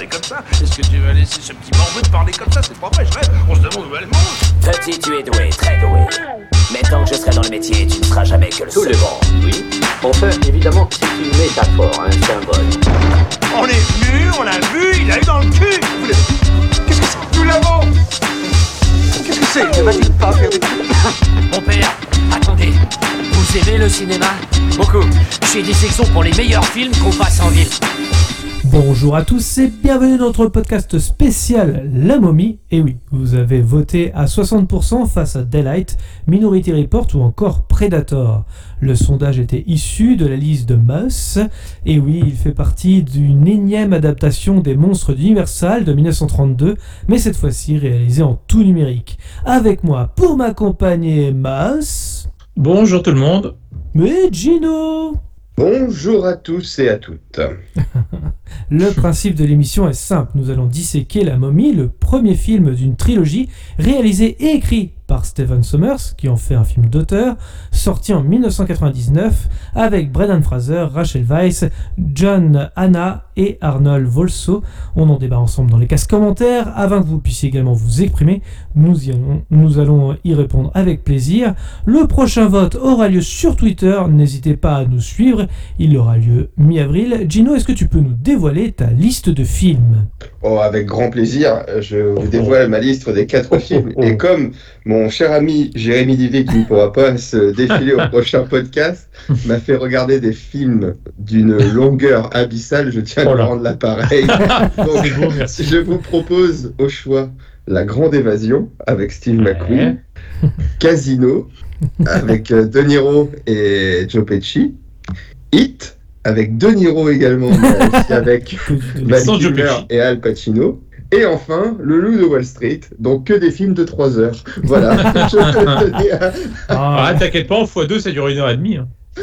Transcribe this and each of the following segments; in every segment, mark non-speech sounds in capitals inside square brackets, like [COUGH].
parler comme ça Est-ce que tu vas laisser ce petit morveux te parler comme ça? C'est pas vrai, je rêve. On se demande où elle mange. Petit, tu es doué, très doué. Mais tant que je serai dans le métier, tu ne seras jamais que le Tout seul. le monde, oui. Enfin, évidemment, c'est une métaphore, un symbole. On est venu, on l'a vu, il a eu dans le cul. Vous l'avez- Qu'est-ce que c'est Nous l'avons. Qu'est-ce que c'est? Ne va-t-il pas faire des Mon père, attendez. Vous aimez le cinéma? Beaucoup. J'ai des sections pour les meilleurs films qu'on passe en ville. Bonjour à tous et bienvenue dans notre podcast spécial La Momie. Et oui, vous avez voté à 60% face à Daylight, Minority Report ou encore Predator. Le sondage était issu de la liste de Mouse. Et oui, il fait partie d'une énième adaptation des monstres d'Universal de 1932, mais cette fois-ci réalisée en tout numérique. Avec moi pour m'accompagner Mouse, Bonjour tout le monde. mais Gino Bonjour à tous et à toutes. [LAUGHS] Le principe de l'émission est simple. Nous allons disséquer La Momie, le premier film d'une trilogie réalisé et écrit par Stephen Sommers, qui en fait un film d'auteur, sorti en 1999 avec Brendan Fraser, Rachel Weisz, John Hanna et Arnold Volso. On en débat ensemble dans les cases commentaires afin que vous puissiez également vous exprimer. Nous allons y répondre avec plaisir. Le prochain vote aura lieu sur Twitter. N'hésitez pas à nous suivre. Il aura lieu mi-avril. Gino, est-ce que tu peux nous dévoiler ta liste de films? Oh, avec grand plaisir, je vous [LAUGHS] dévoile ma liste des quatre films. [LAUGHS] Et comme mon cher ami Jérémy Divé, qui ne pourra pas [LAUGHS] se défiler au prochain podcast, m'a fait regarder des films d'une longueur abyssale, je tiens à Oh lui rendre l'appareil. Donc, je vous propose au choix La Grande Évasion avec Steve. McQueen, Casino avec euh, De Niro et Joe Pesci, Hit avec De Niro également, mais [LAUGHS] aussi avec Val et Al Pacino. Et enfin, Le Loup de Wall Street. Donc que des films de 3 heures. Voilà. [LAUGHS] Je tenais à- Ah, Ah, t'inquiète pas, en x2, ça dure une heure et demie. hein. [LAUGHS]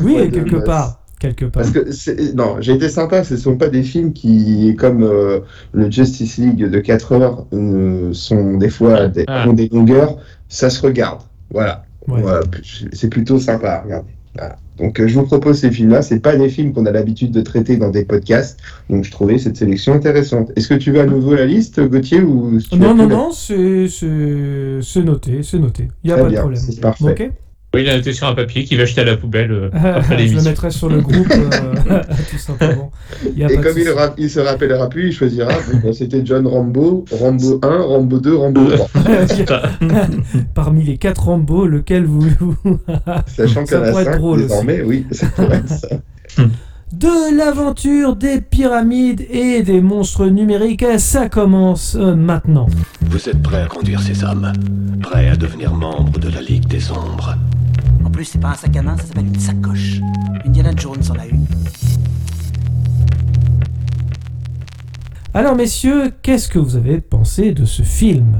oui, de quelque masse. part. Quelque part. Parce que non, j'ai été sympa. Ce sont pas des films qui, comme euh, le Justice League de 4 heures, euh, sont des fois des, Ah. ont des longueurs. Ça se regarde. Voilà. Ouais. Voilà, c'est plutôt sympa à regarder. Voilà. Donc euh, je vous propose ces films-là. C'est pas des films qu'on a l'habitude de traiter dans des podcasts. Donc je trouvais cette sélection intéressante. Est-ce que tu veux à nouveau la liste, Gauthier, ou Non, non, plus la- non, c'est noté, c'est noté. Il n'y a Très pas bien, de problème. c'est parfait. Ok? Oui, il a noté sur un papier qu'il va jeter à la poubelle euh, après Je le mettrai sur le groupe, euh, [LAUGHS] [LAUGHS] tout simplement. Il y a Et comme il, souci. ra- il se rappellera plus, il choisira. Bon, bah, C'était John Rambo, Rambo 1, Rambo 2, Rambo 3. [LAUGHS] Parmi les quatre Rambo, lequel vous... Sachant qu'il y Ça en a pourrait être 5 drôle désormais, oui, ça pourrait être ça. De l'aventure des pyramides et des monstres numériques, ça commence euh, maintenant. Vous êtes prêt à conduire ces hommes? Prêt à devenir membre de la Ligue des Ombres? En plus, c'est pas un sac à main, ça s'appelle une sacoche. Indiana Jones en a une. Alors messieurs, qu'est-ce que vous avez pensé de ce film?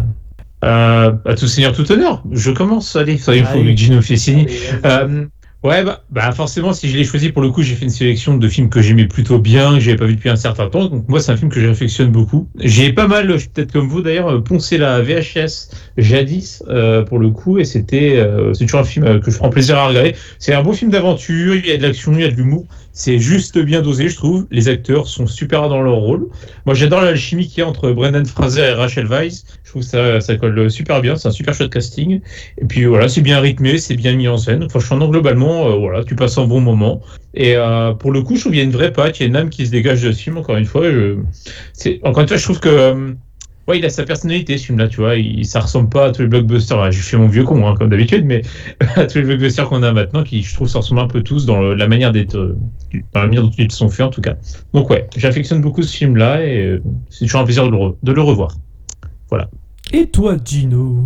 Euh, à tout seigneur, tout honneur. Je commence, allez, ça, il faut Allez. que Gino fait signe. Euh, ouais, bah, bah, forcément, si je l'ai choisi pour le coup, j'ai fait une sélection de films que j'aimais plutôt bien, que j'avais pas vu depuis un certain temps. Donc moi, c'est un film que j'affectionne beaucoup. J'ai pas mal, peut-être comme vous d'ailleurs, poncé la VHS jadis euh, pour le coup, et c'était, euh, c'est toujours un film euh, que je prends plaisir à regarder. C'est un beau film d'aventure, il y a de l'action, il y a de l'humour. C'est juste bien dosé, je trouve. Les acteurs sont super dans leur rôle. Moi, j'adore l'alchimie qu'il y a entre Brendan Fraser et Rachel Weisz. Je trouve que ça, ça colle super bien. C'est un super chouette casting. Et puis voilà, c'est bien rythmé, c'est bien mis en scène. Franchement, globalement, euh, voilà, tu passes un bon moment. Et euh, pour le coup, je trouve qu'il y a une vraie patte, il y a une âme qui se dégage de ce film. Encore une fois, je... encore une fois, je trouve que euh, ouais, il a sa personnalité ce film-là, tu vois. Il, ça ressemble pas à tous les blockbusters. J'ai fait mon vieux con, hein, comme d'habitude, mais [LAUGHS] à tous les blockbusters qu'on a maintenant, qui je trouve se ressemblent un peu tous dans le- la manière d'être, euh, dans la manière dont ils sont faits en tout cas. Donc ouais, j'affectionne beaucoup ce film-là et euh, c'est toujours un plaisir de le, revoir. Et toi Gino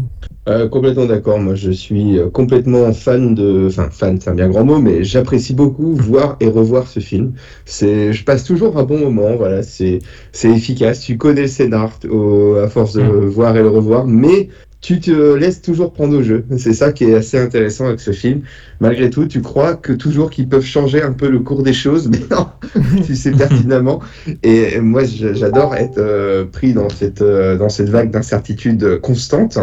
Euh, complètement d'accord. Moi, je suis euh, complètement fan de. Enfin, fan, c'est un bien grand mot, mais j'apprécie beaucoup voir et revoir ce film. C'est, je passe toujours un bon moment. Voilà, c'est, c'est efficace. Tu connais le scénar au- à force de le voir et le revoir, mais tu te laisses toujours prendre au jeu. C'est ça qui est assez intéressant avec ce film. Malgré tout, tu crois que toujours qu'ils peuvent changer un peu le cours des choses, [LAUGHS] mais non, tu sais pertinemment. Et moi, j'adore être euh, pris dans cette, euh, dans cette vague d'incertitude constante.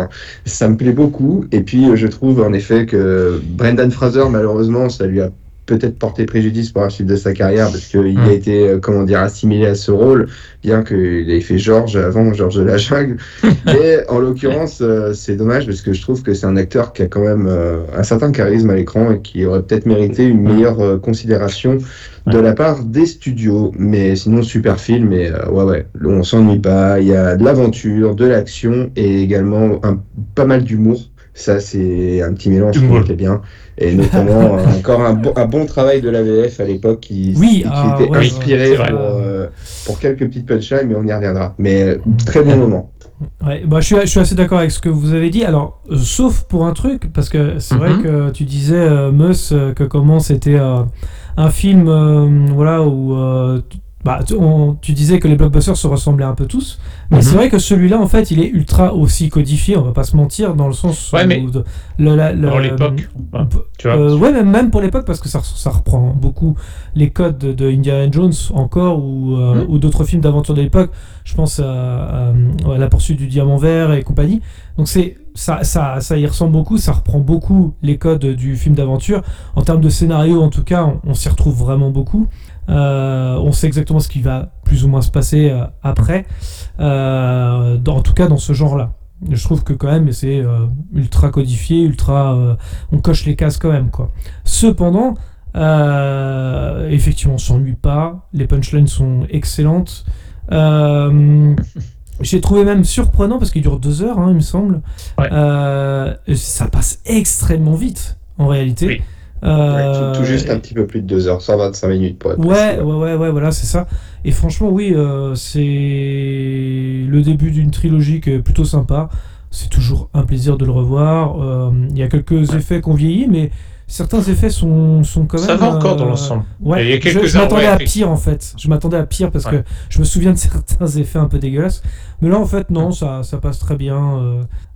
Ça me plaît beaucoup. Et puis, je trouve en effet que Brendan Fraser, malheureusement, ça lui a peut-être porté préjudice pour la suite de sa carrière parce qu'il a été, euh, comment dire, assimilé à ce rôle, bien qu'il ait fait Georges avant Georges de la Jungle. Mais en l'occurrence, euh, c'est dommage parce que je trouve que c'est un acteur qui a quand même euh, un certain charisme à l'écran et qui aurait peut-être mérité une meilleure euh, considération de Ouais. la part des studios. Mais sinon, super film et ouais, ouais, on s'ennuie pas. Il y a de l'aventure, de l'action et également un, pas mal d'humour. Ça, c'est un petit mélange qui plaît bien. Et notamment, [LAUGHS] euh, encore un bon, un bon travail de l'AVF à l'époque qui, Oui, qui ah, était ouais, inspiré pour, euh, pour quelques petites punchlines, mais on y reviendra. Mais euh, très bon moment. Ouais, bah, je, suis, je suis assez d'accord avec ce que vous avez dit. Alors, euh, sauf pour un truc, parce que c'est vrai Mhm. que tu disais, euh, Mus, euh, que comment c'était euh, un film euh, voilà, où euh, bah, tu, on- tu disais que les blockbusters se ressemblaient un peu tous. Mais Mhm. c'est vrai que celui-là, en fait, il est ultra aussi codifié, on va pas se mentir, dans le sens Ouais, où mais de- le- la- le- Pour l'époque, vois. euh, ouais, même, même pour l'époque, parce que ça, ça reprend beaucoup les codes de, de Indiana Jones encore, ou, euh, Mhm. ou d'autres films d'aventure de l'époque. Je pense à, à- à La poursuite du diamant vert et compagnie. Donc c'est ça, ça, ça y ressemble beaucoup, ça reprend beaucoup les codes du film d'aventure. En termes de scénario, en tout cas, on, on s'y retrouve vraiment beaucoup. Euh, on sait exactement ce qui va plus ou moins se passer euh, après, euh, dans- en tout cas dans ce genre-là. Je trouve que quand même c'est ultra codifié, ultra, on coche les cases quand même quoi. Cependant, effectivement, on s'ennuie pas, les punchlines sont excellentes. J'ai trouvé même surprenant parce qu'il dure deux heures, hein, il me semble. Ouais. Ça passe extrêmement vite en réalité. Oui. Euh, Ouais, tout, tout juste un petit peu plus de 2 heures, 125 minutes pour être Ouais, précis. ouais, ouais, ouais, voilà, c'est ça. Et franchement, oui, euh, c'est le début d'une trilogie qui est plutôt sympa. C'est toujours un plaisir de le revoir. Euh, Il y a quelques effets qu'on vieillit, mais certains effets sont, sont quand même. Ça va encore dans euh, l'ensemble. Ouais, Il y a je, quelques je m'attendais à pire en fait. Je m'attendais à pire parce Ouais. que je me souviens de [LAUGHS] certains effets un peu dégueulasses. Mais là, en fait, non, ça, ça passe très bien.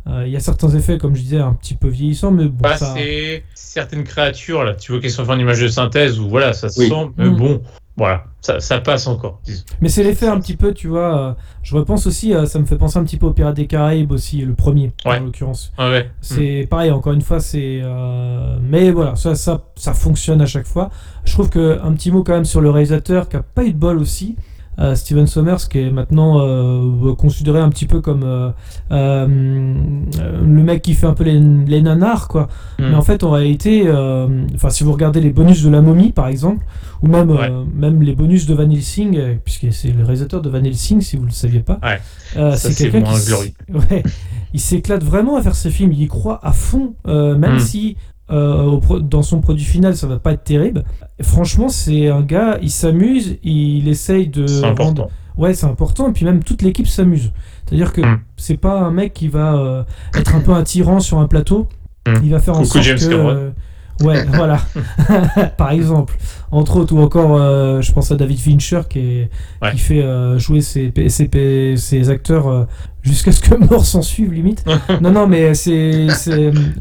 Euh, euh, Il y a certains effets, comme je disais, un petit peu vieillissants, mais bon, Bah, ça. c'est certaines créatures, là, tu vois qu'elles sont faites en image de synthèse, ou voilà, ça se Oui. sent, mais Mm. bon, voilà, ça, ça passe encore. disons. Mais c'est l'effet un petit peu, tu vois. euh, je repense aussi, euh, ça me fait penser un petit peu au Pirates des Caraïbes aussi, le premier, Ouais. en l'occurrence. Ah ouais. C'est pareil, encore une fois, c'est. euh, Mais voilà, ça, ça, ça fonctionne à chaque fois. Je trouve que un petit mot quand même sur le réalisateur qui a pas eu de bol aussi. Euh, Steven Sommers, qui est maintenant euh, considéré un petit peu comme euh, le mec qui fait un peu les, les nanars, quoi. Mm. Mais en fait, en réalité, enfin, si vous regardez les bonus de la momie, par exemple, ou même, Ouais. même les bonus de Van Helsing, puisque c'est le réalisateur de Van Helsing, si vous le saviez pas, Ouais. c'est quelqu'un qui, [LAUGHS] ouais, il s'éclate vraiment à faire ses films, il y croit à fond, même Mm. si euh, dans son produit final, ça va pas être terrible. Franchement, c'est un gars, il s'amuse, il essaye de C'est rendre- important. Ouais, c'est important. Et puis même toute l'équipe s'amuse. C'est-à-dire que Mm. c'est pas un mec qui va euh, être un peu un tyran sur un plateau. Mm. Il va faire en Coucou sorte James que. Ouais, [LAUGHS] voilà. [LAUGHS] Par exemple. Entre autres, ou encore, euh, je pense à David Fincher qui, est, Ouais. qui fait euh, jouer ses, ses, ses acteurs euh, jusqu'à ce que [LAUGHS] mort s'en suive, limite. non, non, mais c'est.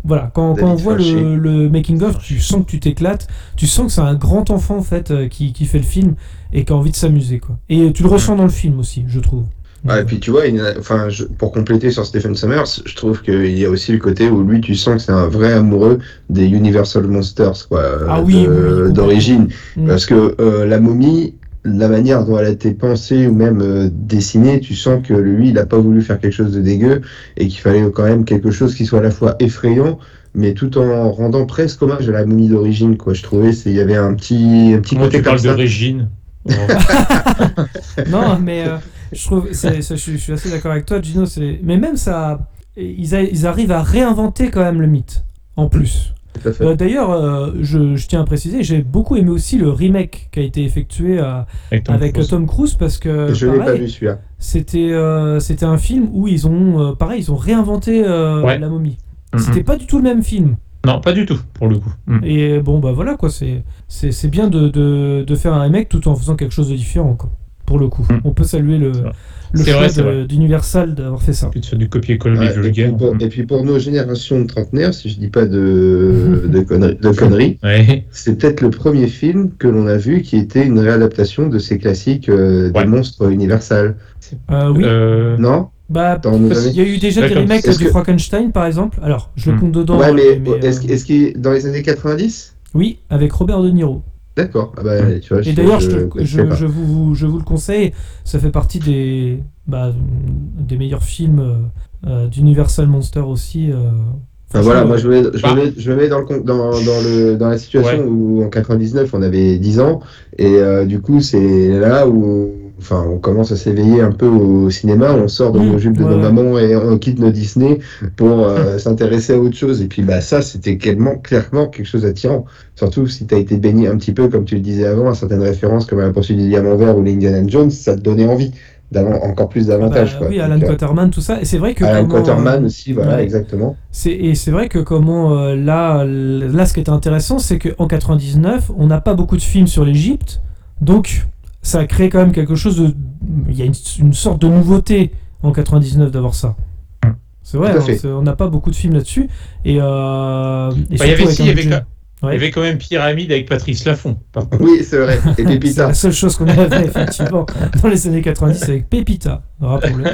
Voilà, quand, quand on voit le, le making-of, tu sens que tu t'éclates. Tu sens que c'est un grand enfant, en fait, qui, qui fait le film et qui a envie de s'amuser, quoi. Et tu le ressens dans le film aussi, je trouve. Ouais, et puis tu vois, il enfin, je- pour compléter sur Stephen Sommers, je trouve qu'il y a aussi le côté où lui, tu sens que c'est un vrai amoureux des Universal Monsters, quoi, Ah de- oui, oui, oui, complètement. d'origine. Mm. Parce que euh, la momie, la manière dont elle a été pensée ou même euh, dessinée, tu sens que lui, il n'a pas voulu faire quelque chose de dégueu et qu'il fallait quand même quelque chose qui soit à la fois effrayant, mais tout en rendant presque hommage à la momie d'origine, quoi. Je trouvais, c'est- il y avait un petit, un petit Comment côté tu comme parles Oh. [LAUGHS] Non, mais euh, je trouve, je, suis- je suis assez d'accord avec toi, Gino. Mais même ça, ils, a- ils arrivent à réinventer quand même le mythe, en plus. Euh, D'ailleurs, euh, je, je tiens à préciser, j'ai beaucoup aimé aussi le remake qui a été effectué euh, Avec Tom avec Cruise. Tom Cruise parce que je l'ai pas vu celui-là. c'était euh, c'était un film où ils ont euh, pareil, ils ont réinventé euh, Ouais. la momie. C'était pas du tout le même film. Non, pas du tout, pour le coup. Mm. Et bon, bah voilà quoi, c'est c'est c'est bien de, de, de faire un remake tout en faisant quelque chose de différent quoi. Pour le coup, Mm. on peut saluer le, le choix d'Universal d'avoir fait ça. Puis de faire du copier-coller Ouais, et, puis vulgaire. pour, et puis pour nos générations de trentenaires, si je dis pas de, [LAUGHS] de, conneries, de conneries, Ouais. c'est peut-être le premier film que l'on a vu qui était une réadaptation de ces classiques euh, Ouais. des monstres Universal. Euh, oui, Euh, Non? Bah qu'il y a eu déjà des remakes du que- Frankenstein par exemple. Alors, je le Mm. compte dedans. Ouais, hein, mais, mais, est-ce euh, qu'il dans les années 90 Oui, avec Robert De Niro. D'accord. Ah bah, tu vois, Et d'ailleurs, je, te- je je, je vous, je vous le conseille, ça fait partie des, bah, des meilleurs films euh, euh, d'Universal Monster aussi. euh. Enfin, voilà, moi je me, je Bah. me mets, je me mets dans, le, dans, dans, le, dans la situation Ouais. où en 99 on avait 10 ans et euh, du coup c'est là où enfin, on commence à s'éveiller un peu au cinéma, on sort de Mmh, nos jupes de ouais, nos mamans et on quitte nos Disney pour euh, [LAUGHS] s'intéresser à autre chose. Et puis bah ça c'était clairement, clairement quelque chose d'attirant. Surtout si tu as été baigné un petit peu, comme tu le disais avant, à certaines références comme à la poursuite du diamant vert ou l'Indiana Jones, ça te donnait envie d'avoir encore plus bah, d'avantages. quoi. oui, Donc, Alan euh, Quaterman, tout ça. Et c'est vrai que. Alan comment, Quaterman aussi, voilà, ouais. exactement. Et c'est vrai que comment euh, là, là, ce qui est intéressant, c'est qu'en 99, on n'a pas beaucoup de films sur l'Égypte, donc ça a créé quand même quelque chose de, il y a une, une sorte de nouveauté en 99 d'avoir ça. C'est vrai, hein, on n'a pas beaucoup de films là-dessus, et, euh, et Bah, il y surtout avait avec si, un il y avait Il y avait quand même Pyramide avec Patrice Laffont. Oui, c'est vrai. Et C'est Pépita. la seule chose qu'on avait effectivement dans les années 90 avec Pépita, rappelons-le.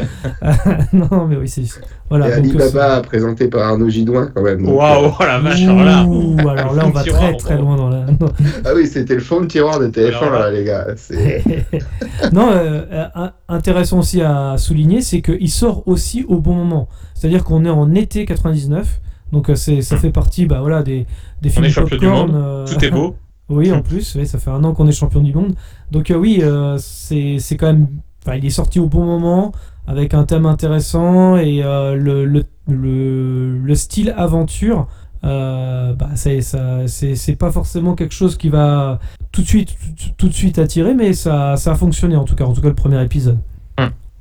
[LAUGHS] non, mais oui, c'est voilà. et euh, Alibaba présenté par Arnaud Gidouin quand même. Waouh, euh, oh la vache, alors là. Ouh, alors là, on va Tiroir, très très loin dans la. non. Ah oui, c'était le fond de tiroir de TF1 Alors là. là, les gars. [LAUGHS] Non, euh, euh, intéressant aussi à souligner, c'est qu'il sort aussi au bon moment. C'est-à-dire qu'on est en été 99, donc euh, c'est, ça fait partie bah, voilà, des, des On films est champion du popcorn, monde, euh, Tout est beau. [LAUGHS] oui, en plus, oui, ça fait un an qu'on est champion du monde. Donc euh, oui, c'est, c'est quand même... Il est sorti au bon moment, avec un thème intéressant, et le, le, le, le style aventure, euh, bah, c'est, ça, c'est, c'est pas forcément quelque chose qui va tout de suite, tout, tout de suite attirer, mais ça, ça a fonctionné en tout cas, en tout cas le premier épisode.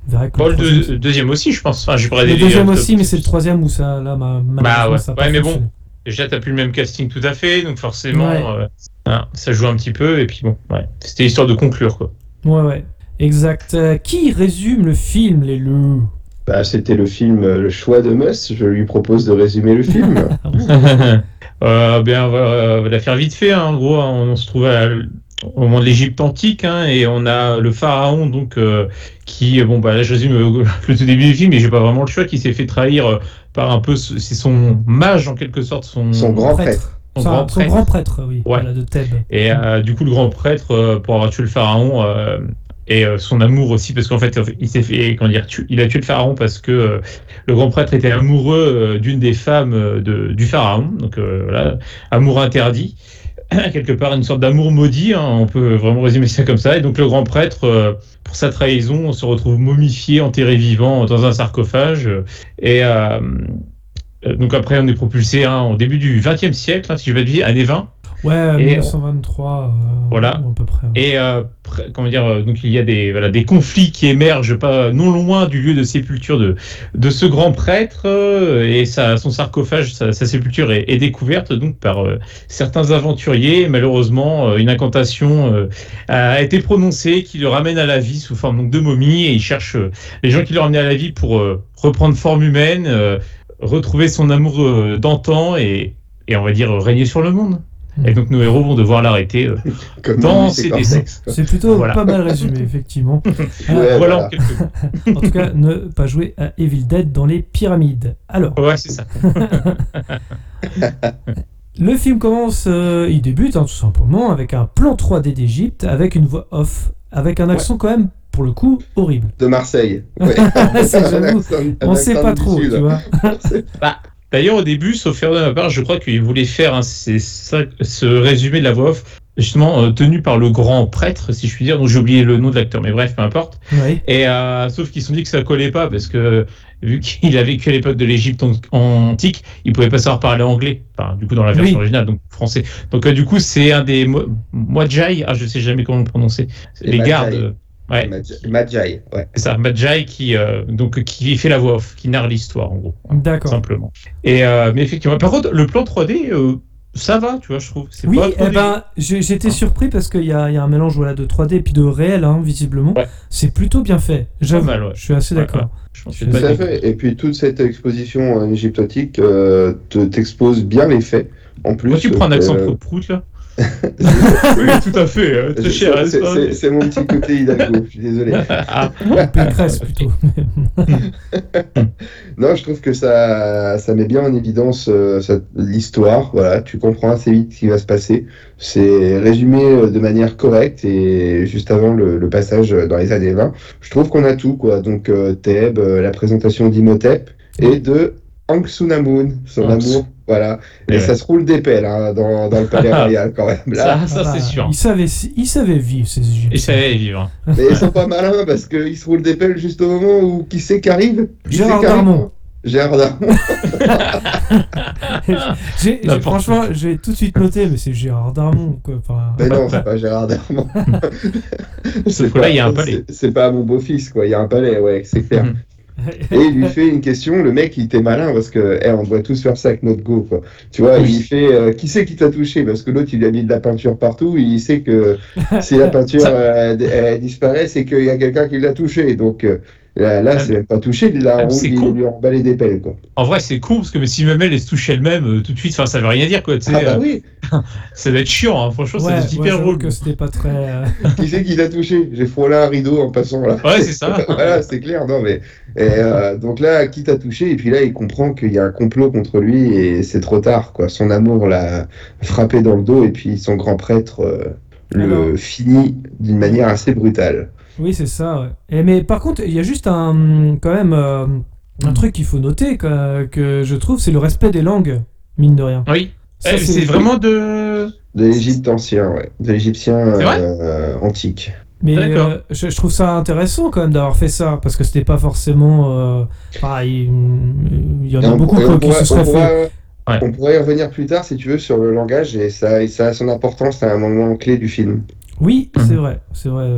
On verra que Bon, le deux- deuxième aussi, je pense. Enfin, pas le deuxième autres, aussi, mais c'est le troisième où ça, là, ma, malheureusement, ouais. ça mais bon. Déjà, t'as plus le même casting tout à fait, donc forcément, Ouais. euh, hein, ça joue un petit peu. Et puis bon, ouais. C'était histoire de conclure, quoi. Ouais, ouais. Exact. Euh, qui résume le film, les loups? Bah, c'était le film euh, Le choix de Mus. Je lui propose de résumer le film. [LAUGHS] [LAUGHS] euh, bien, on va, on va la faire vite fait. hein. En gros, hein, on, se trouve à- au moment de l'Égypte antique, hein, et on a le pharaon, donc euh, qui, bon, bah là, je résume euh, [LAUGHS] le tout début du film, mais j'ai pas vraiment le choix, qui s'est fait trahir euh, par un peu, ce- c'est son mage en quelque sorte, son, Son grand Prêtre. prêtre. son Son- grand son prêtre. grand prêtre, oui. Ouais. Voilà, de Thèbes. Et euh, du coup, le grand prêtre, euh, pour avoir tué le pharaon, euh, et euh, son amour aussi, parce qu'en fait, il s'est fait, comment dire, tu- il a tué le pharaon parce que euh, le grand prêtre était amoureux euh, d'une des femmes de, du pharaon, donc euh, voilà, amour interdit. [CLEARS THROAT] Quelque part, une sorte d'amour maudit, hein, on peut vraiment résumer ça comme ça. Et donc, le grand prêtre, euh, pour sa trahison, se retrouve momifié, enterré vivant dans un sarcophage. Et euh, euh, donc, après, on est propulsé hein, au début du XXe siècle, hein, si je vais dire, années 20. Ouais, Et 1923. euh, Voilà. ou à peu près. Et euh, comment dire, euh, donc il y a des voilà des conflits qui émergent pas non loin du lieu de sépulture de de ce grand prêtre euh, et sa son sarcophage, sa, sa sépulture est, est découverte donc par euh, certains aventuriers. Malheureusement, euh, une incantation euh, a été prononcée qui le ramène à la vie sous forme donc de momie et il cherche euh, les gens qui l'ont ramené à la vie pour euh, reprendre forme humaine, euh, retrouver son amour euh, d'antan et et on va dire euh, régner sur le monde. Et donc nos héros vont devoir l'arrêter euh, [LAUGHS] Dans Cortex, quoi. C'est plutôt Voilà. pas mal résumé, effectivement. [LAUGHS] Ouais, voilà, voilà. [LAUGHS] en tout cas, ne pas jouer à Evil Dead dans les pyramides. Alors, Ouais, c'est ça. le film commence, euh, il débute hein, tout simplement avec un plan 3D d'Égypte, avec une voix off, avec un accent quand même, pour le coup, horrible. De Marseille. Ouais. Accent- On sait accent pas trop, Sud. tu vois. D'ailleurs, au début, sauf erreur de ma part, je crois qu'il voulait faire hein, c'est ça- ce résumé de la voix off, justement euh, tenu par le grand prêtre, si je puis dire. Donc j'ai oublié le nom de l'acteur, mais bref, peu importe. Ouais. Et euh, sauf qu'ils se sont dit que ça collait pas parce que vu qu'il a vécu à l'époque de l'Égypte an- antique, il pouvait pas savoir parler anglais. Enfin, du coup, dans la version Oui. originale, donc français. Donc euh, du coup, c'est un des Mo- Mwadjai, ah, je sais jamais comment le prononcer. Les gardes. Ouais. Magi- Magi, ouais. C'est ça, Magi qui euh, donc qui fait la voix off, qui narre l'histoire en gros, D'accord. simplement. Et euh, mais effectivement, par contre, le plan 3D, euh, ça va, tu vois, je trouve. Oui, pas eh ben, j'ai- j'étais surpris parce qu'il y y a un mélange voilà, de 3D et puis de réel, hein, visiblement. Ouais. C'est plutôt bien fait. J'avoue, mal, ouais. je suis assez d'accord. ouais. Je pense que Tout à fait. Et puis toute cette exposition en égyptotique euh, te t'expose bien les faits. En plus, Moi, tu prends un accent euh, prout là Oui, tout à fait. euh, Très cher, C'est- pas c'est- mon petit côté Hidalgo, je suis désolé. Ah, Pécresse plutôt. [LAUGHS] Non, je trouve que ça, ça met bien en évidence euh, l'histoire. Voilà, tu comprends assez vite ce qui va se passer. C'est résumé euh, de manière correcte et juste avant le, le passage dans les années 20, je trouve qu'on a tout quoi. Donc euh, Thèbes, la présentation d'Imhotep et de Hank Sunamun, son amour. Voilà, et Ouais. ça se roule des pelles hein, dans, dans le palais royal quand même. Là. ça, ça c'est sûr. Il savait, il savait vivre ces Égyptiens. Ça va vivre. Mais ils sont pas malins parce qu'ils se roulent des pelles juste au moment où qui c'est qui arrive? Qui Gérard c'est Darmon. Gérard Darmon. [LAUGHS] J'ai- j'ai- N'importe franchement, j'ai tout de suite noté, mais c'est Gérard Darmon. Quoi. Enfin, Mais non, c'est pas Gérard Darmon. [LAUGHS] [LAUGHS] Il y a un palais. c'est- C'est pas mon beau-fils, quoi. Il y a un palais, ouais, c'est clair. [LAUGHS] Et il lui fait une question. Le mec, il était malin parce que, eh, on doit tous faire ça avec notre go, quoi. Tu vois, Oui. il fait euh, Qui c'est qui t'a touché? Parce que l'autre, il lui a mis de la peinture partout. Il sait que [LAUGHS] si la peinture Ça- euh, elle, elle disparaît, c'est qu'il y a quelqu'un qui l'a touché. Donc euh, là, là, Ah, c'est même pas touché. Il ah, il con. lui a emballé des pelles, quoi. En vrai, c'est con parce que mais si même elle, elle se touche elle-même euh, tout de suite, enfin, ça veut rien dire quoi. Ah bah euh, oui [LAUGHS] ça doit être chiant. hein. Franchement, ça ouais, doit être hyper drôle. que c'était pas très. euh, [LAUGHS] Qui c'est qui l'a touché? J'ai frôlé un rideau en passant là. Ouais, c'est ça. [LAUGHS] voilà, c'est clair. Non, mais et, euh, donc là, qui t'a touché? Et puis là, il comprend qu'il y a un complot contre lui et c'est trop tard. Quoi. Son amour l'a frappé dans le dos et puis son grand prêtre euh, le Alors. finit d'une manière assez brutale. Oui, c'est ça. ouais. Et, mais par contre, il y a juste un, quand même euh, un truc qu'il faut noter que, que je trouve, c'est le respect des langues, mine de rien. Oui. Eh, c'est vraiment de. De l'Égypte ancien, ouais. De l'Égyptien euh, antique. Mais D'accord. euh, je, je trouve ça intéressant quand même d'avoir fait ça, parce que c'était pas forcément. euh, pareil, il y en Et a on- beaucoup et quoi, on qui pourra- se seraient fait. Ouais. On pourrait y revenir plus tard si tu veux sur le langage et ça, et ça a son importance à un moment clé du film. Oui, Mhm. c'est vrai, c'est vrai.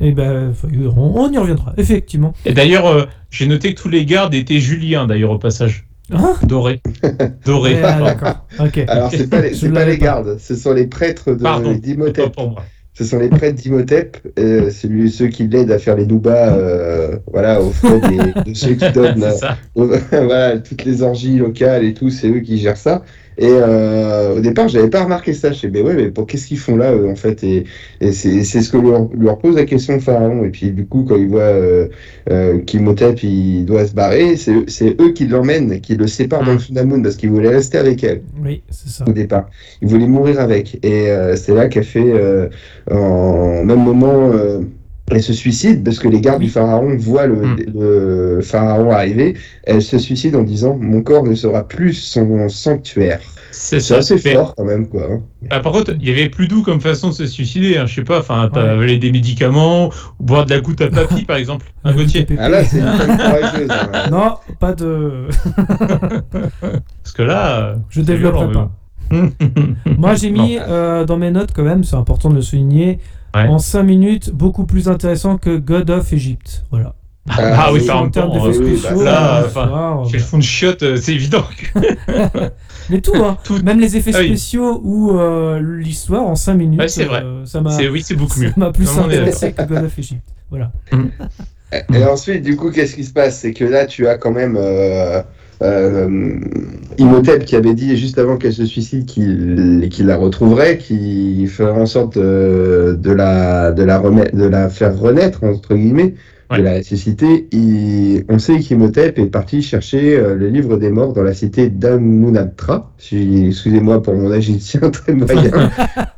Et ben, on, on y reviendra, effectivement. Et d'ailleurs, euh, j'ai noté que tous les gardes étaient Juliens d'ailleurs au passage. Hein Doré. [LAUGHS] Doré. Ouais, ah, D'accord. Ok. Alors c'est pas les, pas les pas. gardes, ce sont les prêtres de Pardon. Pas d'Imhotep. Ce sont les prêtres d'Imhotep, euh, c'est lui, ceux qui l'aident à faire les noubas, euh, voilà, aux frais des- de ceux qui [LAUGHS] donnent, C'est ça. euh, [LAUGHS] voilà, toutes les orgies locales et tout, c'est eux qui gèrent ça. Et euh, au départ, j'avais pas remarqué ça. Je sais, mais ouais, mais pour qu'est-ce qu'ils font là, eux, en fait? Et, et c'est c'est ce que leur, leur pose la question Pharaon. Et puis du coup, quand ils voient euh, euh, qu'Imhotep il doit se barrer, c'est eux- c'est eux qui l'emmènent, qui le séparent dans le Sunamun parce qu'ils voulaient rester avec elle Oui, c'est ça. au départ. Il voulait mourir avec. Et euh, c'est là qu'elle fait, euh, en même moment, euh, elle se suicide parce que les gardes du pharaon voient le, Mm. le pharaon arriver. Elle se suicide en disant Mon corps ne sera plus son sanctuaire. C'est C'est ça. assez Mais- fort quand même, quoi. hein. Ah, par contre, il y avait plus doux comme façon de se suicider. Hein. Je sais pas, enfin, t'as Ouais. des médicaments, ou boire de la goutte à papy, [LAUGHS] par exemple. Un Gauthier. Ah là, c'est une femme [LAUGHS] courageuse. hein. Non, pas de. [LAUGHS] Parce que là. euh, Je c'est développerai pas. [LAUGHS] Moi, j'ai mis euh, dans mes notes quand même, c'est important de le souligner, Ouais. en 5 minutes, beaucoup plus intéressant que God of Egypt. Voilà. Ah, oui, oui, par en en termes d'effets oui, spéciaux, bah, là, Chez euh, le fond de chiotte, euh, c'est évident. [LAUGHS] Mais tout, hein. [LAUGHS] Tout. Même les effets Ah oui. spéciaux ou euh, l'histoire en 5 minutes. Ouais, c'est vrai. euh, ça m'a C'est- Oui, c'est beaucoup ça mieux. m'a plus intéressé que God of Egypt. Voilà. Et ensuite, du coup, qu'est-ce qui se passe? C'est que là, tu as quand même euh, euh, Imhotep qui avait dit juste avant qu'elle se suicide qu'il la retrouverait, qu'il ferait en sorte de, de la, de la faire renaître, entre guillemets, Ouais. de la ressusciter. Il- on sait qu'Imhotep est parti chercher euh, le livre des morts dans la cité d'Amunatra. Si- Excusez-moi pour mon égyptien [LAUGHS] très [LAUGHS] moyen.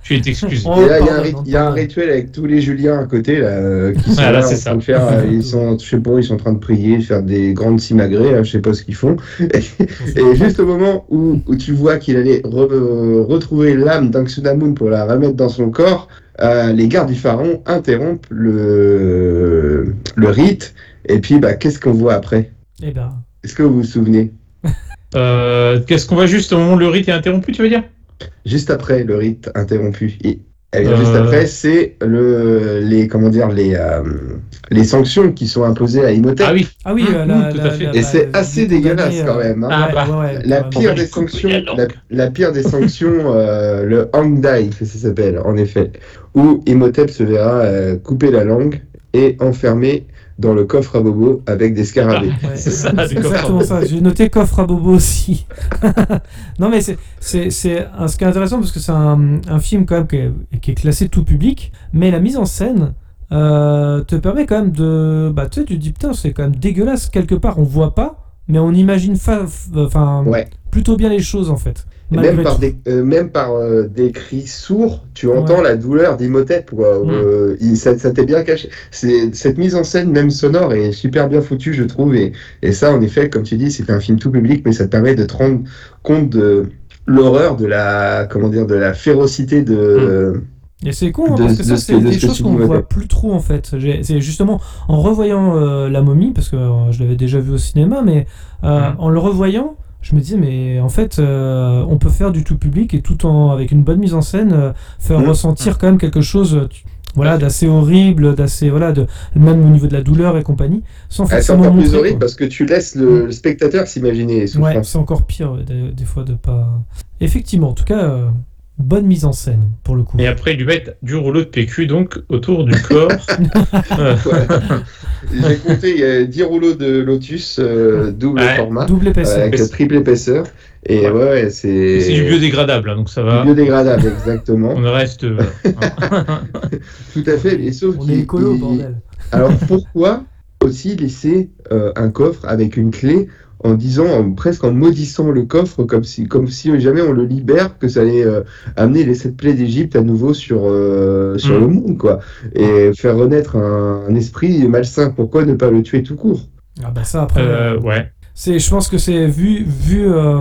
Tu es excusé. Oh, Et là, il y a un, y a rituel avec tous les Juliens à côté, là, euh, qui [LAUGHS] sont Ah, là, là, c'est en ça. train de faire, euh, ils sont, je sais pas, ils sont en train de prier, faire des grandes simagrées, hein, je sais pas ce qu'ils font. Et juste au moment où, où tu vois qu'il allait re- retrouver l'âme d'Anxunamun pour la remettre dans son corps, euh, les gardes du pharaon interrompent le, le rite. Et puis, bah, qu'est-ce qu'on voit après? Eh ben, Est-ce que vous vous souvenez? Euh, Qu'est-ce qu'on va juste au moment où le rite est interrompu, tu veux dire? Juste après le rite interrompu. Et, eh bien, juste Euh. après, c'est le, les, comment dire, les, euh, les sanctions qui sont imposées à Imhotep. Ah oui. ah oui, Mmh, euh, la, mmh, tout à fait. la- Et c'est assez dégueulasse quand même. hein. Ah, ouais, bah, ouais, La pire des sanctions, la langue. la, la pire des sanctions, euh, le Hangdai, que ça s'appelle, en effet, où Imhotep se verra euh, couper la langue et enfermé dans le coffre à bobo avec des scarabées. Ouais, C'est ça, exactement ça. J'ai noté coffre à bobo aussi. [LAUGHS] non, mais c'est, c'est, c'est un- ce qui est intéressant parce que c'est un, un film quand même qui est, qui est classé tout public, mais la mise en scène euh, te permet quand même de. Bah, tu sais, tu te dis putain, c'est quand même dégueulasse quelque part. On voit pas, mais on imagine enfin, Ouais. plutôt bien les choses en fait. Même par, des, euh, même par euh, des cris sourds, tu entends Ouais. la douleur d'Imhotep. Mm. Euh, ça ça t'est bien caché. Cette mise en scène, même sonore, est super bien foutue, je trouve. Et, et ça, en effet, comme tu dis, c'est un film tout public, mais ça te permet de te rendre compte de l'horreur, de la, comment dire, de la férocité de. Et c'est con, hein, de- parce que de ça, ce c'est de des que choses qu'on dis, voit plus trop en fait. C'est justement en revoyant euh, La momie, parce que euh, je l'avais déjà vu au cinéma, mais euh, Mhm. en le revoyant, je me disais, mais en fait, euh, on peut faire du tout public et tout en avec une bonne mise en scène, euh, faire Mhm. ressentir quand même quelque chose. euh, tu- voilà, d'assez horrible, d'assez voilà, de même au niveau de la douleur et compagnie, sans Ah, c'est forcément encore plus horrible quoi. parce que tu laisses le, le spectateur s'imaginer Ouais, c'est encore pire des, des fois de pas. Effectivement, en tout cas, bonne mise en scène pour le coup. Et après, ils lui mettent du rouleau de PQ donc autour du corps. [LAUGHS] [LAUGHS] J'ai compté, il y a 10 rouleaux de Lotus euh, double Ouais. format. Double épaisseur. avec triple épaisseur. Et Ouais. ouais, ouais, c'est. c'est du biodégradable, hein, donc ça va. biodégradable, exactement. On reste. euh, [LAUGHS] hein. Tout à fait. Et sauf On qu'il- est écolo, il- bordel. Alors pourquoi aussi laisser euh, un coffre avec une clé en disant, en- presque en maudissant le coffre, comme si, comme si jamais on le libère, que ça allait euh, amener les sept plaies d'Égypte à nouveau sur, euh, sur Mm. le monde, quoi. Et faire renaître un, un esprit malsain. Pourquoi ne pas le tuer tout court? Ah bah ça après. Euh, ouais. C'est, je pense que c'est vu, vu euh,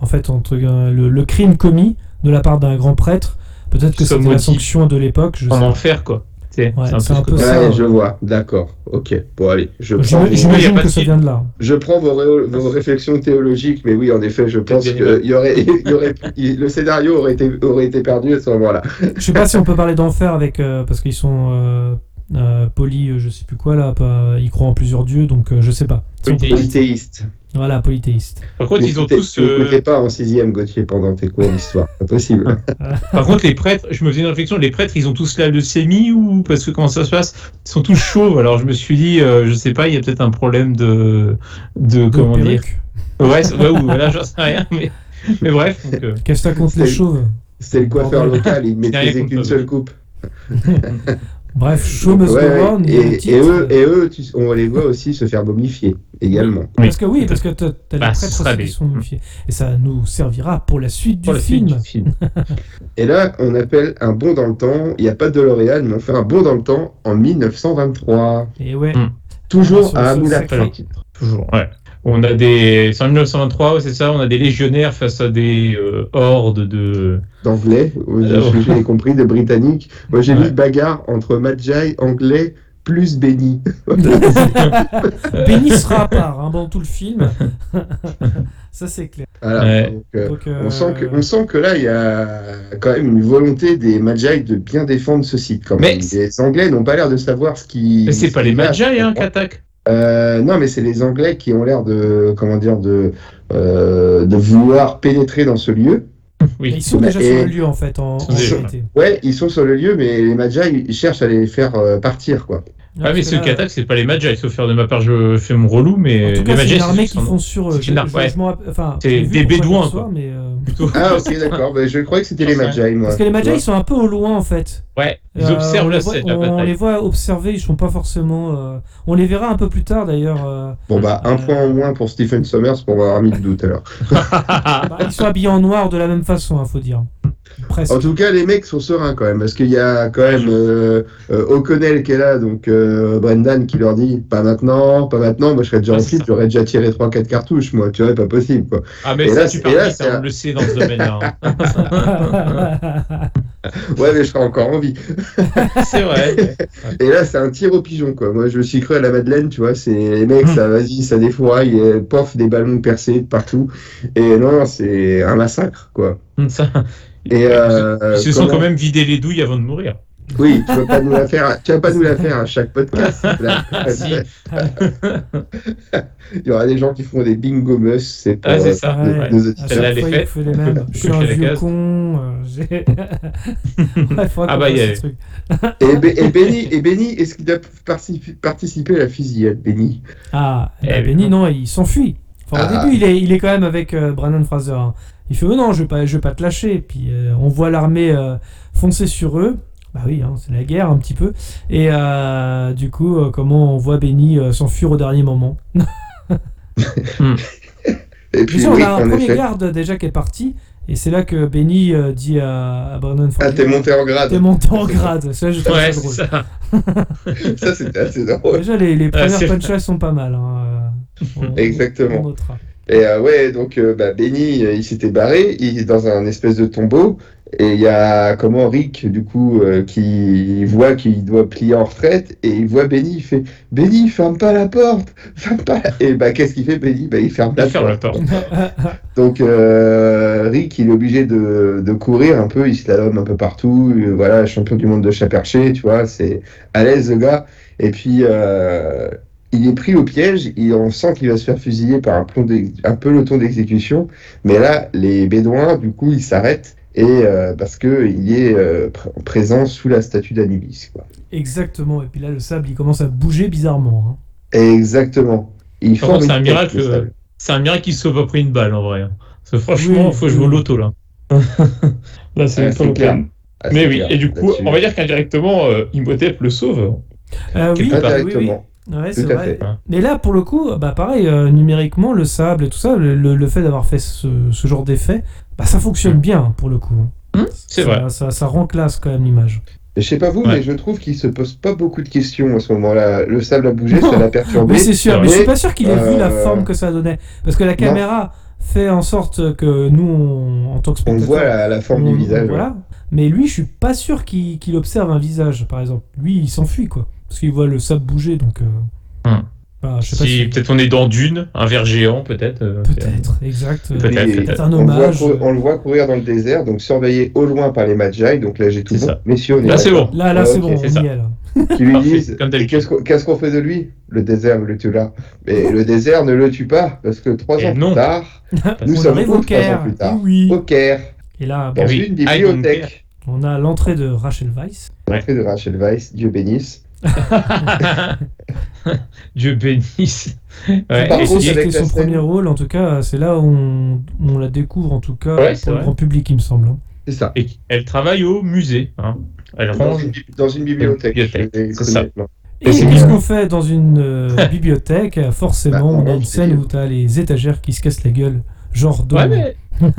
en fait entre euh, le, le crime commis de la part d'un grand prêtre. Peut-être que c'était la sanction de l'époque. Je sais En pas. enfer, quoi. C'est Ouais, c'est un peu un ça. Ouais, je vois. D'accord. Ok. Bon, allez. Je vos, que ça vient de là. je prends vos, ré- vos réflexions théologiques, mais oui, en effet, je pense que il y aurait, [LAUGHS] y le scénario aurait été, aurait été perdu à ce moment-là. Je sais pas si on peut parler d'enfer avec euh, parce qu'ils sont euh, euh, poly, euh, je sais plus quoi là. Pas, ils croient en plusieurs dieux, donc euh, je sais pas. Si on peut- Polythéiste. Voilà, polythéiste. Par contre, ils ont tous. euh, n'écoutez pas en sixième, Gauthier, pendant tes cours d'histoire. Pas possible. [LAUGHS] [LAUGHS] Par contre, les prêtres, je me faisais une réflexion, les prêtres, ils ont tous la leucémie ou parce que comment ça se passe? Ils sont tous chauves. Alors je me suis dit, euh, je sais pas, il y a peut-être un problème de, de comment dire? Ouais, ouais, ou voilà, j'en sais rien, mais, mais bref. Euh, Qu'est-ce que t'as contre les C'est- chauves? C'était le coiffeur local, il contre qu'une seule coupe. [LAUGHS] Bref, show must Ouais, go ouais. on, Et, eux, et eux tu- on les voit aussi se faire momifier également. Parce que oui, parce que t'as t'as Bah, les ce prêtres qui sont momifiés. Et ça nous servira pour la suite pour du la suite film. du film. [LAUGHS] Et là, on appelle un bond dans le temps. Il n'y a pas de DeLorean, mais on fait un bond dans le temps en 1923. Et ouais. Mm. Toujours Sur à ce Amoula sacré- Pas le titre. Toujours, ouais. On a des. C'est en 1923, ouais, c'est ça, on a des légionnaires face à des euh, hordes de. d'anglais, j'ai compris, de britanniques. Moi, j'ai Ouais. vu bagarre entre Magi anglais plus Benny. [LAUGHS] Benny [LAUGHS] sera à part hein, dans tout le film. [LAUGHS] ça c'est clair. Voilà. Ouais. Donc, euh, Donc, euh, on, sent que, on sent que là, il y a quand même une volonté des Magi de bien défendre ce site. Quand Mais même. Les Anglais n'ont pas l'air de savoir ce qui. Mais c'est ce pas les Magi hein, qui attaquent. Euh, non, mais c'est les Anglais qui ont l'air de, comment dire, de, euh, de vouloir pénétrer dans ce lieu. Oui. Ils sont Mais- déjà et- sur le lieu en fait en, en. Ouais, ils sont sur le lieu, mais les Magi ils cherchent à les faire euh, partir, quoi. Ah, mais ceux là, qui attaquent, c'est pas les Magi. Sauf faire de ma part, je fais mon relou, mais En tout les cas, c'est Magi, une armée qui font sur c'est ouais. enfin, vu des Bédouins, mais, euh, [LAUGHS] plutôt. Ah, ok, d'accord. Ben, je croyais que c'était les. Magi, moi. Parce que les Magi ils sont un peu au loin en fait. Ouais, ils Euh, observent on la les voit- scène, On les voit observer, ils sont pas forcément. euh, On les verra un peu plus tard d'ailleurs. euh, Bon, bah, un Euh. point en moins pour Stephen Sommers pour avoir mis le doute, alors. [LAUGHS] bah, ils sont habillés en noir de la même façon, hein, faut dire. Presque. En tout cas, les mecs sont sereins quand même, parce qu'il y a quand même euh, euh, O'Connell qui est là, donc euh, Brendan qui leur dit pas maintenant, pas maintenant. Moi, je serais déjà Ah, en flip, ça. j'aurais déjà tiré 3-4 cartouches, moi, tu vois, pas possible, quoi. Ah, mais Et ça, là, tu c'est- parles là, c'est hein, on le sait dans ce domaine-là. hein. [LAUGHS] Ouais, mais je serais encore en vie. [LAUGHS] c'est vrai. Et là, c'est un tir au pigeon, quoi. Moi, je me suis cru à la Madeleine, tu vois, c'est les mecs, Hmm. ça, vas-y, ça défouraille, et pof, des ballons percés de partout. Et non, c'est un massacre, quoi. Ça. Et, euh, Ils se sont quand même vidé les douilles avant de mourir. Oui, tu vas pas nous la faire, tu vas pas nous la faire à chaque podcast. [LAUGHS] Il y aura des gens qui font des bingo mus, c'est pour, Ah, c'est euh, ça. nos- Ouais. nos À chaque fois, il les mêmes. [LAUGHS] Je suis un vieux case. con. euh, [LAUGHS] Ouais, faudra Ah bah, il y a- ce truc. Et, et Benny, et Benny, est-ce qu'il a participé, à la fusillade, Benny? Ah, Eh bah. Benny, non, il s'enfuit. Enfin, Ah. Au début, il est, il est quand même avec euh, Brandon Fraser. hein. Il fait oh non, je vais pas, je vais pas te lâcher. Puis euh, on voit l'armée euh, foncer sur eux. Bah oui, hein, c'est la guerre un petit peu. Et euh, du coup, euh, comment on voit Benny euh, s'enfuir au dernier moment. [LAUGHS] Et puis, on oui, a un premier effet. garde déjà qui est parti. Et c'est là que Benny euh, dit à, à Brandon Ah, Fraser t'es monté en grade. T'es monté en grade. Ça, je trouve Ouais, ça c'est drôle. ça. Ça, c'était assez drôle. Déjà, les, les premières c'est- punchlines sont pas mal. hein, on- Exactement. on notera. Et euh, ouais, donc euh, bah, Benny, euh, il s'était barré, il est dans un espèce de tombeau, et il y a comment Rick, du coup, euh, qui voit qu'il doit plier en retraite, et il voit Benny, il fait Benny, ferme pas la porte, [LAUGHS] ferme pas. la- Et bah qu'est-ce qu'il fait Benny? Bah il ferme la Il ferme la porte. porte. [LAUGHS] Donc euh, Rick, il est obligé de, de courir un peu, il slalom un peu partout, voilà, champion du monde de chat perché, tu vois, c'est à l'aise le gars. Et puis euh, il est pris au piège, il, on sent qu'il va se faire fusiller par un, plomb un peloton d'exécution, mais là, les Bédouins, du coup, ils s'arrêtent. Et euh, parce que il est euh, pr- présent sous la statue d'Anubis. Exactement. Et puis là, le sable, il commence à bouger bizarrement. hein. Exactement. C'est un miracle. euh. C'est un miracle qu'il se soit pas pris une balle en vrai. hein. Parce que franchement, Oui, faut oui. jouer au loto là. [LAUGHS] là, c'est Ah, pas clair. Ah, Mais oui, clair, et du coup, on va dire qu'indirectement, euh, Imhotep le sauve. Euh, oui, Quelque Pas part. oui, oui. directement. Ouais, c'est vrai. fait. Mais là, pour le coup, bah pareil, euh, numériquement, le sable et tout ça, le, le- le fait d'avoir fait ce, ce genre d'effet, bah ça fonctionne bien pour le coup. C'est Ça- vrai. Ça, ça rend classe quand même l'image. Je sais pas vous, Ouais. mais je trouve qu'il se pose pas beaucoup de questions à ce moment-là. Le sable a bougé, Non. ça l'a perturbé. Mais c'est sûr, c'est mais je suis pas sûr qu'il ait vu la Euh, forme que ça donnait. Parce que la caméra fait en sorte que nous, on- en tant que On spectateurs, voit la, la forme on- du visage. Voilà. Mais lui, je suis pas sûr qu'il qu'il observe un visage, par exemple. Lui, il s'enfuit, quoi. Parce qu'il voit le sable bouger, donc. euh, Hmm. bah, je sais pas Si si. peut-être on est dans Dune, un ver géant peut-être. euh, Peut-être, exact. Peut-être. C'est un On, le voit hommage. on le voit courir dans le désert, donc surveillé au loin par les Magi. Donc là, j'ai tout bon. ça. Messieurs, on est Là, c'est bon. Là, là, c'est bon, c'est on ça. y est, là. [LAUGHS] Qui lui disent. Qu'est-ce qu'on fait de lui? Le désert le tue là. Mais le désert ne le tue pas, parce que trois ans plus tard, [LAUGHS] nous sommes au Caire. plus tard oui. Au Caire, Et là, dans une Ah, au bibliothèque. on a l'entrée de Rachel Weisz. L'entrée de Rachel Weisz, Dieu bénisse. [LAUGHS] Dieu bénisse. Ouais, Par et contre, C'était son premier rôle, en tout cas, c'est là où on, on la découvre, en tout cas, Ouais, c'est pour le grand public, il me semble. hein. C'est ça. et elle travaille au musée. hein. Elle Dans range. une, dans une bibliothèque. c'est ça. Et c'est puisqu'on fait dans une euh, [LAUGHS] bibliothèque, forcément, Bah, on a une scène où t'as les étagères qui se cassent la gueule, genre de... Ouais, mais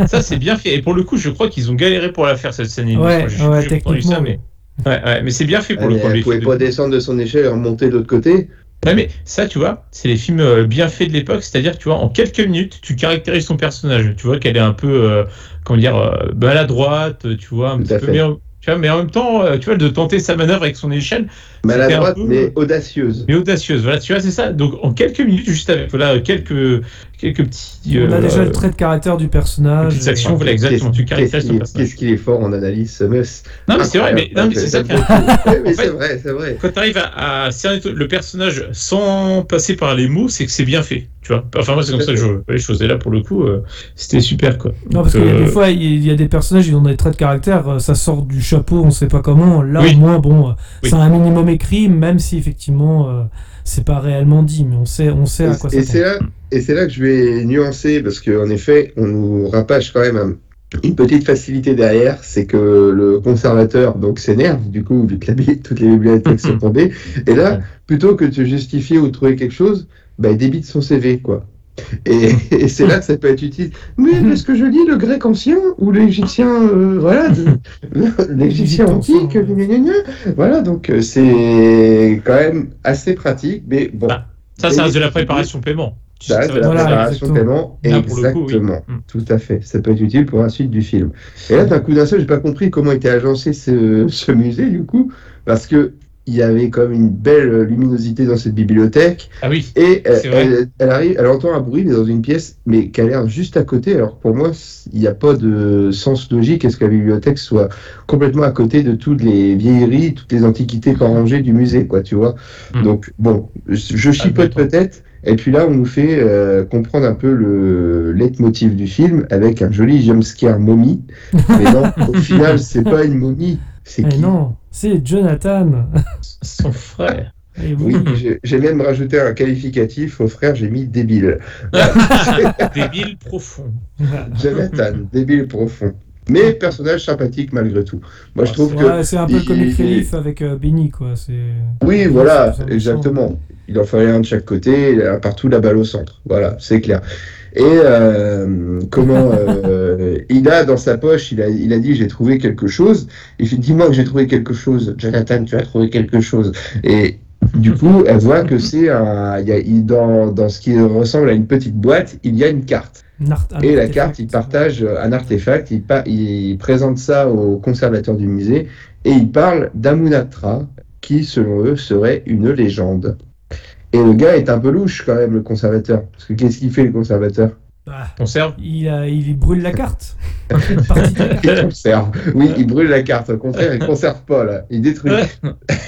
ça c'est bien fait. Et pour le coup, je crois qu'ils ont galéré pour la faire cette scène. Ouais, techniquement, ça, mais... Ouais, ouais, mais c'est bien fait pour Ah, le coup. elle pouvait pas de- descendre de son échelle et remonter de l'autre côté. Ouais, mais ça, tu vois, c'est les films euh, bien faits de l'époque. C'est-à-dire, tu vois, en quelques minutes, tu caractérises son personnage. Tu vois qu'elle est un peu, euh, comment dire, euh, maladroite. Tu vois, un Tout petit peu. Mais, en- tu vois, mais en même temps, euh, tu vois, de tenter sa manœuvre avec son échelle, Maladroite, mais audacieuse. mais audacieuse. Voilà, tu vois, c'est ça. Donc, en quelques minutes, juste avec voilà, quelques, quelques petits. On a euh, déjà le trait de caractère du personnage. petites actions, voilà, exactement. Tu Qu'est-ce caractérises ton qu'il est, personnage. qu'est-ce qu'il est fort en analyse, ce mus. Non, mais c'est vrai, mais, non, mais c'est ça [LAUGHS] mais c'est vrai, c'est vrai. quand tu arrives à, à cerner le personnage sans passer par les mots, c'est que c'est bien fait, tu vois. Enfin, moi, c'est comme ça que je vois les choses. Et là, pour le coup, euh, c'était super, quoi. Non, parce qu'il y a euh, des fois, il y a des personnages, ils ont des traits de caractère, ça sort du chapeau, on sait pas comment. Là, Oui. au moins, bon, Oui. c'est un minimum écrit, même si effectivement, euh, c'est pas réellement dit, mais on sait, on sait à quoi Et, et ça c'est là, et c'est là que je vais nuancer, parce qu'en effet, on nous rapage quand même un- une petite facilité derrière, c'est que le conservateur donc s'énerve, du coup, vu que toutes les bibliothèques sont [LAUGHS] tombées. Et là, plutôt que de se justifier ou de trouver quelque chose, bah, il débite son CV, quoi. Et, et c'est là que ça peut être utile. Mais est-ce que je lis le grec ancien ou l'égyptien, euh, voilà, [LAUGHS] l'égyptien antique, ancien, ouais. gna, gna, gna. voilà, donc euh, c'est quand même assez pratique, mais bon. Bah, Ça, ça reste de la préparation paiement. Ça que reste ça de la Voilà, préparation de exactement. paiement. Là, pour le coup, oui. Exactement. Mm. Tout à fait. Ça peut être utile pour la suite du film. Et là, d'un coup d'un seul, j'ai pas compris comment était agencé ce, ce musée, du coup, parce que il y avait comme une belle euh, luminosité dans cette bibliothèque. Ah oui. Et euh, vrai. elle, elle arrive, elle entend un bruit mais dans une pièce, mais qui a l'air juste à côté. Alors pour moi, il n'y a pas de sens logique à ce que la bibliothèque soit complètement à côté de toutes les vieilleries, toutes les antiquités pas rangées du musée, quoi, tu vois. Hmm. Donc bon, je je chipote peut-être. Et puis là, on nous fait euh, comprendre un peu le leitmotiv du film avec un joli jumpscare momie. Mais non, au [LAUGHS] final, c'est pas une momie. C'est qui non, c'est Jonathan. [LAUGHS] Son frère. Et oui. Oui, j'ai- même rajouté un qualificatif au frère, j'ai mis débile. [LAUGHS] Débile profond. Jonathan, débile profond. Mais personnage sympathique malgré tout. Moi, je Ah, trouve que. C'est un peu il- relief avec euh, Benny, quoi. Oui, voilà, exactement. Il en fallait un de chaque côté, partout la balle au centre. Voilà, c'est clair. Et euh, comment euh, il a dans sa poche, il a, il a dit j'ai trouvé quelque chose. Il fait dis-moi que j'ai trouvé quelque chose. Jonathan, tu as trouvé quelque chose. Et du coup, elle voit que c'est un, il y a, il- dans, dans ce qui ressemble à une petite boîte, il y a une carte. Un Et la carte, il partage un artefact, il, pa- il présente ça au conservateur du musée et il parle d'Amunatra, qui, selon eux, serait une légende. Et le gars est un peu louche quand même, le conservateur. Parce que qu'est-ce qu'il fait, le conservateur? Ah, Conserve il, a- il brûle la carte. [LAUGHS] Il conserve. Oui, il brûle la carte. Au contraire, il conserve pas, là. Il détruit. [LAUGHS]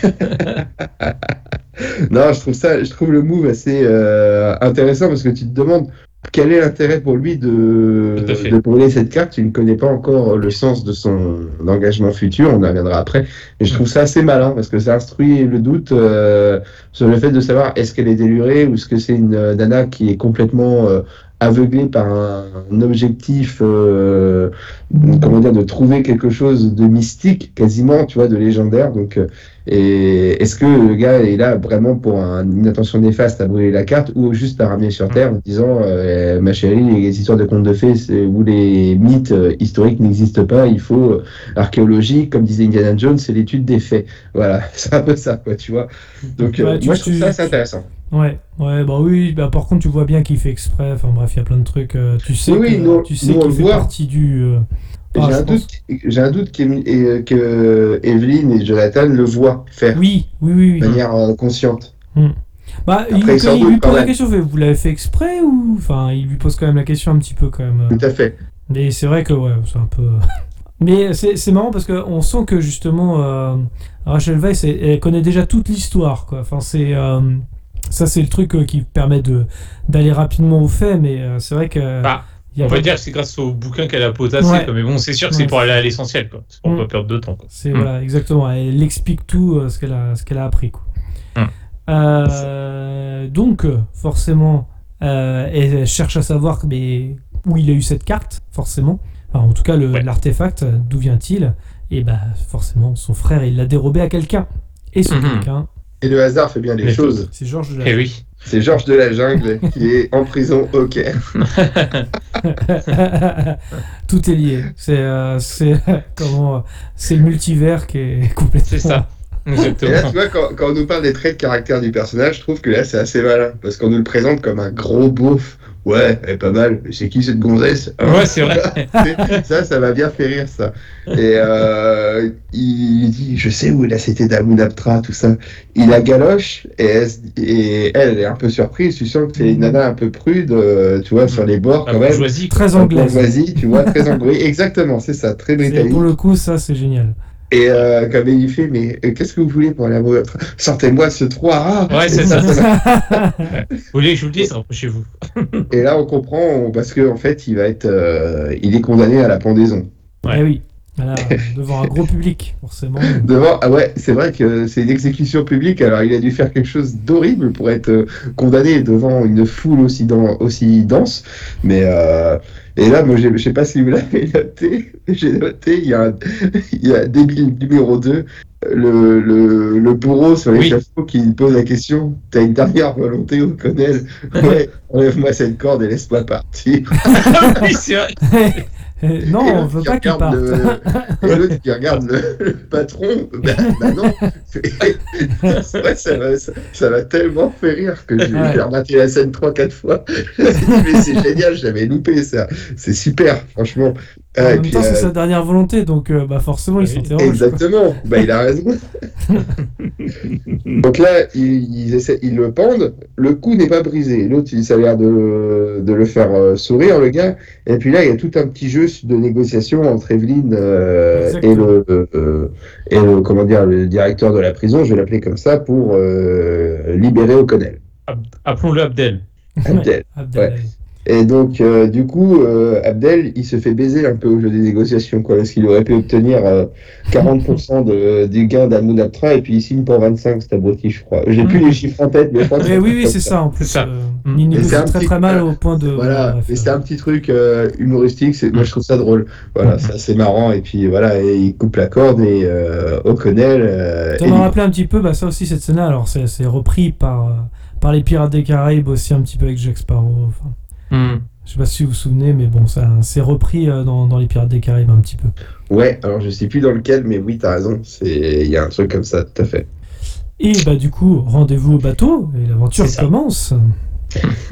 non, je trouve ça, je trouve le move assez euh, intéressant parce que tu te demandes quel est l'intérêt pour lui de, de brûler cette carte? Tu ne connais pas encore le sens de son engagement futur. On y reviendra après. Mais je trouve ça assez malin parce que ça instruit le doute euh, sur le fait de savoir est-ce qu'elle est délurée ou est-ce que c'est une euh, nana qui est complètement euh, aveuglée par un, un objectif, euh, comment dire, de trouver quelque chose de mystique, quasiment, tu vois, de légendaire. Donc, euh, et est-ce que le gars est là vraiment pour un- une intention néfaste à brûler la carte ou juste à ramener sur Terre en disant, euh, ma chérie, les histoires de contes de fées c'est- ou les mythes euh, historiques n'existent pas, il faut euh, l'archéologie, comme disait Indiana Jones, c'est l'étude des faits. Voilà, [LAUGHS] c'est un peu ça, quoi, tu vois. Donc, euh, tu- moi, je trouve tu- ça assez intéressant. Ouais, ouais, bah oui, bah par contre, tu vois bien qu'il fait exprès. Enfin bref, il y a plein de trucs. euh, tu sais, Oui, que- nous- tu sais qu'il fait voit. partie du. Euh, ah, j'ai un doute, j'ai un doute et- que Evelyn et Jonathan le voient faire Oui, oui, oui. oui. de manière euh, consciente. Bah, il, Après, il lui pose la question, vous l'avez fait exprès ou. Enfin, il lui pose quand même la question un petit peu quand même. euh. Tout à fait. Mais c'est vrai que, ouais, c'est un peu. [LAUGHS] Mais c'est c'est marrant parce qu'on sent que justement, euh, Rachel Weisz, elle, elle connaît déjà toute l'histoire, quoi. Enfin, c'est. euh, ça, c'est le truc euh, qui permet de d'aller rapidement au fait, mais euh, c'est vrai que. Bah, On va dire que c'est grâce au bouquin qu'elle a potassé, Ouais. quoi. mais bon, c'est sûr que Ouais. c'est pour aller à l'essentiel, quoi. C'est pour Mm. pas perdre de temps, quoi. C'est Mm. voilà, exactement. Elle explique tout euh, ce qu'elle a, ce qu'elle a appris. Quoi. Mm. Euh, donc, euh, forcément, euh, elle cherche à savoir mais, où il a eu cette carte, forcément. Enfin, en tout cas, le- Ouais. l'artefact, d'où vient-il? Et bah, forcément, son frère, il l'a dérobé à quelqu'un. Et ce Mhm. quelqu'un, Et le hasard fait bien les choses. c'est Georges de la Eh oui. C'est Georges de la Jungle qui est en prison au Caire. [LAUGHS] Tout est lié. C'est euh, c'est [LAUGHS] comment euh, C'est le multivers qui est [LAUGHS] complètement. C'est ça. Et là, Exactement. tu vois, quand, quand on nous parle des traits de caractère du personnage, je trouve que là, c'est assez malin. Parce qu'on nous le présente comme un gros beauf. Ouais, elle est pas mal. C'est qui cette gonzesse Hein Ouais, c'est vrai. [LAUGHS] ça, ça m'a bien fait rire, ça. Et euh, il dit, je sais où est la cité d'Amunaptra, tout ça. Il la galoche, et elle, et elle, est un peu surprise. Tu sens que c'est une nana un peu prude, euh, tu vois, sur les bords La quand même. bourgeoisie, quoi. Très anglaise. Bourgeoisie, tu vois, très anglaise. Exactement, c'est ça, très britannique. Pour le coup, ça, c'est génial. Et euh, comme il fait, mais euh, qu'est-ce que vous voulez pour aller à votre... Sortez-moi ce trou à rat Ouais, c'est ça. m'a- [LAUGHS] Vous voulez que je vous le dise, rapprochez-vous. Et là, on comprend, on- parce qu'en en fait, il va être, euh, il est condamné à la pendaison. Ouais. Eh oui. Voilà, [LAUGHS] devant un gros public, forcément. Devant, ah ouais, c'est vrai que c'est une exécution publique, alors il a dû faire quelque chose d'horrible pour être euh, condamné devant une foule aussi, den- aussi dense. Mais, euh, et là, moi, je sais pas si vous l'avez [LAUGHS] noté, j'ai noté, il y a, un, [LAUGHS] il y a débile numéro 2, le, le, le bourreau sur Oui. l'échafaud qui pose la question T'as une dernière volonté, O'Connell Ouais, enlève-moi cette corde et laisse-moi partir. oui, c'est vrai. [LAUGHS] Non, Et on veut pas qu'il regarde parte. le- Et l'autre qui regarde le, le patron, bah, bah non. [LAUGHS] Vrai, ça m'a ça, ça m'a tellement fait rire que j'ai Ouais. la scène 3-4 fois. [LAUGHS] Mais c'est génial, j'avais loupé ça. C'est super, franchement. Ah, en et même puis, temps, c'est euh, sa dernière volonté, donc euh, bah, forcément, il Oui, s'interroge. Exactement, bah, il a raison. [LAUGHS] Donc là, ils, ils essaient, ils le pendent, le cou n'est pas brisé. L'autre, il ça a l'air de, de le faire euh, sourire, le gars. Et puis là, il y a tout un petit jeu de négociation entre Evelyne euh, et, le, euh, et le, comment dire, le directeur de la prison, je vais l'appeler comme ça, pour euh, libérer O'Connell. Appelons-le Abdel. Abdel. Abdel. Et donc, euh, du coup, euh, Abdel, il se fait baiser un peu au jeu des négociations, quoi, parce qu'il aurait pu obtenir euh, 40% de, du gain d'Amoun Abtra, et puis il signe pour 25, cet abruti, je crois. J'ai plus les chiffres en tête, mais je crois que Mais un oui, oui, c'est ça en plus. ça. euh, Mm. il c'est négocie un très petit- très mal au point de. Voilà, bref, mais c'est un petit truc euh, humoristique, c'est, moi je trouve ça drôle. Voilà, c'est assez marrant, et puis voilà, et il coupe la corde, et euh, O'Connell. Euh, Ça m'a libre. rappelé un petit peu, bah, ça aussi, cette scène-là, alors c'est c'est repris par, par les Pirates des Caraïbes aussi, un petit peu avec Jack Sparrow. Enfin, Hmm. je sais pas si vous vous souvenez, mais bon, ça c'est repris euh, dans, dans les Pirates des Caraïbes un petit peu. Ouais, alors je sais plus dans lequel, mais oui, t'as raison, c'est, il y a un truc comme ça, tout à fait. Et bah, du coup, rendez-vous au bateau, et l'aventure commence.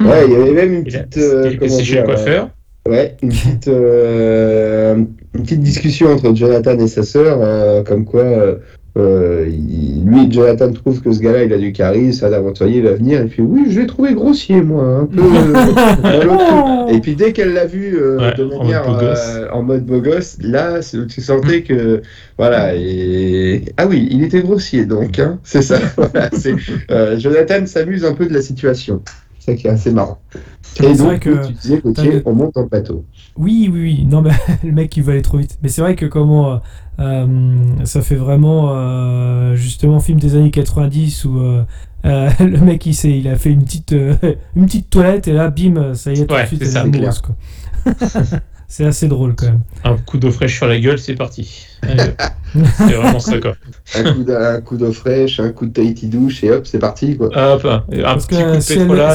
Ouais, il y avait même une petite. euh, chez le euh, coiffeur. Ouais, une petite, euh, une petite discussion entre Jonathan et sa sœur, euh, comme quoi euh, il- lui, Jonathan trouve que ce gars-là, il a du charisme, un aventurier, il va venir, et puis oui, je l'ai trouvé grossier, moi, un peu. euh, [LAUGHS] dans l'autre truc. et puis dès qu'elle l'a vu euh, Ouais, de en manière mode beau gosse. euh, en mode beau gosse, là, c'est- tu sentais que voilà, et ah oui, il était grossier, donc, hein, c'est ça. [LAUGHS] voilà, c'est euh, Jonathan s'amuse un peu de la situation. C'est ça qui est assez marrant. Et donc, vrai que tu disais, le- on monte dans le bateau. Oui, oui, oui. Non, mais [LAUGHS] le mec, il va aller trop vite. Mais c'est vrai que comment. euh, euh, ça fait vraiment. euh, justement, film des années 90 où. euh, euh, [LAUGHS] le mec il, s'est- il a fait une petite, euh, [LAUGHS] une petite toilette et là bim ça y est tout Ouais, de suite est ça. amoureuse, quoi. C'est assez drôle quand même Un coup d'eau fraîche sur la gueule, c'est parti. [LAUGHS] C'est vraiment ça, quoi. un coup d'un- un coup d'eau fraîche, un coup de Tahiti douche et hop, c'est parti quoi. Hop, un Parce petit coup que de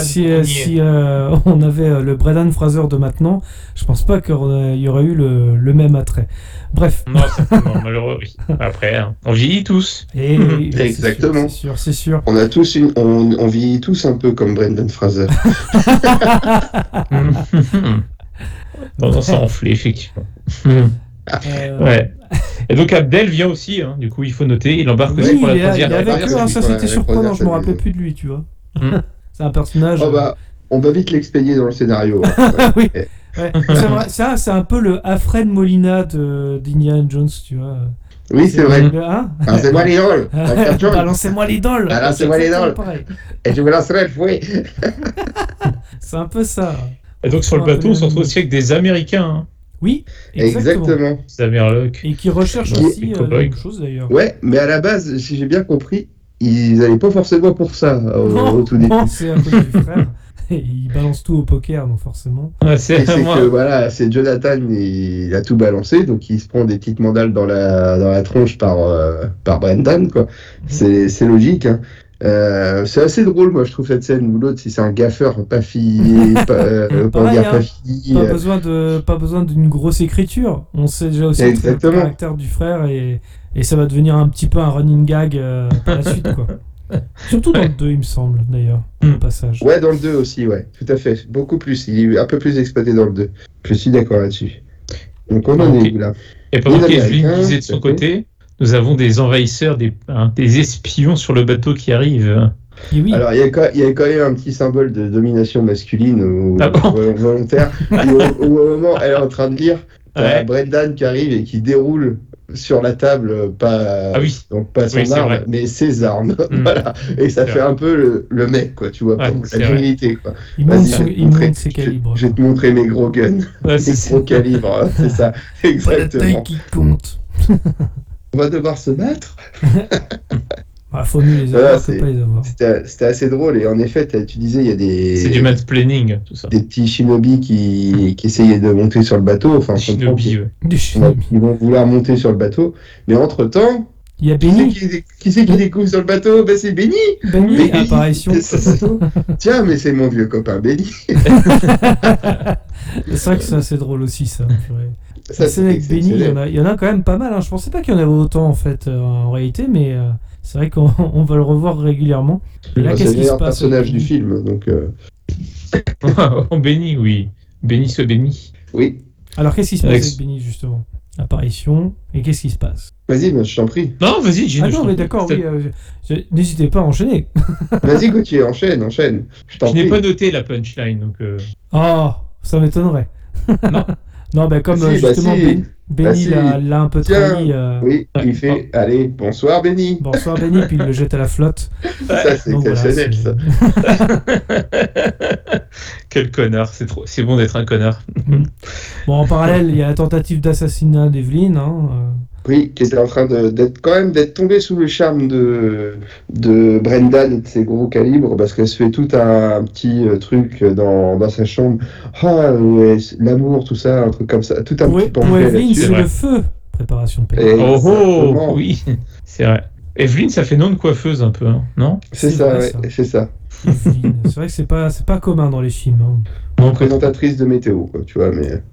si, elle- euh, si, euh, on avait euh, le Brendan Fraser de maintenant, je pense pas qu'il y aurait- eu le, le même attrait. Bref. Non, certainement, [LAUGHS] malheureux, oui. Après, hein, on vieillit tous. Et, [LAUGHS] c'est sûr, Exactement. C'est sûr, c'est sûr. On a tous une, on, on vieillit tous un peu comme Brendan Fraser. Non, non, ça enflé, effectivement. Euh, ouais. [LAUGHS] Et donc Abdel vient aussi, hein, du coup, il faut noter, il embarque aussi Oui, pour il la il est avec eux, hein, ça c'était surprenant, je me rappelais plus de lui, tu vois. Mm. [LAUGHS] c'est un personnage. Oh bah, on va vite l'expédier dans le scénario. hein. [LAUGHS] oui. Ouais. C'est vrai, ça, c'est un peu le Alfred Molina de d'Indiana Jones, tu vois. Oui, c'est vrai. Hein Ah, c'est moi l'idole. Dr. Jones. Balancez-moi l'idole. Balancez-moi C'est l'idole. pareil. Et je vous lancerai le fouet. C'est un peu ça. Et donc sur le bateau, on se retrouve aussi avec des Américains, hein, Oui, exactement. Exactement. Et qui recherchent Qui- aussi euh, même chose d'ailleurs. Ouais, mais à la base, si j'ai bien compris, ils n'allaient pas forcément pour ça au, Non, au tout début. non, c'est à cause du frère. [LAUGHS] Il balance tout au poker, donc forcément. Ouais, Et c'est que voilà, c'est Jonathan, il a tout balancé, donc il se prend des petites mandales dans la, dans la tronche par, euh, par Brendan, quoi. C'est c'est logique, hein. Euh, c'est assez drôle, moi, je trouve cette scène où l'autre, si c'est un gaffeur, pas [LAUGHS] pas, euh, Pareil, hein. pas fini. Pas euh, besoin de pas besoin d'une grosse écriture. On sait déjà aussi le caractère du frère et, et ça va devenir un petit peu un running gag euh, par la suite quoi. [LAUGHS] Surtout dans le 2 il me semble d'ailleurs Hmm. au passage. Ouais, dans le 2 aussi, ouais, tout à fait. Beaucoup plus. Il est un peu plus exploité dans le 2. Je suis d'accord là-dessus. Donc on en Ok. est où là? Et pendant Américains, disait de son côté, nous avons des envahisseurs, des, hein, des espions sur le bateau qui arrivent. Et oui. Alors il y, a quand- il y a quand même un petit symbole de domination masculine ou Ah bon [LAUGHS] volontaire. Au, au moment elle est en train de lire, Ouais. Brendan qui arrive et qui déroule sur la table, pas, Ah oui. donc pas son Oui, arme, vrai. mais ses armes. [LAUGHS] Mm. voilà. Et ça fait vrai. un peu le, le mec, quoi, tu vois, Ouais, la virilité, quoi. il monte, Vas-y, son- je vais te il montrer- monte ses je- calibres. Je vais te montrer mes gros guns, Ouais, [LAUGHS] mes gros calibres, hein, c'est ça, Pas la taille exactement. qui compte. On va devoir se battre. [LAUGHS] Ah, faut mieux les Voilà, avoir c'est- pas les avoir. C'était assez drôle et en effet, tu disais, il y a des... C'est du mansplaining, tout ça. des petits shinobi qui, qui essayaient de monter sur le bateau. Enfin, comprend Shinobi, ouais. Shinobi. Ils vont vouloir monter sur le bateau. Mais entre-temps, Il y a qui c'est Benny. qui, qui, c'est qui découvre sur le bateau? Ben, C'est Benny Benny, Benny. apparition. C'est ça. Tiens, mais c'est mon vieux copain Benny. [LAUGHS] C'est vrai que c'est assez drôle aussi ça. Ça, avec Benny, il y, en a, il y en a quand même pas mal. hein. Je pensais pas qu'il y en avait autant en fait euh, en réalité, mais euh, c'est vrai qu'on [LAUGHS] on va le revoir régulièrement. Et là, qu'est-ce c'est le qui se passe personnage du film. Donc, euh, [LAUGHS] On bénit, oui. Béni soit béni. oui. Alors, qu'est-ce qui se passe Avec- avec Benny, justement? Apparition, et qu'est-ce qui se passe? Vas-y, bah, je t'en prie. Non, vas-y, Gino. Ah je non, mais d'accord, oui. euh, je- je- N'hésitez pas à enchaîner. [LAUGHS] Vas-y, Gauthier, enchaîne, enchaîne. Je t'en Je n'ai pas noté la punchline, donc. euh, Oh, ça m'étonnerait. Non. Non, bah, comme Si, euh, bah justement, si. Ben- Benny Bah si. l'a un peu Tiens. trahi. euh, Oui, Ouais. il fait Allez, bonsoir, Benny. Bonsoir Benny, puis il le jette à la flotte. Ça, c'est voilà, exceptionnel, ça. [LAUGHS] Quel connard, c'est trop, c'est bon d'être un connard. Bon, en parallèle, il y a la tentative d'assassinat d'Evelyn. Hein, euh, Oui, qui était en train de- d'être quand même d'être tombé sous le charme de, de Brendan et de ses gros calibres parce qu'elle se fait tout un, petit euh, truc dans, dans sa chambre. Ah, ouais, l'amour, tout ça, un truc comme ça. Tout un Pour, petit pour pamphlet Evelyn, là-dessus. [LAUGHS] c'est vrai. le feu. Préparation Oh, oh, oui, c'est vrai. Evelyne, ça fait nom de coiffeuse un peu, hein, non? C'est ça, ouais, c'est ça. Evelyn. C'est vrai que c'est pas, c'est pas commun dans les films. hein. Non, Présentatrice de météo, quoi, tu vois, mais.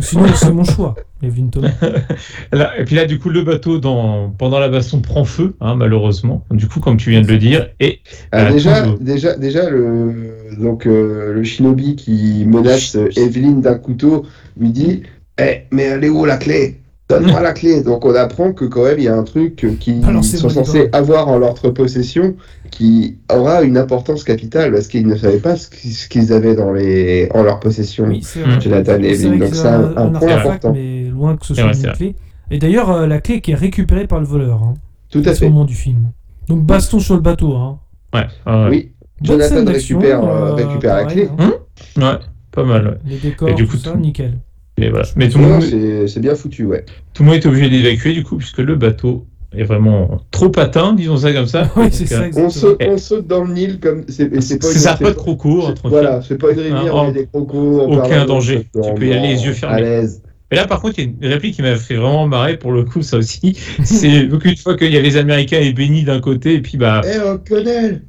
Sinon, c'est mon choix, Evelyn Thomas. [LAUGHS] Là, et puis là, du coup, le bateau, dans, pendant la baston, prend feu, hein, malheureusement. Du coup, comme tu viens de le dire. Et Ah, Euh, déjà, déjà, déjà, le, donc, euh, le shinobi qui menace Evelyne d'un couteau lui dit Eh, mais elle est où la clé? Donne-moi la clé. Donc, on apprend que, quand même, il y a un truc qu'ils Balancez-moi sont censés avoir en leur possession qui aura une importance capitale parce qu'ils ne savaient pas ce qu'ils avaient dans les, en leur possession. Oui, c'est vrai. Jonathan et Evelyn. Donc, c'est un, un point important. mais loin que ce soit une clé. Et d'ailleurs, euh, la clé qui est récupérée par le voleur. Hein, Tout à fait. moment du film. Donc, baston sur le bateau. Hein. ouais, Oui. Bonne Jonathan récupère, euh, euh, récupère la pareil, clé. hein. ouais, pas mal. ouais. Les décors, Et du coup, tout ça, tout- nickel. Et voilà. Mais tout le, monde, c'est bien foutu, ouais. tout le monde est obligé d'évacuer, du coup, puisque le bateau est vraiment trop atteint, disons ça comme ça. [LAUGHS] oui, Donc, c'est euh, ça, On saute, on saute dans le Nil comme c'est pas ça, c'est pas de. Voilà, c'est pas une rivière Ah, où il y a des crocos. en aucun danger. Tu peux y aller les yeux fermés. À l'aise. Et là, par contre, il y a une réplique qui m'a fait vraiment marrer pour le coup, ça aussi. [LAUGHS] C'est donc une fois qu'il y a les Américains et Benny d'un côté, et puis bah, Eh, oh, Colonel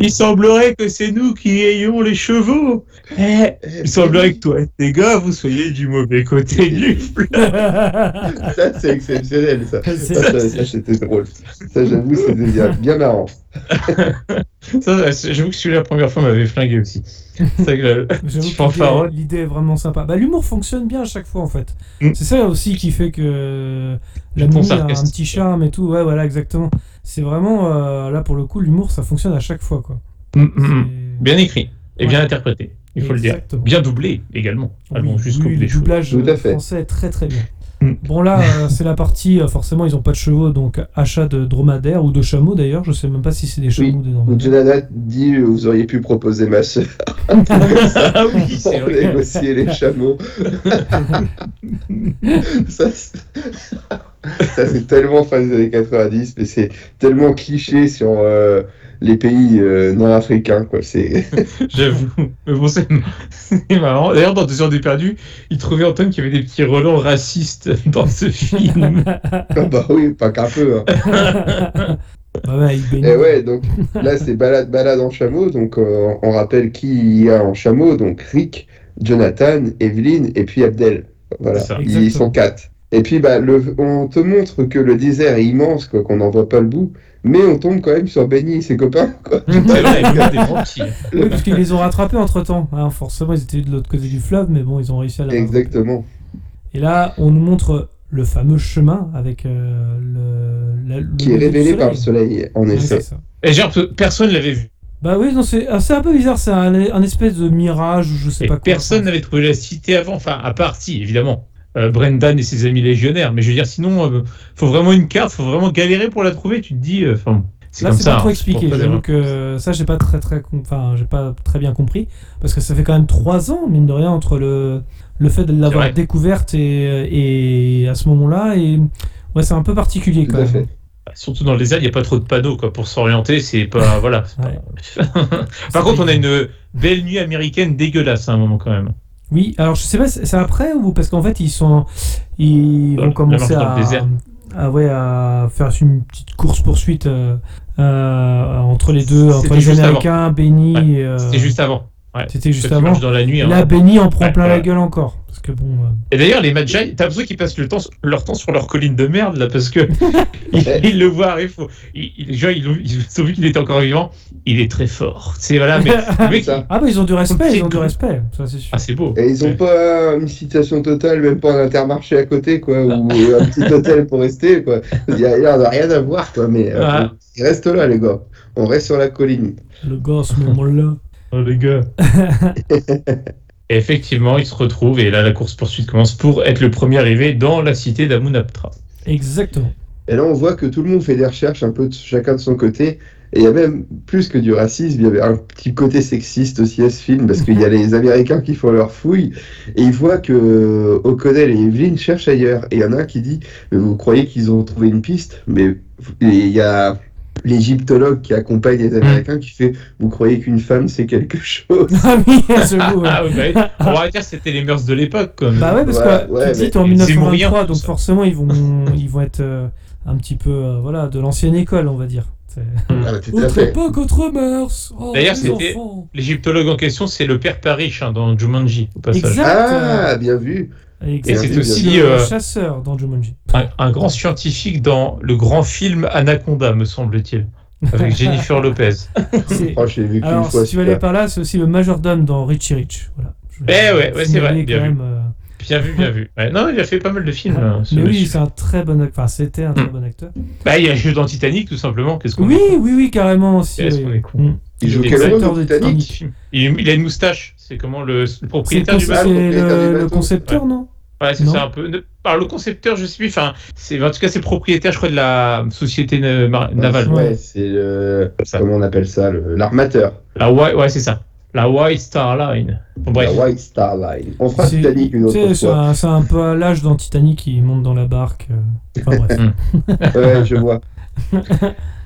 il semblerait que c'est nous qui ayons les chevaux. Eh, il semblerait que toi et tes gars, vous soyez du mauvais côté du fleuve. [LAUGHS] Ça, c'est exceptionnel, ça. [LAUGHS] C'est- Ça, ça, ça, c'était drôle. Ça, j'avoue, c'était bien, bien marrant. [LAUGHS] Ça, j'avoue que celui-là, la première fois, m'avait flingué aussi. C'est ça [LAUGHS] que que l'idée- est vraiment sympa. Bah, l'humour fonctionne bien à chaque fois en fait. Mm. C'est ça aussi qui fait que la Le ton mie a un petit charme et tout. Ouais, voilà, exactement. C'est vraiment euh, là pour le coup, l'humour ça fonctionne à chaque fois quoi. Mm, mm, Bien écrit et Ouais. bien interprété, il faut le dire. Bien doublé également. Oui, Allons jusqu'au oui, bout le doublage français est très très bien. Mm. Bon là, euh, c'est la partie, euh, forcément ils ont pas de chevaux, donc achat de dromadaires ou de chameaux d'ailleurs, je sais même pas si c'est des chameaux Oui. ou des Donc, dromadaires. Jonathan dit euh, Vous auriez pu proposer ma soeur ah oui, [LAUGHS] c'est pour vrai. négocier les chameaux. [LAUGHS] ça, c'est- [LAUGHS] ça, c'est tellement fin des années 90, mais c'est tellement cliché sur euh, les pays euh, nord-africains. quoi. C'est [LAUGHS] J'avoue. Mais bon, [LAUGHS] c'est marrant. D'ailleurs, dans Deux heures du perdu, il trouvait Antoine qu'il y avait des petits relents racistes [LAUGHS] dans ce film. Ah bah oui, pas qu'un peu. hein. Bah ouais. Et ouais, donc là c'est balade, balade en chameau. Donc euh, on rappelle qui il y a en chameau. Donc Rick, Jonathan, Evelyn et puis Abdel. Voilà, C'est ça. ils Exactement. sont quatre. Et puis bah, le, on te montre que le désert est immense, quoi, qu'on n'en voit pas le bout. Mais on tombe quand même sur Benny et ses copains. Quoi. [LAUGHS] [LAUGHS] Oui, parce qu'ils les ont rattrapés entre temps. forcément, ils étaient de l'autre côté du fleuve, mais bon, ils ont réussi à les rattraper. Exactement. Et là, on nous montre le fameux chemin avec euh, le, la- le Qui est révélé par le soleil. en Ouais, effet. Et genre, personne l'avait vu. Bah oui, non, c'est ah, c'est un peu bizarre, c'est un, un espèce de mirage ou je sais Et pas quoi. personne n'avait trouvé la cité avant. Enfin, à part, si, évidemment. Euh, Brendan et ses amis légionnaires. Mais je veux dire, sinon, euh, faut vraiment une carte, faut vraiment galérer pour la trouver. Tu te dis, euh, enfin, c'est Là, comme c'est ça. pas trop hein, expliqué. pour pas J'avoue que ça, j'ai pas très très, enfin, j'ai pas très bien compris parce que ça fait quand même trois ans, mine de rien, entre le le fait de l'avoir découverte et, et à ce moment-là et ouais, c'est un peu particulier quand même. fait. Surtout dans le désert, il n'y a pas trop de panneaux quoi, pour s'orienter. C'est pas. voilà. pas- [LAUGHS] Par contre, on a une belle nuit américaine dégueulasse à un moment quand même. Oui, alors je sais pas, c'est après ou parce qu'en fait ils sont, ils vont commencer à, ouais, à faire une petite course poursuite entre les deux, entre les Américains, Benny. Ouais, euh, C'était juste avant. Ouais. C'était juste avant. dans la nuit. hein. Là, Benny en prend Ouais, plein la gueule encore. Parce que bon. euh, Et d'ailleurs, les Magi, t'as l'impression qu'ils passent le temps, leur temps sur leur colline de merde, là, parce que [LAUGHS] ils, ils le voient arriver. faut- Ils, ils, genre, ils, ont- ils ont vu qu'il était encore vivant. Il est très fort. C'est voilà, mais [LAUGHS] Ça. Ah bah ils ont du respect, ils ont du respect, ça c'est sûr. ah, c'est beau. Et ils ont Ouais. pas une citation totale, même pas un intermarché à côté, quoi, ou un petit [LAUGHS] hôtel pour rester, quoi. Il y a rien à voir, quoi, mais euh, Ah. ils restent là, les gars. On reste sur la colline. Le gars à ce moment-là. Oh, les gars. Et [LAUGHS] effectivement, ils se retrouvent et là, la course-poursuite commence pour être le premier arrivé dans la cité d'Amunaptra. Exactement. Et là, on voit que tout le monde fait des recherches un peu de chacun de son côté. Et il y a même plus que du racisme, il y avait un petit côté sexiste aussi à ce film, parce qu'il y a [LAUGHS] les Américains qui font leur fouille, et ils voient que euh, O'Connell et Evelyn cherchent ailleurs. Et il y en a un qui dit, mais vous croyez qu'ils ont trouvé une piste? Mais il y a l'égyptologue qui accompagne les Américains qui fait, vous croyez qu'une femme c'est quelque chose? [LAUGHS] Ah oui, ouais. Ah, ouais, bah, on va dire que c'était les mœurs de l'époque, quand même. Bah ouais, parce Ouais, que ouais, tu te dis en les 1923, Zémouriens, donc forcément ils vont, [LAUGHS] ils vont être euh, un petit peu euh, voilà, de l'ancienne école, on va dire. C'est- Ah, Autre fait. époque, autre mœurs. Oh, D'ailleurs, c'était-. L'égyptologue en question, c'est le père Parish hein, dans Jumanji, au passage. Exact. Ah, bien vu. Et c'est aussi le euh, chasseur dans Jumanji. un, un grand scientifique dans le grand film Anaconda, me semble-t-il, avec [LAUGHS] Jennifer Lopez. C'est- Oh, vu Alors, fois. si tu veux aller par là, c'est aussi le majordome dans Richie Rich. Voilà. Eh ouais, ouais, c'est vrai, bien vu. même, euh, Bien vu, bien vu. [LAUGHS] Ouais, non, il a fait pas mal de films. hein, ce Mais oui, c'est un très bon acteur. Enfin, c'était un très Mm. bon acteur. Bah, il a joué dans Titanic, tout simplement. Qu'est-ce qu'on Oui, oui, oui, carrément aussi. Qu'est-ce oui. est con. Mm. Il joue quel rôle acteur dans de Titanic il, il a une moustache. C'est comment le, le C'est le, propriétaire du c'est bateau du le- concepteur, non Ouais, c'est ça un peu. Par le concepteur, je sais plus. Enfin, c'est en tout cas c'est le propriétaire, je crois, de la société navale. Ouais, c'est le. Ça. Comment on appelle ça le- L'armateur. La White, ouais, c'est ça. La White Star Line. Bon, bref. La White Star Line. On fera C'est- Titanic une autre C'est fois. un, c'est un peu à l'âge dans Titanic, il monte dans la barque. euh, Enfin bref. [LAUGHS] Ouais, je vois.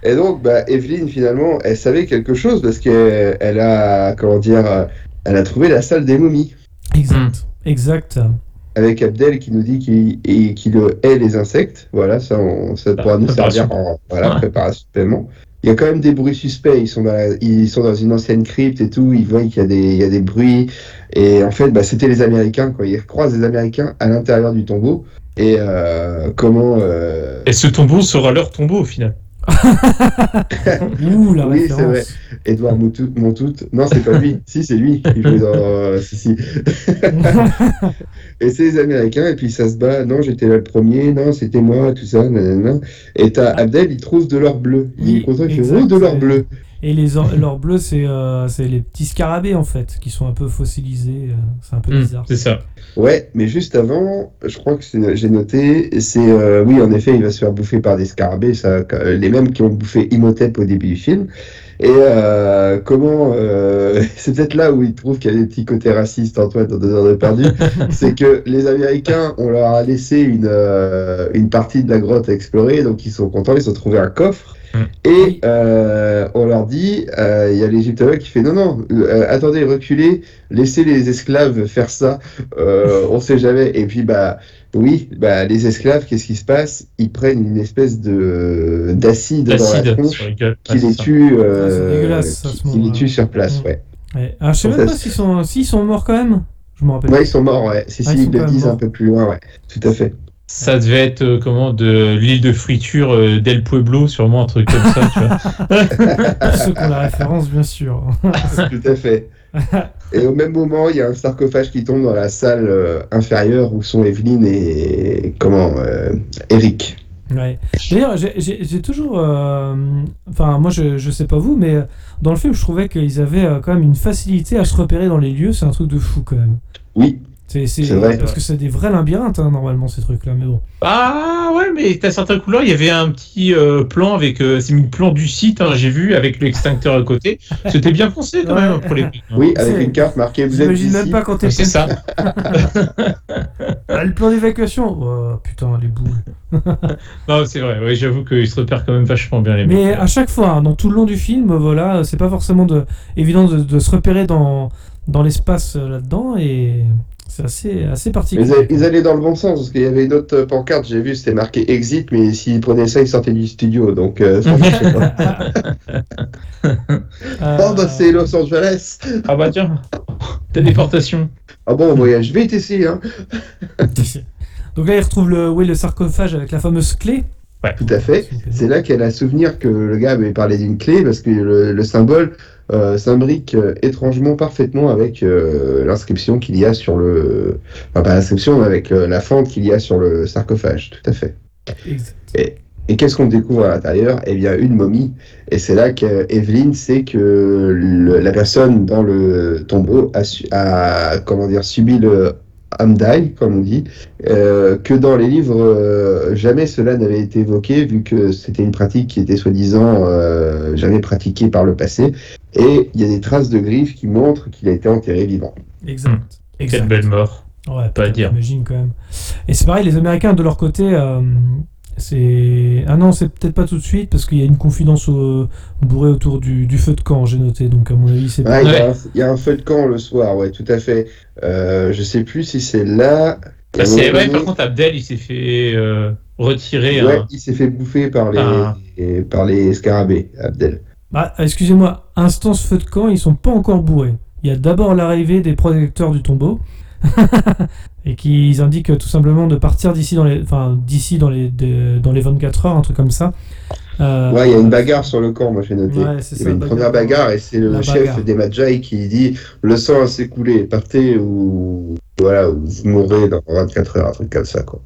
Et donc, bah, Evelyne, finalement, elle savait quelque chose parce qu'elle elle a, comment dire, euh, elle a trouvé la salle des momies. exact. Exact. Avec Abdel qui nous dit qu'il qu'il hait les insectes. Voilà, ça, on- ça pourra nous servir en voilà, Ouais. préparation paiement. Il y a quand même des bruits suspects. Ils sont dans, la- ils sont dans une ancienne crypte et tout. Ils voient qu'il y a des, il y a des bruits. Et en fait, bah, c'était les Américains. Quoi. Ils croisent les Américains à l'intérieur du tombeau. Et euh, comment euh, Et ce tombeau sera leur tombeau au final. Ouh, la Oui, c'est vrai. Edouard Montout. Non, c'est pas lui. si, c'est lui joue dans. euh, si, si. [LAUGHS] et c'est les Américains, et puis ça se bat. Non, j'étais là le premier. Non, c'était moi, tout ça. Nanana. Et t'as Abdel, il trouve de l'or bleu. Il Oui, est content, il fait exact, Oh, de l'or bleu. Et les or- l'or bleu, c'est euh, c'est les petits scarabées en fait, qui sont un peu fossilisés. euh, C'est un peu Hmm, bizarre. c'est ça. Ouais, mais juste avant, je crois que c'est- j'ai noté, c'est. euh, oui, en effet, il va se faire bouffer par des scarabées, ça, les mêmes qui ont bouffé Imhotep au début du film. Et euh, comment. euh, [LAUGHS] c'est peut-être là où il trouve qu'il y a des petits côtés racistes, Antoine, dans Deux heures de perdu. [LAUGHS] c'est que les Américains, on leur a laissé une, euh, une partie de la grotte à explorer, donc ils sont contents, ils ont trouvé un coffre. Mm. Et euh, on leur dit, euh, il y a l'égyptologue qui fait non, non, euh, attendez, reculez, laissez les esclaves faire ça, euh, on sait jamais. Et puis, bah, oui, bah, les esclaves, qu'est-ce qui se passe? Ils prennent une espèce de d'acide dans la tronche les gueules. qui les tue, Ah, euh, qui, qui les tue sur place, Mm. ouais. Ouais. Alors, je sais même pas s'ils sont, sont morts quand même. Je me rappelle. Ouais, ils sont morts, ouais. Si, Ah, si, ils ils le disent un peu plus loin, ouais. Tout à fait. Ça devait être euh, comment de l'île de friture euh, d'El Pueblo, sûrement un truc comme ça, tu vois. [LAUGHS] Pour ceux qui ont la référence, bien sûr. [LAUGHS] Tout à fait. Et au même moment, il y a un sarcophage qui tombe dans la salle euh, inférieure où sont Evelyne et comment euh, Eric. Ouais. D'ailleurs, j'ai- toujours. euh, Enfin, moi, je, je sais pas vous, mais dans le film, je trouvais qu'ils avaient euh, quand même une facilité à se repérer dans les lieux. C'est un truc de fou quand même. Oui, C'est vrai. Parce que c'est des vrais labyrinthes, hein, normalement, ces trucs-là. Mais bon. Ah ouais, mais t'as certains couleurs, il y avait un petit euh, plan avec, euh, c'est mis le plan du site, hein, j'ai vu, avec l'extincteur à côté. [LAUGHS] C'était bien pensé quand Ouais. même pour les prix. oui, avec une carte marquée vous êtes J'imagine même pas quand t'es. C'est ça. [LAUGHS] Ah, le plan d'évacuation. Oh putain, les boules. [LAUGHS] Non, c'est vrai, ouais, j'avoue qu'ils se repèrent quand même vachement bien les mecs. Mais à chaque fois, hein, dans tout le long du film, voilà, c'est pas forcément de, évident de, de se repérer dans, dans l'espace euh, là-dedans et C'est assez, assez particulier. ils, a- ils allaient dans le bon sens, parce qu'il y avait une autre pancarte, j'ai vu, c'était marqué Exit, mais s'ils prenaient ça, ils sortaient du studio, donc euh, ça marchait pas. [LAUGHS] Euh, Oh bah c'est Los Angeles Ah bah tiens, téléportation. Ah bon, on voyage vite ici, hein [LAUGHS] Donc là, il retrouve le, oui, le sarcophage avec la fameuse clé. Tout à fait. C'est là qu'elle a souvenir que le gars avait parlé d'une clé, parce que le, le symbole euh, s'imbrique euh, étrangement parfaitement avec euh, l'inscription qu'il y a sur le... Enfin, pas l'inscription, mais avec euh, la fente qu'il y a sur le sarcophage, tout à fait. Exact. Et qu'est-ce qu'on découvre à l'intérieur? Eh bien, une momie. Et c'est là qu'Evelyne sait que le- la personne dans le tombeau a, su- a, comment dire, subi le Hamdai, comme on dit, euh, que dans les livres, euh, jamais cela n'avait été évoqué, vu que c'était une pratique qui était soi-disant euh, jamais pratiquée par le passé. Et il y a des traces de griffes qui montrent qu'il a été enterré vivant. Exact. Quelle exact. belle mort. Ouais, Pas à dire. J'imagine quand même. Et c'est pareil, les Américains de leur côté, euh, c'est. Ah non, c'est peut-être pas tout de suite parce qu'il y a une confidence au- bourrée autour du, du feu de camp, j'ai noté. Donc à mon avis, c'est. Ah, il, y a Ouais. un, il y a un feu de camp le soir, ouais, tout à fait. Euh, je sais plus si c'est là. Ah, c'est- ouais, par contre, Abdel, il s'est fait euh, retirer. Ouais, un- il s'est fait bouffer par les, Ah. par les scarabées, Abdel. Ah, excusez-moi, instance feu de camp, ils sont pas encore bourrés. Il y a d'abord l'arrivée des protecteurs du tombeau. [LAUGHS] et qu'ils indiquent tout simplement de partir d'ici dans les, enfin, d'ici dans les, de- dans les 24 heures, un truc comme ça. Euh, Ouais, il y a une bagarre sur le camp, moi j'ai noté. Ouais, c'est il y avait une bagarre. première bagarre et c'est le La chef bagarre. des Magi qui dit le sang s'est coulé, partez ou voilà, ou vous mourrez dans 24 heures, un truc comme ça quoi.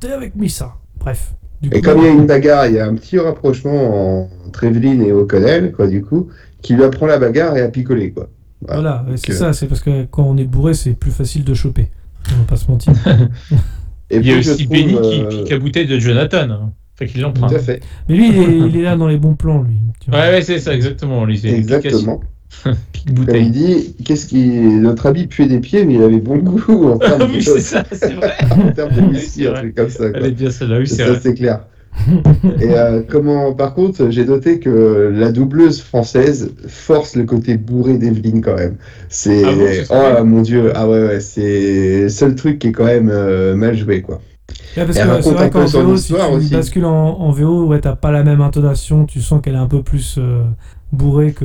T'es avec Missa. Bref. Du Et coup, comme il y a une bagarre, il y a un petit rapprochement entre Evelyn et O'Connell, quoi, du coup, qui lui apprend la bagarre et à picoler, quoi. Voilà, c'est euh, ça, c'est parce que quand on est bourré, c'est plus facile de choper. On va pas se mentir. [LAUGHS] Et Il y a aussi trouve, Benny qui euh, pique la bouteille de Jonathan. hein. Enfin, qui Tout l'emprunte. à fait, Mais lui, il est, il est là dans les bons plans, lui. tu vois. Ouais, ouais, c'est ça, exactement. Lui, c'est exactement. Pique [LAUGHS] Comme il bouteille. dit, qu'est-ce qui. Notre habit puait des pieds, mais il avait bon goût en [LAUGHS] termes oui, de, c'est ça, c'est vrai. en termes de Oui, whisky, c'est un truc comme ça, quoi. Elle est bien celle-là, oui, c'est Ça, c'est clair. [LAUGHS] Et euh, comment, par contre, j'ai noté que la doubleuse française force le côté bourré d'Evelyne quand même. C'est Ah bon, oh mon dieu, ah ouais ouais, c'est le seul truc qui est quand même euh, mal joué quoi. Ouais, parce Elle que c'est vrai qu'en VO, si tu aussi. bascules en, en VO, ouais, t'as pas la même intonation, tu sens qu'elle est un peu plus euh, bourrée que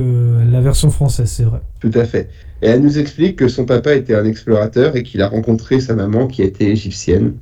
la version française, c'est vrai. Tout à fait. Et elle nous explique que son papa était un explorateur et qu'il a rencontré sa maman qui était égyptienne.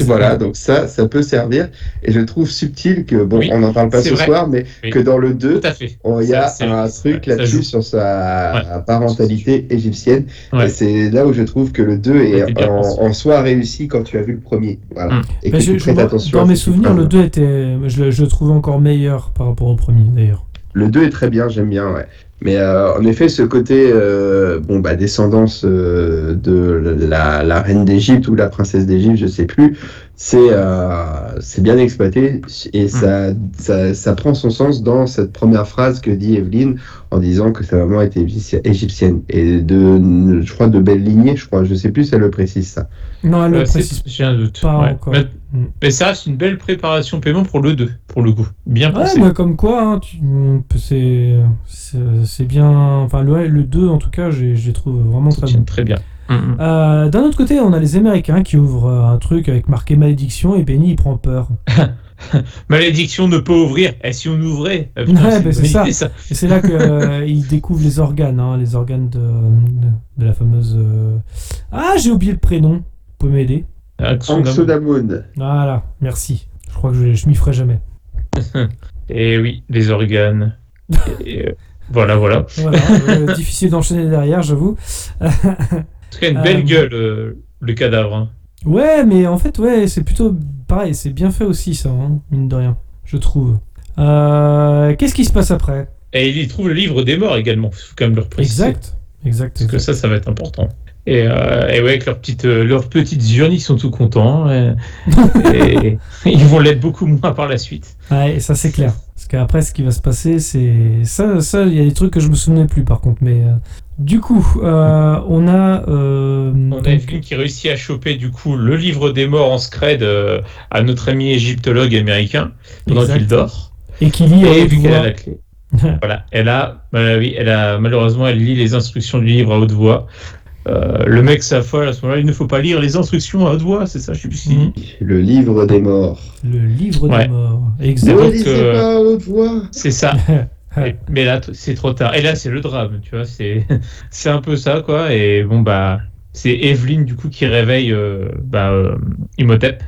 Voilà, donc ça, ça peut servir. Et je trouve subtil que, bon, Oui, on n'en parle pas ce vrai. soir, mais Oui. que dans le 2, Tout à fait. Oh, Il y a un truc là-dessus sur sa Ouais. parentalité égyptienne. Ouais. Et c'est là où je trouve que le 2 Ouais, est en, soi réussi quand tu as vu le premier. Voilà. Mm. Et que tu je- vois- attention dans mes souvenirs, le phrases. 2 était. Je le, je le trouve encore meilleur par rapport au premier, d'ailleurs. Le 2 est très bien, j'aime bien, ouais. Mais euh, en effet, ce côté euh, bon, bah, descendance euh, de la, reine d'Égypte ou la princesse d'Égypte, je sais plus, c'est euh, c'est bien exploité et ça, ça, ça prend son sens dans cette première phrase que dit Evelyne en disant que sa maman était égypti- égyptienne et de, je crois, de belle lignée, je crois, je sais plus si elle le précise ça. Non, elle Euh, le précise J'ai un doute. pas ouais. encore. Mais, mais ça, c'est une belle préparation paiement pour le 2, pour le coup. Bien Ouais, pensé. mais comme quoi, hein, c'est bien. Enfin, le, le 2, en tout cas, je je les trouve vraiment Ça très bon. très bien. Euh, D'un autre côté, on a les Américains qui ouvrent euh, un truc avec marqué malédiction et Benny il prend peur. [LAUGHS] Malédiction ne peut ouvrir. Et si on ouvrait Ah, Ouais, bah, c'est ça. idée, ça. Et c'est là qu'il découvre les organes, hein, les organes de, de, de la fameuse. euh, Ah, j'ai oublié le prénom. Vous pouvez m'aider d'amour. Anxodamoun. Voilà, merci. Je crois que je, je m'y ferai jamais. Et [LAUGHS] Eh oui, les organes. [LAUGHS] Et, euh, voilà, voilà. Voilà, euh, difficile d'enchaîner derrière, j'avoue. Tout cas, une Euh, belle gueule, euh, le cadavre. hein. Ouais, mais en fait, ouais, c'est plutôt pareil, c'est bien fait aussi, ça, hein, mine de rien, je trouve. Euh, Qu'est-ce qui se passe après? Et il y trouve le livre des morts également. faut quand même le. Exact, exact. Parce que ça, ça va être important. Et, euh, et ouais, avec leurs petites, euh, leurs petites urnes, ils sont tout contents. Et, [LAUGHS] et ils vont l'être beaucoup moins par la suite. Ouais, ça c'est clair. Parce qu'après, ce qui va se passer, c'est ça. Ça, il y a des trucs que je me souvenais plus, par contre. Mais euh, du coup, euh, on a. On a Evelyn qui réussit à choper du coup le livre des morts en scred à notre ami égyptologue américain pendant qu'il dort. et qui lit Et vu qu'elle a la clé. voilà, elle a, bah oui, elle a malheureusement elle lit les instructions du livre à haute voix Euh, le mec s'affole à ce moment-là, il ne faut pas lire les instructions à doigt, c'est ça, je sais plus Mhm. dit. Le livre des morts. Le livre Ouais. des morts. Ne Exact. Donc, le lisez euh, pas à haute voix. C'est ça. [LAUGHS] Et- mais là, c'est trop tard. Et là, c'est le drame, tu vois. C'est, [LAUGHS] c'est un peu ça, quoi. Et bon, bah, c'est Evelyn, du coup, qui réveille euh, bah, euh, Imhotep.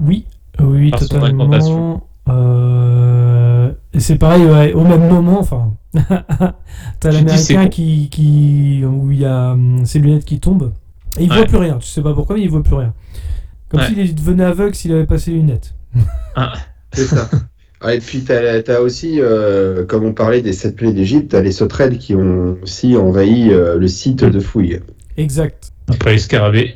Oui, oui, Par son totalement. alimentation. Et c'est pareil, ouais, au même moment, enfin, [LAUGHS] t'as Tu l'américain qui, qui, où il y a hum, ses lunettes qui tombent, et il Ouais. voit plus rien. Tu sais pas pourquoi, mais il voit plus rien. Comme Ouais. s'il devenait aveugle s'il avait pas ses lunettes. [LAUGHS] C'est ça. Ah, et puis, t'as as aussi, euh, comme on parlait des sept plaies d'Égypte, t'as les sauterelles qui ont aussi envahi euh, le site de fouille. Exact. Après les scarabées.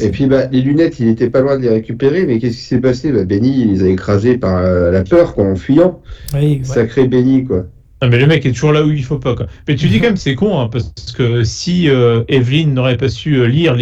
Et puis, bah, les lunettes, il était pas loin de les récupérer, mais qu'est-ce qui s'est passé? Bah, Benny, il les a écrasées par euh, la peur, quoi, en fuyant. Oui, ouais. Sacré Benny, quoi. Ah, mais le mec est toujours là où il faut pas, quoi. Mais tu dis quand même, c'est con, hein, parce que si euh, Evelyn n'aurait pas su euh, lire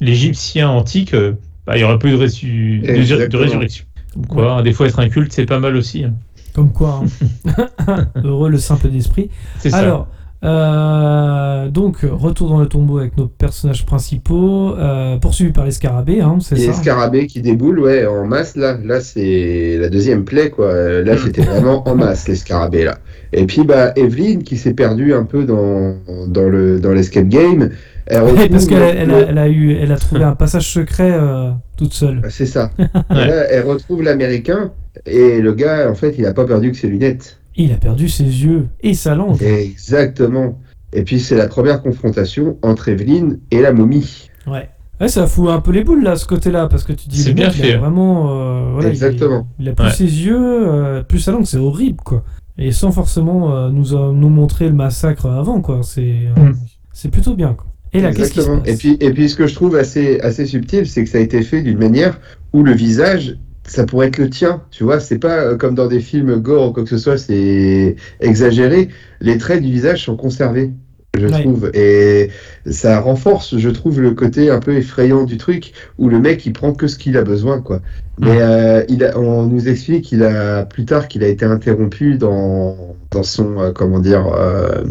l'Égyptien antique, euh, bah, il n'y aurait pas eu de, résu- de- de Exactement. résurrection. Quoi, hein, des fois, être un culte, c'est pas mal aussi. hein. Comme quoi, hein. [LAUGHS] heureux le simple d'esprit. C'est ça. Euh, donc, retour dans le tombeau avec nos personnages principaux, euh, poursuivis par les scarabées, hein, c'est ça les scarabées qui déboulent, ouais, en masse, là, là c'est la deuxième plaie, quoi. Là, c'était vraiment en masse, les scarabées, là. Et puis, bah, Evelyn, qui s'est perdue un peu dans, dans le dans l'escape game, elle [LAUGHS] Ouais, parce qu'elle a, le- elle a, elle a eu, elle a trouvé un passage secret euh, toute seule. C'est ça. Là, elle retrouve l'américain, et le gars, en fait, il a pas perdu que ses lunettes. Il a perdu ses yeux et sa langue. Exactement. Et puis, c'est la première confrontation entre Evelyn et la momie. Ouais. Ouais, ça fout un peu les boules là, ce côté-là, parce que tu dis C'est le bien mec, il a fait. vraiment, euh, voilà, il- Exactement. Il, a plus Ouais. ses yeux, euh, plus sa langue, c'est horrible quoi. Et sans forcément euh, nous nous montrer le massacre avant quoi. C'est euh, Mm. c'est plutôt bien quoi. Et là, qu'est-ce qui se Exactement. passe? Et puis, et puis, ce que je trouve assez, assez subtil, c'est que ça a été fait d'une manière où le visage, ça pourrait être le tien. Tu vois, c'est pas euh, comme dans des films gore ou quoi que ce soit, c'est exagéré. Les traits du visage sont conservés, je Ouais. trouve. Et ça renforce, je trouve, le côté un peu effrayant du truc où le mec, il prend que ce qu'il a besoin, quoi. Mais euh, il a, on nous explique qu'il a, plus tard, qu'il a été interrompu dans, dans son, euh, comment dire, euh,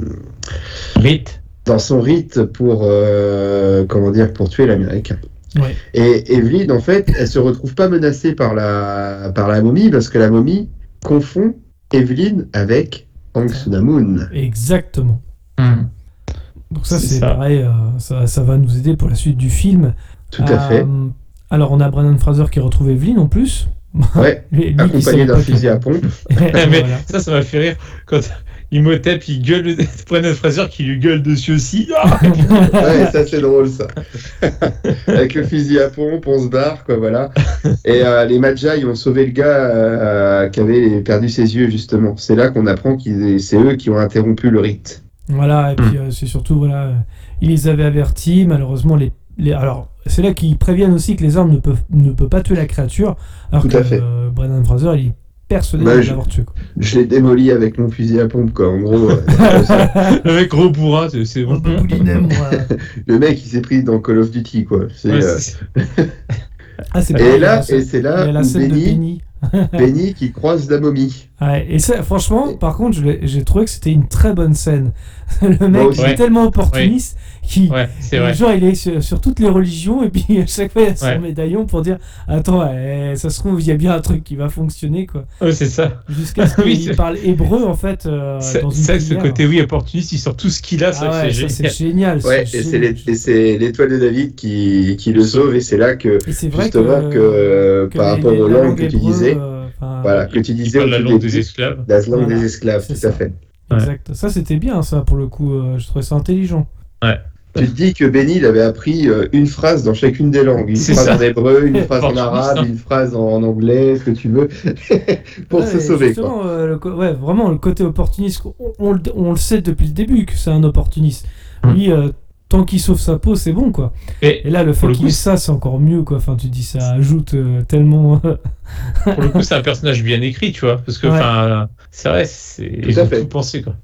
Rite. dans son rite pour comment dire pour tuer l'américain. Ouais. Et Evelyn en fait, elle se retrouve pas menacée par la par la momie parce que la momie confond Evelyn avec Hang Sunamun. Exactement. Hmm. Donc ça C'est pareil, euh, ça, ça va nous aider pour la suite du film. Tout à Euh, fait. Alors on a Brandon Fraser qui retrouve Evelyn en plus. Ouais, [LAUGHS] accompagné d'un fusil à pompe. [LAUGHS] [LAUGHS] Mais Voilà. ça, ça m'a fait rire quand Imhotep, il gueule, Brendan [LAUGHS] Fraser qui lui gueule dessus aussi. Ah [LAUGHS] Ouais, ça c'est drôle ça. [LAUGHS] Avec le fusil à pompe, on se barre quoi, voilà. Et euh, les Magi ils ont sauvé le gars euh, qui avait perdu ses yeux justement. C'est là qu'on apprend qu'ils c'est eux qui ont interrompu le rite. Voilà, et Hmm. puis euh, c'est surtout, voilà, euh, ils les avaient avertis, malheureusement, les, les- alors c'est là qu'ils préviennent aussi que les armes ne peuvent, ne peuvent pas tuer la créature, alors Tout que à fait. euh, Brendan Fraser, il est persuadé Bah, de je- l'avoir tué. quoi. Je l'ai démoli avec mon fusil à pompe quoi. En gros, euh, Le mec gros bourrin, c'est- bon. [LAUGHS] le mec il s'est pris dans Call of Duty quoi. C'est, Ouais, euh, c'est- [LAUGHS] Ah, c'est Et là, et c'est là où scène de Benny, [LAUGHS] Benny. Qui croise la momie. Ouais, et ça, franchement, par contre, je l'ai- j'ai trouvé que c'était une très bonne scène. Le mec il est Ouais. tellement opportuniste qu'il Ouais, c'est vrai. Genre, il est sur, sur toutes les religions, et puis [LAUGHS] à chaque fois, il a son Ouais. médaillon pour dire Attends, eh, ça se trouve, il y a bien un truc qui va fonctionner, quoi. Ouais, c'est ça. Jusqu'à ce [LAUGHS] qu'il Oui, parle hébreu, en fait. euh, C'est dans une que ce côté, oui, opportuniste, il sort tout ce qu'il a, Ah ça, ouais, c'est ça, génial. Ouais, c'est et c'est génial. l'é- et c'est l'étoile de David qui, qui le sauve, et c'est là que, Et c'est vrai justement, que, euh, par les- rapport aux la langues langue que tu disais, euh, enfin, voilà, que tu disais la langue des esclaves. la langue Voilà, des esclaves, c'est tout à ça. fait. Exact. Ça, c'était bien, ça, pour le coup. euh, je trouvais ça intelligent. Tu te dis que Benny, il avait appris euh, une phrase dans chacune des langues. Une phrase ça. en hébreu, une [LAUGHS] phrase en arabe, une phrase en anglais, ce que tu veux, [LAUGHS] pour Ouais, se sauver, quoi. euh, le ouais, vraiment, le côté opportuniste, on, on le- on le sait depuis le début que c'est un opportuniste. Mm. Lui, euh, tant qu'il sauve sa peau, c'est bon, quoi. Et Et là, le fait qu'il ça, c'est encore mieux, quoi. Enfin, tu dis, ça ajoute euh, tellement. pour le coup, [LAUGHS] c'est un personnage bien écrit, tu vois. Parce que, Ouais. enfin, c'est vrai, c'est... Tout ils à ont fait. tout pensé, quoi.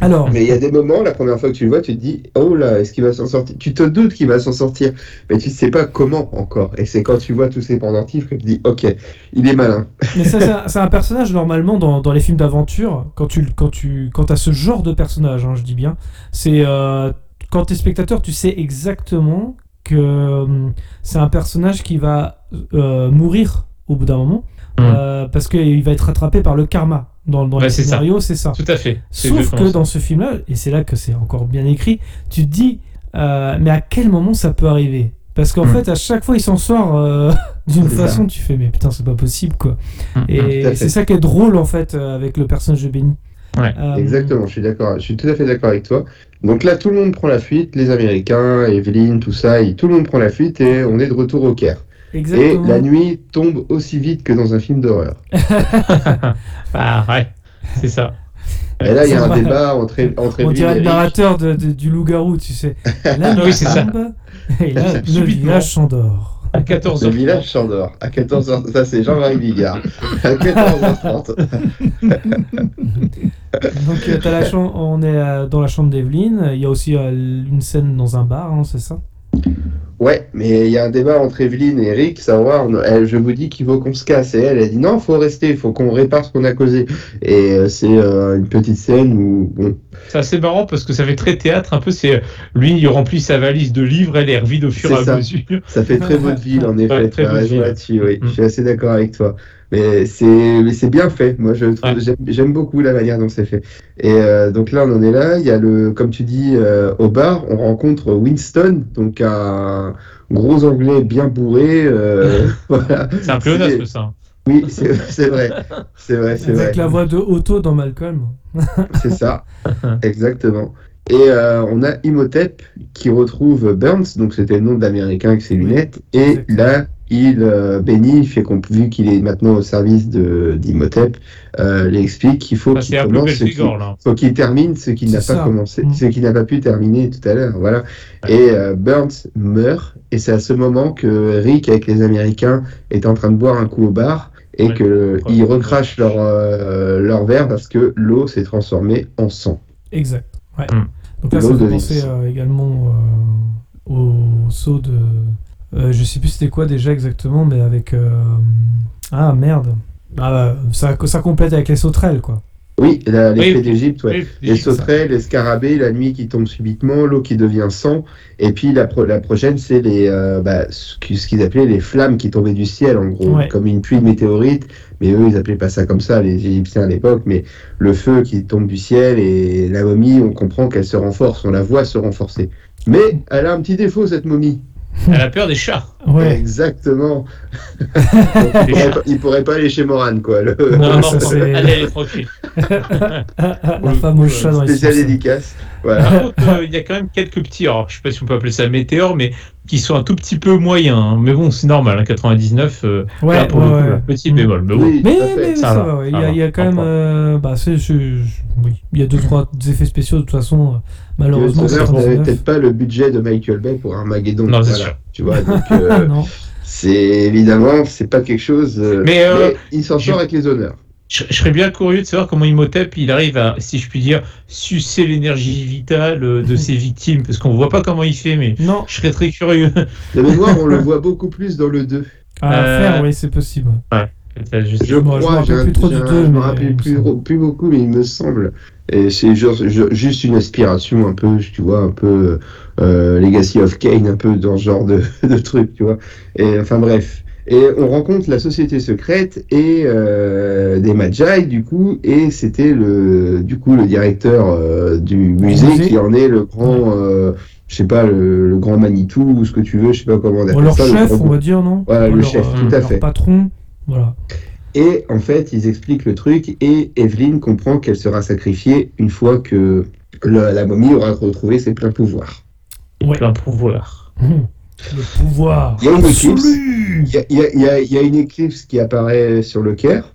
Alors, Mais il y a des moments, la première fois que tu le vois, tu te dis, oh là, est-ce qu'il va s'en sortir Tu te doutes qu'il va s'en sortir, mais tu ne sais pas comment encore. Et c'est quand tu vois tous ces pendentifs que tu te dis, ok, il est malin. mais ça, c'est un- personnage, normalement, dans, dans les films d'aventure, quand tu, quand tu quand as ce genre de personnage, hein, je dis bien, c'est. euh, quand t'es spectateur, tu sais exactement que euh, c'est un personnage qui va euh, mourir au bout d'un moment. Mm. euh, parce qu'il va être rattrapé par le karma. Dans, dans Ouais, le c'est ça. scénario, c'est ça. Tout à fait. C'est Sauf que dans ce film-là, et c'est là que c'est encore bien écrit, tu te dis, euh, mais à quel moment ça peut arriver? Parce qu'en Mm. fait, à chaque fois, il s'en sort euh, [LAUGHS] d'une façon, tu fais, mais putain, c'est pas possible, quoi. Mm, Et c'est ça qui est drôle, en fait, euh, avec le personnage de Benny. Ouais. Exactement, je suis d'accord, je suis tout à fait d'accord avec toi. Donc là, tout le monde prend la fuite, les Américains, Evelyne, tout ça, et tout le monde prend la fuite et on est de retour au Caire. Exactement. Et la nuit tombe aussi vite que dans un film d'horreur. [LAUGHS] Ah ouais, c'est ça. Et là, il y a un vrai. débat entre, entre On dirait le narrateur de- de- du loup-garou, tu sais. Là, [LAUGHS] Oui, c'est ça. Et là, [LAUGHS] le village s'endort. À 14 Le village s'endort à 14h. Ça, c'est Jean-Marie Bigard. À 14h30. Donc, euh, t'as la chambre, on est euh, dans la chambre d'Evelyne. Il y a aussi euh, une scène dans un bar, hein, c'est ça? Ouais, mais il y a un débat entre Evelyne et Rick, savoir, elle, je vous dis qu'il faut qu'on se casse. Et elle, elle dit non, faut rester, il faut qu'on répare ce qu'on a causé. Et euh, c'est euh, une petite scène où, bon, C'est assez marrant parce que ça fait très théâtre un peu. C'est lui, il remplit sa valise de livres, elle est revide au fur et à ça. mesure. ça fait très vaudeville, en [LAUGHS] effet. Ouais, tu très as raison vaudeville. là-dessus, oui. Mm. Je suis assez d'accord avec toi. Mais c'est mais c'est bien fait. Moi, je trouve- Ouais. j'aime j'aime beaucoup la manière dont c'est fait. Et euh, donc là, on en est là. Il y a le, comme tu dis, euh, au bar, on rencontre Winston, donc un gros anglais bien bourré. euh, [LAUGHS] voilà. C'est un pléonasme ça. Oui, c'est c'est vrai. C'est vrai, c'est vrai. Avec la voix de Otto dans Malcolm. C'est ça, [LAUGHS] exactement. Et euh, on a Imhotep qui retrouve Burns, donc c'était le nom de l'américain avec ses lunettes. Et là, il, euh, Benny, fait qu'on, vu qu'il est maintenant au service de d'Imhotep, euh, lui explique qu'il faut qu'il commence ce faut termine ce qu'il n'a pas commencé, Mm. ce qu'il n'a pas pu terminer tout à l'heure. Voilà. Ouais. Et euh, Burns meurt, et c'est à ce moment que Rick, avec les Américains, est en train de boire un coup au bar. Et Ouais. que Ouais. ils recrachent leur, euh, leur verre parce que l'eau s'est transformée en sang. Exact. Ouais. Donc là, ça fait penser euh, également euh, au saut de. euh, je sais plus c'était quoi déjà exactement, mais avec. euh, Ah merde. Ah, bah, ça, ça complète avec les sauterelles, quoi. Oui, la- Oui. fées d'Égypte, ouais. Oui, Les sauterelles, les scarabées, la nuit qui tombe subitement, l'eau qui devient sang. Et puis la, pro- la prochaine, c'est les euh, bah, ce qui- ce qu'ils appelaient les flammes qui tombaient du ciel, en gros, Ouais. comme une pluie de météorites. Mais eux, ils appelaient pas ça comme ça, les Égyptiens à l'époque. Mais le feu qui tombe du ciel et la momie, on comprend qu'elle se renforce, on la voit se renforcer. Mais elle a un petit défaut, cette momie. [LAUGHS] Elle a peur des chats. Ouais. Exactement. [LAUGHS] Il, pourrait pas, il pourrait pas aller chez Morane, quoi. Le... Non, non, ça, c'est- elle est tranquille. [LAUGHS] la fameuse chat dans les Spécial Simpsons. dédicace. Voilà. Par contre, euh, il y a quand même quelques petits, alors je sais pas si on peut appeler ça météores, mais qui sont un tout petit peu moyens. hein. Mais bon, c'est normal, hein, 99, euh, Ouais, là, pour ouais, le coup, ouais. là, petit bémol. Mais bon, Oui, Mais, tout à fait. mais Ça ça, va, va, ouais. il, y ça a, va, il y a quand même. euh, bah, oui. Il y a deux, trois effets spéciaux, de toute façon, euh, malheureusement. N'avait 99. peut-être pas le budget de Michael Bay pour Armageddon. Non, c'est voilà. sûr. Tu vois, donc [LAUGHS] euh, c'est évidemment, c'est pas quelque chose. euh, Mais, euh, il s'en je- sort avec les honneurs. Je, je serais bien curieux de savoir comment Imhotep il arrive à, si je puis dire, sucer l'énergie vitale euh, de ses [LAUGHS] victimes, parce qu'on voit pas comment il fait, mais Non, je serais très curieux. De mémoire, on le [LAUGHS] voit beaucoup plus dans le 2. à Euh, faire, oui, c'est possible. Je sais- Je me crois, je me mais rappelle me plus, beaucoup, mais il me semble. Et c'est juste une aspiration un peu, tu vois, un peu euh, Legacy of Kane, un peu dans ce genre de, [LAUGHS] de truc, tu vois. Et enfin bref. Et on rencontre la société secrète et euh, des Magi, du coup, et c'était le, du coup, le directeur euh, du musée, musée. qui en est le grand, euh, je sais pas, le, le grand Manitou ou ce que tu veux, je sais pas comment on appelle leur ça. le chef, on va dire, non Voilà, Ou le leur, chef, euh, tout à leur fait. patron, voilà. Et en fait, ils expliquent le truc et Evelyn comprend qu'elle sera sacrifiée une fois que le- la momie aura retrouvé ses pleins pouvoirs. Ouais. plein pouvoir. Hum. Le pouvoir. Il y a une éclipse. Il y a, il y a- il y a- il y a une éclipse qui apparaît sur le Caire.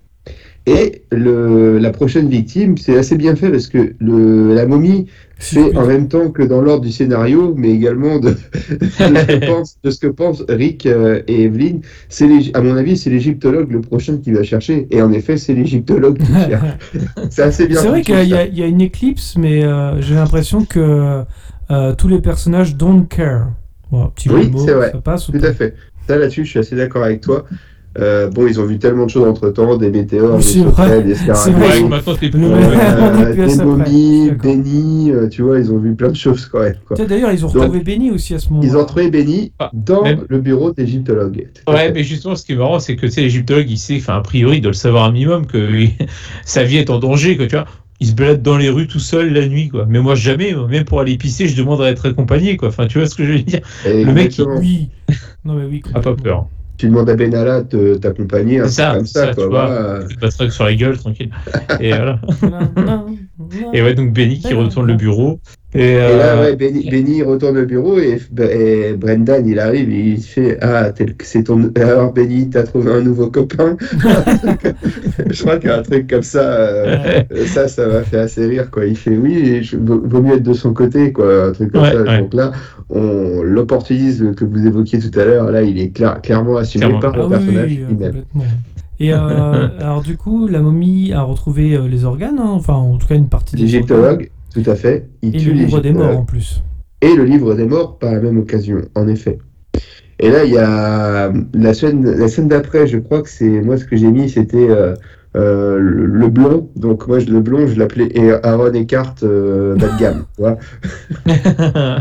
Et le, la prochaine victime, c'est assez bien fait parce que le, la momie fait en même temps que dans l'ordre du scénario, mais également de, [LAUGHS] de, ce, que [LAUGHS] pense, de ce que pensent Rick euh, et Evelyn. C'est à mon avis, c'est l'égyptologue le prochain qui va chercher. Et en effet, c'est l'égyptologue qui [LAUGHS] cherche. C'est assez bien C'est vrai qu'il y a une éclipse, mais euh, j'ai l'impression que euh, tous les personnages don't care. Bon, petit Oui, c'est vrai. ça passe ou Tout à fait. Ça, là-dessus, je suis assez d'accord avec toi. Euh, bon, ils ont vu tellement de choses entre temps, des météores, des c'est sauterelles, vrai. des scarabées, euh, des momies. Benny, euh, tu vois, ils ont vu plein de choses quand même. D'ailleurs, ils ont Donc, retrouvé Benny aussi à ce moment-là. Ils ont trouvé Benny Ah, dans même- le bureau d'égyptologue. Ouais, mais justement, ce qui est marrant, c'est que tu sais, l'égyptologue, il sait, enfin, a priori, il doit le savoir un minimum, que [LAUGHS] sa vie est en danger, que tu vois. Il se balade dans les rues tout seul la nuit, quoi. Mais moi, jamais, même pour aller pisser, je demande à être accompagné, quoi. Enfin, tu vois ce que je veux dire? Et le mec, il-. Oui. Non, mais oui. [LAUGHS] A pas peur. Tu demandes à Benalla de t'accompagner, un C'est comme ça, ça, quoi. tu vois. voilà. Que sur la gueule, tranquille. Et voilà. voilà. [LAUGHS] Et ouais, donc Benny qui retourne le bureau. Et, Et là, euh, ouais, Benny, Benny retourne au bureau et, et Brendan, il arrive et il fait Ah, tel- c'est ton. Alors, Benny, t'as trouvé un nouveau copain? [LAUGHS] [LAUGHS] Je crois qu'il y a un truc comme ça. euh, ça, ça m'a fait assez rire, quoi. Il fait Oui, je, vaut mieux être de son côté, quoi. Un truc comme Ouais, ça. ouais. Donc là, on- l'opportunisme que vous évoquiez tout à l'heure, là, il est clair- clairement assumé Clairement. par Ah le oui, personnage oui, lui-même. complètement. Et euh, [LAUGHS] alors du coup, la momie a retrouvé les organes, hein, enfin en tout cas une partie des. L'égyptologue, tout à fait. Il Et tue le livre des morts en plus. et le livre des morts par la même occasion, en effet. Et là, il y a la scène, la scène d'après, je crois que c'est moi ce que j'ai mis, c'était euh, euh, le, le blond. Donc moi, je- le blond, je l'appelais Aaron Eckhart euh, bas de gamme.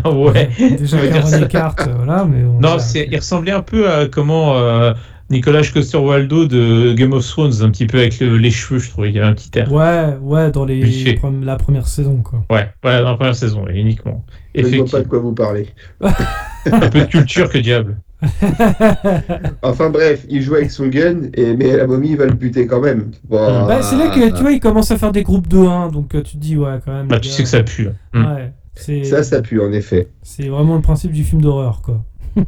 ouais. Déjà On va dire Cameron ça. Eckhart, euh, voilà, mais on- Non, il ressemblait un peu à comment euh, Nicolas Coster-Waldau de Game of Thrones, un petit peu avec le- les cheveux, je trouvais. Il y avait un petit air. Ouais, ouais, dans les la première saison quoi. Ouais, voilà, dans la première saison, ouais, uniquement. Je ne vois pas de quoi vous parlez. Un peu de culture que diable. [LAUGHS] Enfin bref, il joue avec son gun, et, mais la momie va le buter quand même. Bon, Bah, c'est là que tu vois, il commence à faire des groupes de 1, donc euh, tu te dis ouais quand même. Bah, tu gars, sais que ça pue. là. Hmm. Ouais, Ça, ça pue en effet. c'est vraiment le principe du film d'horreur quoi.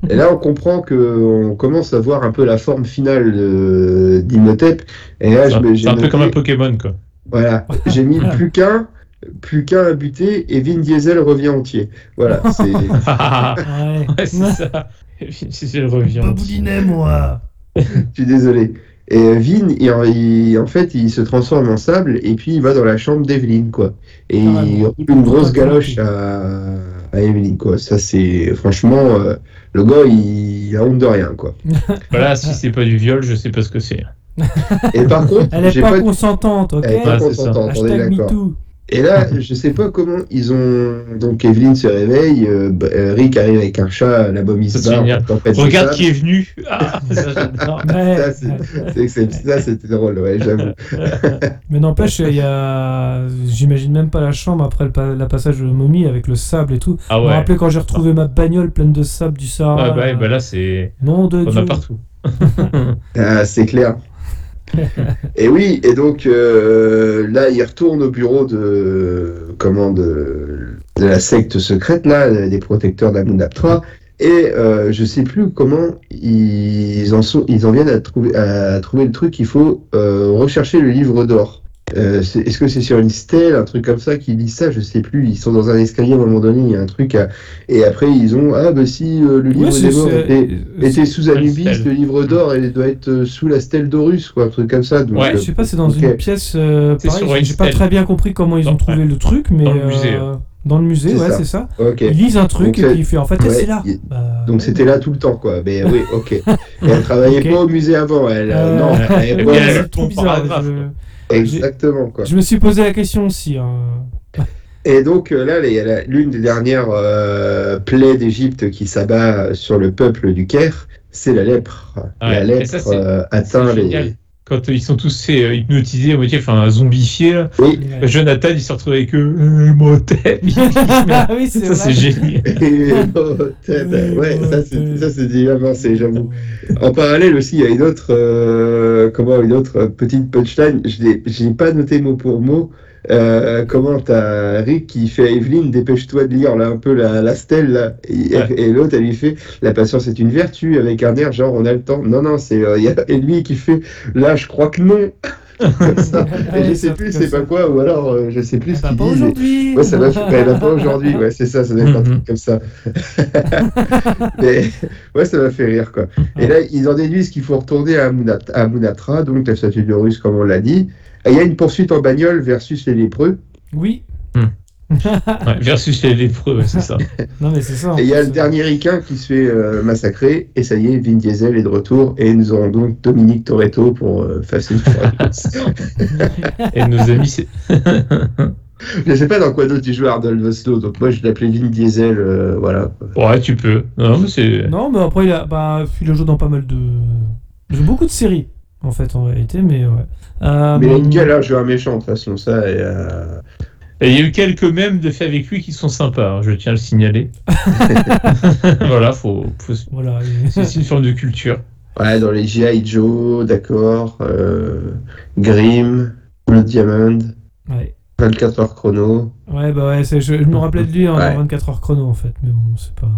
Et là, on comprend que on commence à voir un peu la forme finale de- d'Imhotep. Et là, C'est un, peu comme un Pokémon, quoi. Voilà, j'ai mis plus [LAUGHS] qu'un, plus qu'un à buter et Vin Diesel revient entier. Voilà, c'est. [LAUGHS] Ouais. ouais, c'est ça. [LAUGHS] Si je reviens. Baboulinet, moi. Je suis désolé. Et euh, Vin, il- il- en fait, il se transforme en sable et puis il va dans la chambre d'Evelyn, quoi. Et Ah, il roule une grosse galoche à, à Evelyn, quoi. Ça, c'est. Franchement, euh, le gars, il, il a honte de rien, quoi. [LAUGHS] Voilà, si c'est pas du viol, je sais pas ce que c'est. Et par contre, Elle est pas, pas. consentante, ok Elle est pas ça. consentante, on est Hashtag d'accord. Et là, je sais pas comment ils ont. Donc, Evelyn se réveille, euh, euh, Rick arrive avec un chat, la bombe se c'est barre, Regarde qui est venu. Ah, ça. Ouais, [LAUGHS] ouais. c'était drôle, ouais, j'avoue. [LAUGHS] Mais n'empêche, il y a. J'imagine même pas la chambre après le, pa- la passage de momie avec le sable et tout. Ah Je me ouais. rappelais quand j'ai retrouvé ma bagnole pleine de sable du Sahara. Ah bah, ouais, bah là, c'est. Non de On Dieu. a partout. [LAUGHS] Ah, c'est clair. [LAUGHS] et oui, et donc euh, là, il retourne au bureau de comment de, la secte secrète là, des protecteurs d'Amunaptra. Et euh, je sais plus comment ils en sont, ils en viennent à trouver, à trouver le truc. Il faut euh, rechercher le livre d'or. Euh, Est-ce que c'est sur une stèle, un truc comme ça, qui lit ça? Je sais plus. Ils sont dans un escalier à un moment donné, il y a un truc. à- Et après, ils ont ah bah si euh, le livre Ouais, c'est- des morts c'est- était, était sous Anubis, le livre d'or, elle doit être euh, sous la stèle d'Horus, quoi, un truc comme ça. Donc, Ouais, euh, Je sais pas, c'est dans une pièce. euh, pareil, j'ai pas très bien compris comment ils ont Dans- trouvé le truc, mais. Dans le musée, euh, Dans le musée, C'est ouais, ça. c'est ça. Ok. Ils lisent un truc Donc, et puis il fait en fait, eh, ouais, c'est là. il- Bah, Donc ouais. c'était là tout le temps, quoi. Mais [LAUGHS] oui, ok. Et elle travaillait pas au musée avant, elle. euh, non, elle [LAUGHS] elle bien, c'est elle Exactement, quoi. Je me suis posé la question aussi. hein. Et donc euh, là, il y a la- l'une des dernières euh, plaies d'Égypte qui s'abat sur le peuple du Caire, c'est la lèpre. Ouais, La ça, lèpre c'est- euh, atteint les. Quand ils sont tous fait hypnotisés, à moitié, enfin zombifiés, là. Oui. Euh, Jonathan, il se retrouve avec eux. Euh, met à- [LAUGHS] oui, c'est Ça, c'est génial. [LAUGHS] Ouais, ça c'est ça c'est dit avancé, j'avoue. En parallèle aussi, il y a une autre, euh, comment, une autre petite punchline. Je l'ai pas noté mot pour mot. Euh, comment t'as Rick qui fait à Evelyn, dépêche-toi de lire là un peu la, la stèle là. Et, Ouais. et l'autre elle lui fait, la patience est une vertu avec un air genre on a le temps. Non non, c'est euh, il y a [LAUGHS] et lui qui fait, là je crois que non. Comme [LAUGHS] ça. Et je sais plus fait c'est pas quoi ou alors euh, je sais plus ce qu'il pas dit. mais- aujourd'hui. Ouais, ça va [LAUGHS] faire elle a pas aujourd'hui, ouais, c'est ça, ça doit être un truc comme ça. Mais ouais, ça m'a fait rire, quoi. Et là, ils en déduisent qu'il faut retourner à, Munat- à Munatra, donc la statue de Russe, comme on l'a dit. Et il y a une poursuite en bagnole versus les lépreux. Oui. Hmm. [LAUGHS] Ouais, versus les lépreux, ouais, c'est ça. Non, mais c'est ça. Et il y a le dernier ricain qui se fait euh, massacrer, et ça y est, Vin Diesel est de retour, et nous aurons donc Dominique Toretto pour euh, Fast and Furious. [LAUGHS] Et nos amis, c'est. [LAUGHS] Je sais pas dans quoi d'autre il joue Arnold Vosloo, donc moi je l'appelais Vin Diesel, euh, voilà. Ouais, tu peux. Non, mais c'est. Non, mais après, il a, bah, il a joué dans pas mal de. Il joue beaucoup de séries, en fait, en réalité, mais ouais. Euh, Mais il a une gueule à jouer un méchant, de toute façon, ça, et, euh, Et il y a eu quelques mèmes de fait avec lui qui sont sympas, hein, je tiens à le signaler. [LAUGHS] [LAUGHS] voilà, faut. faut... Voilà. et- C'est une forme de culture. Ouais, dans les G.I. Joe, d'accord, euh, Grimm, Blood Diamond, ouais. 24 heures chrono. Ouais, bah ouais, je, je me rappelais de lui en Ouais. 24 heures chrono en fait, mais bon, c'est pas.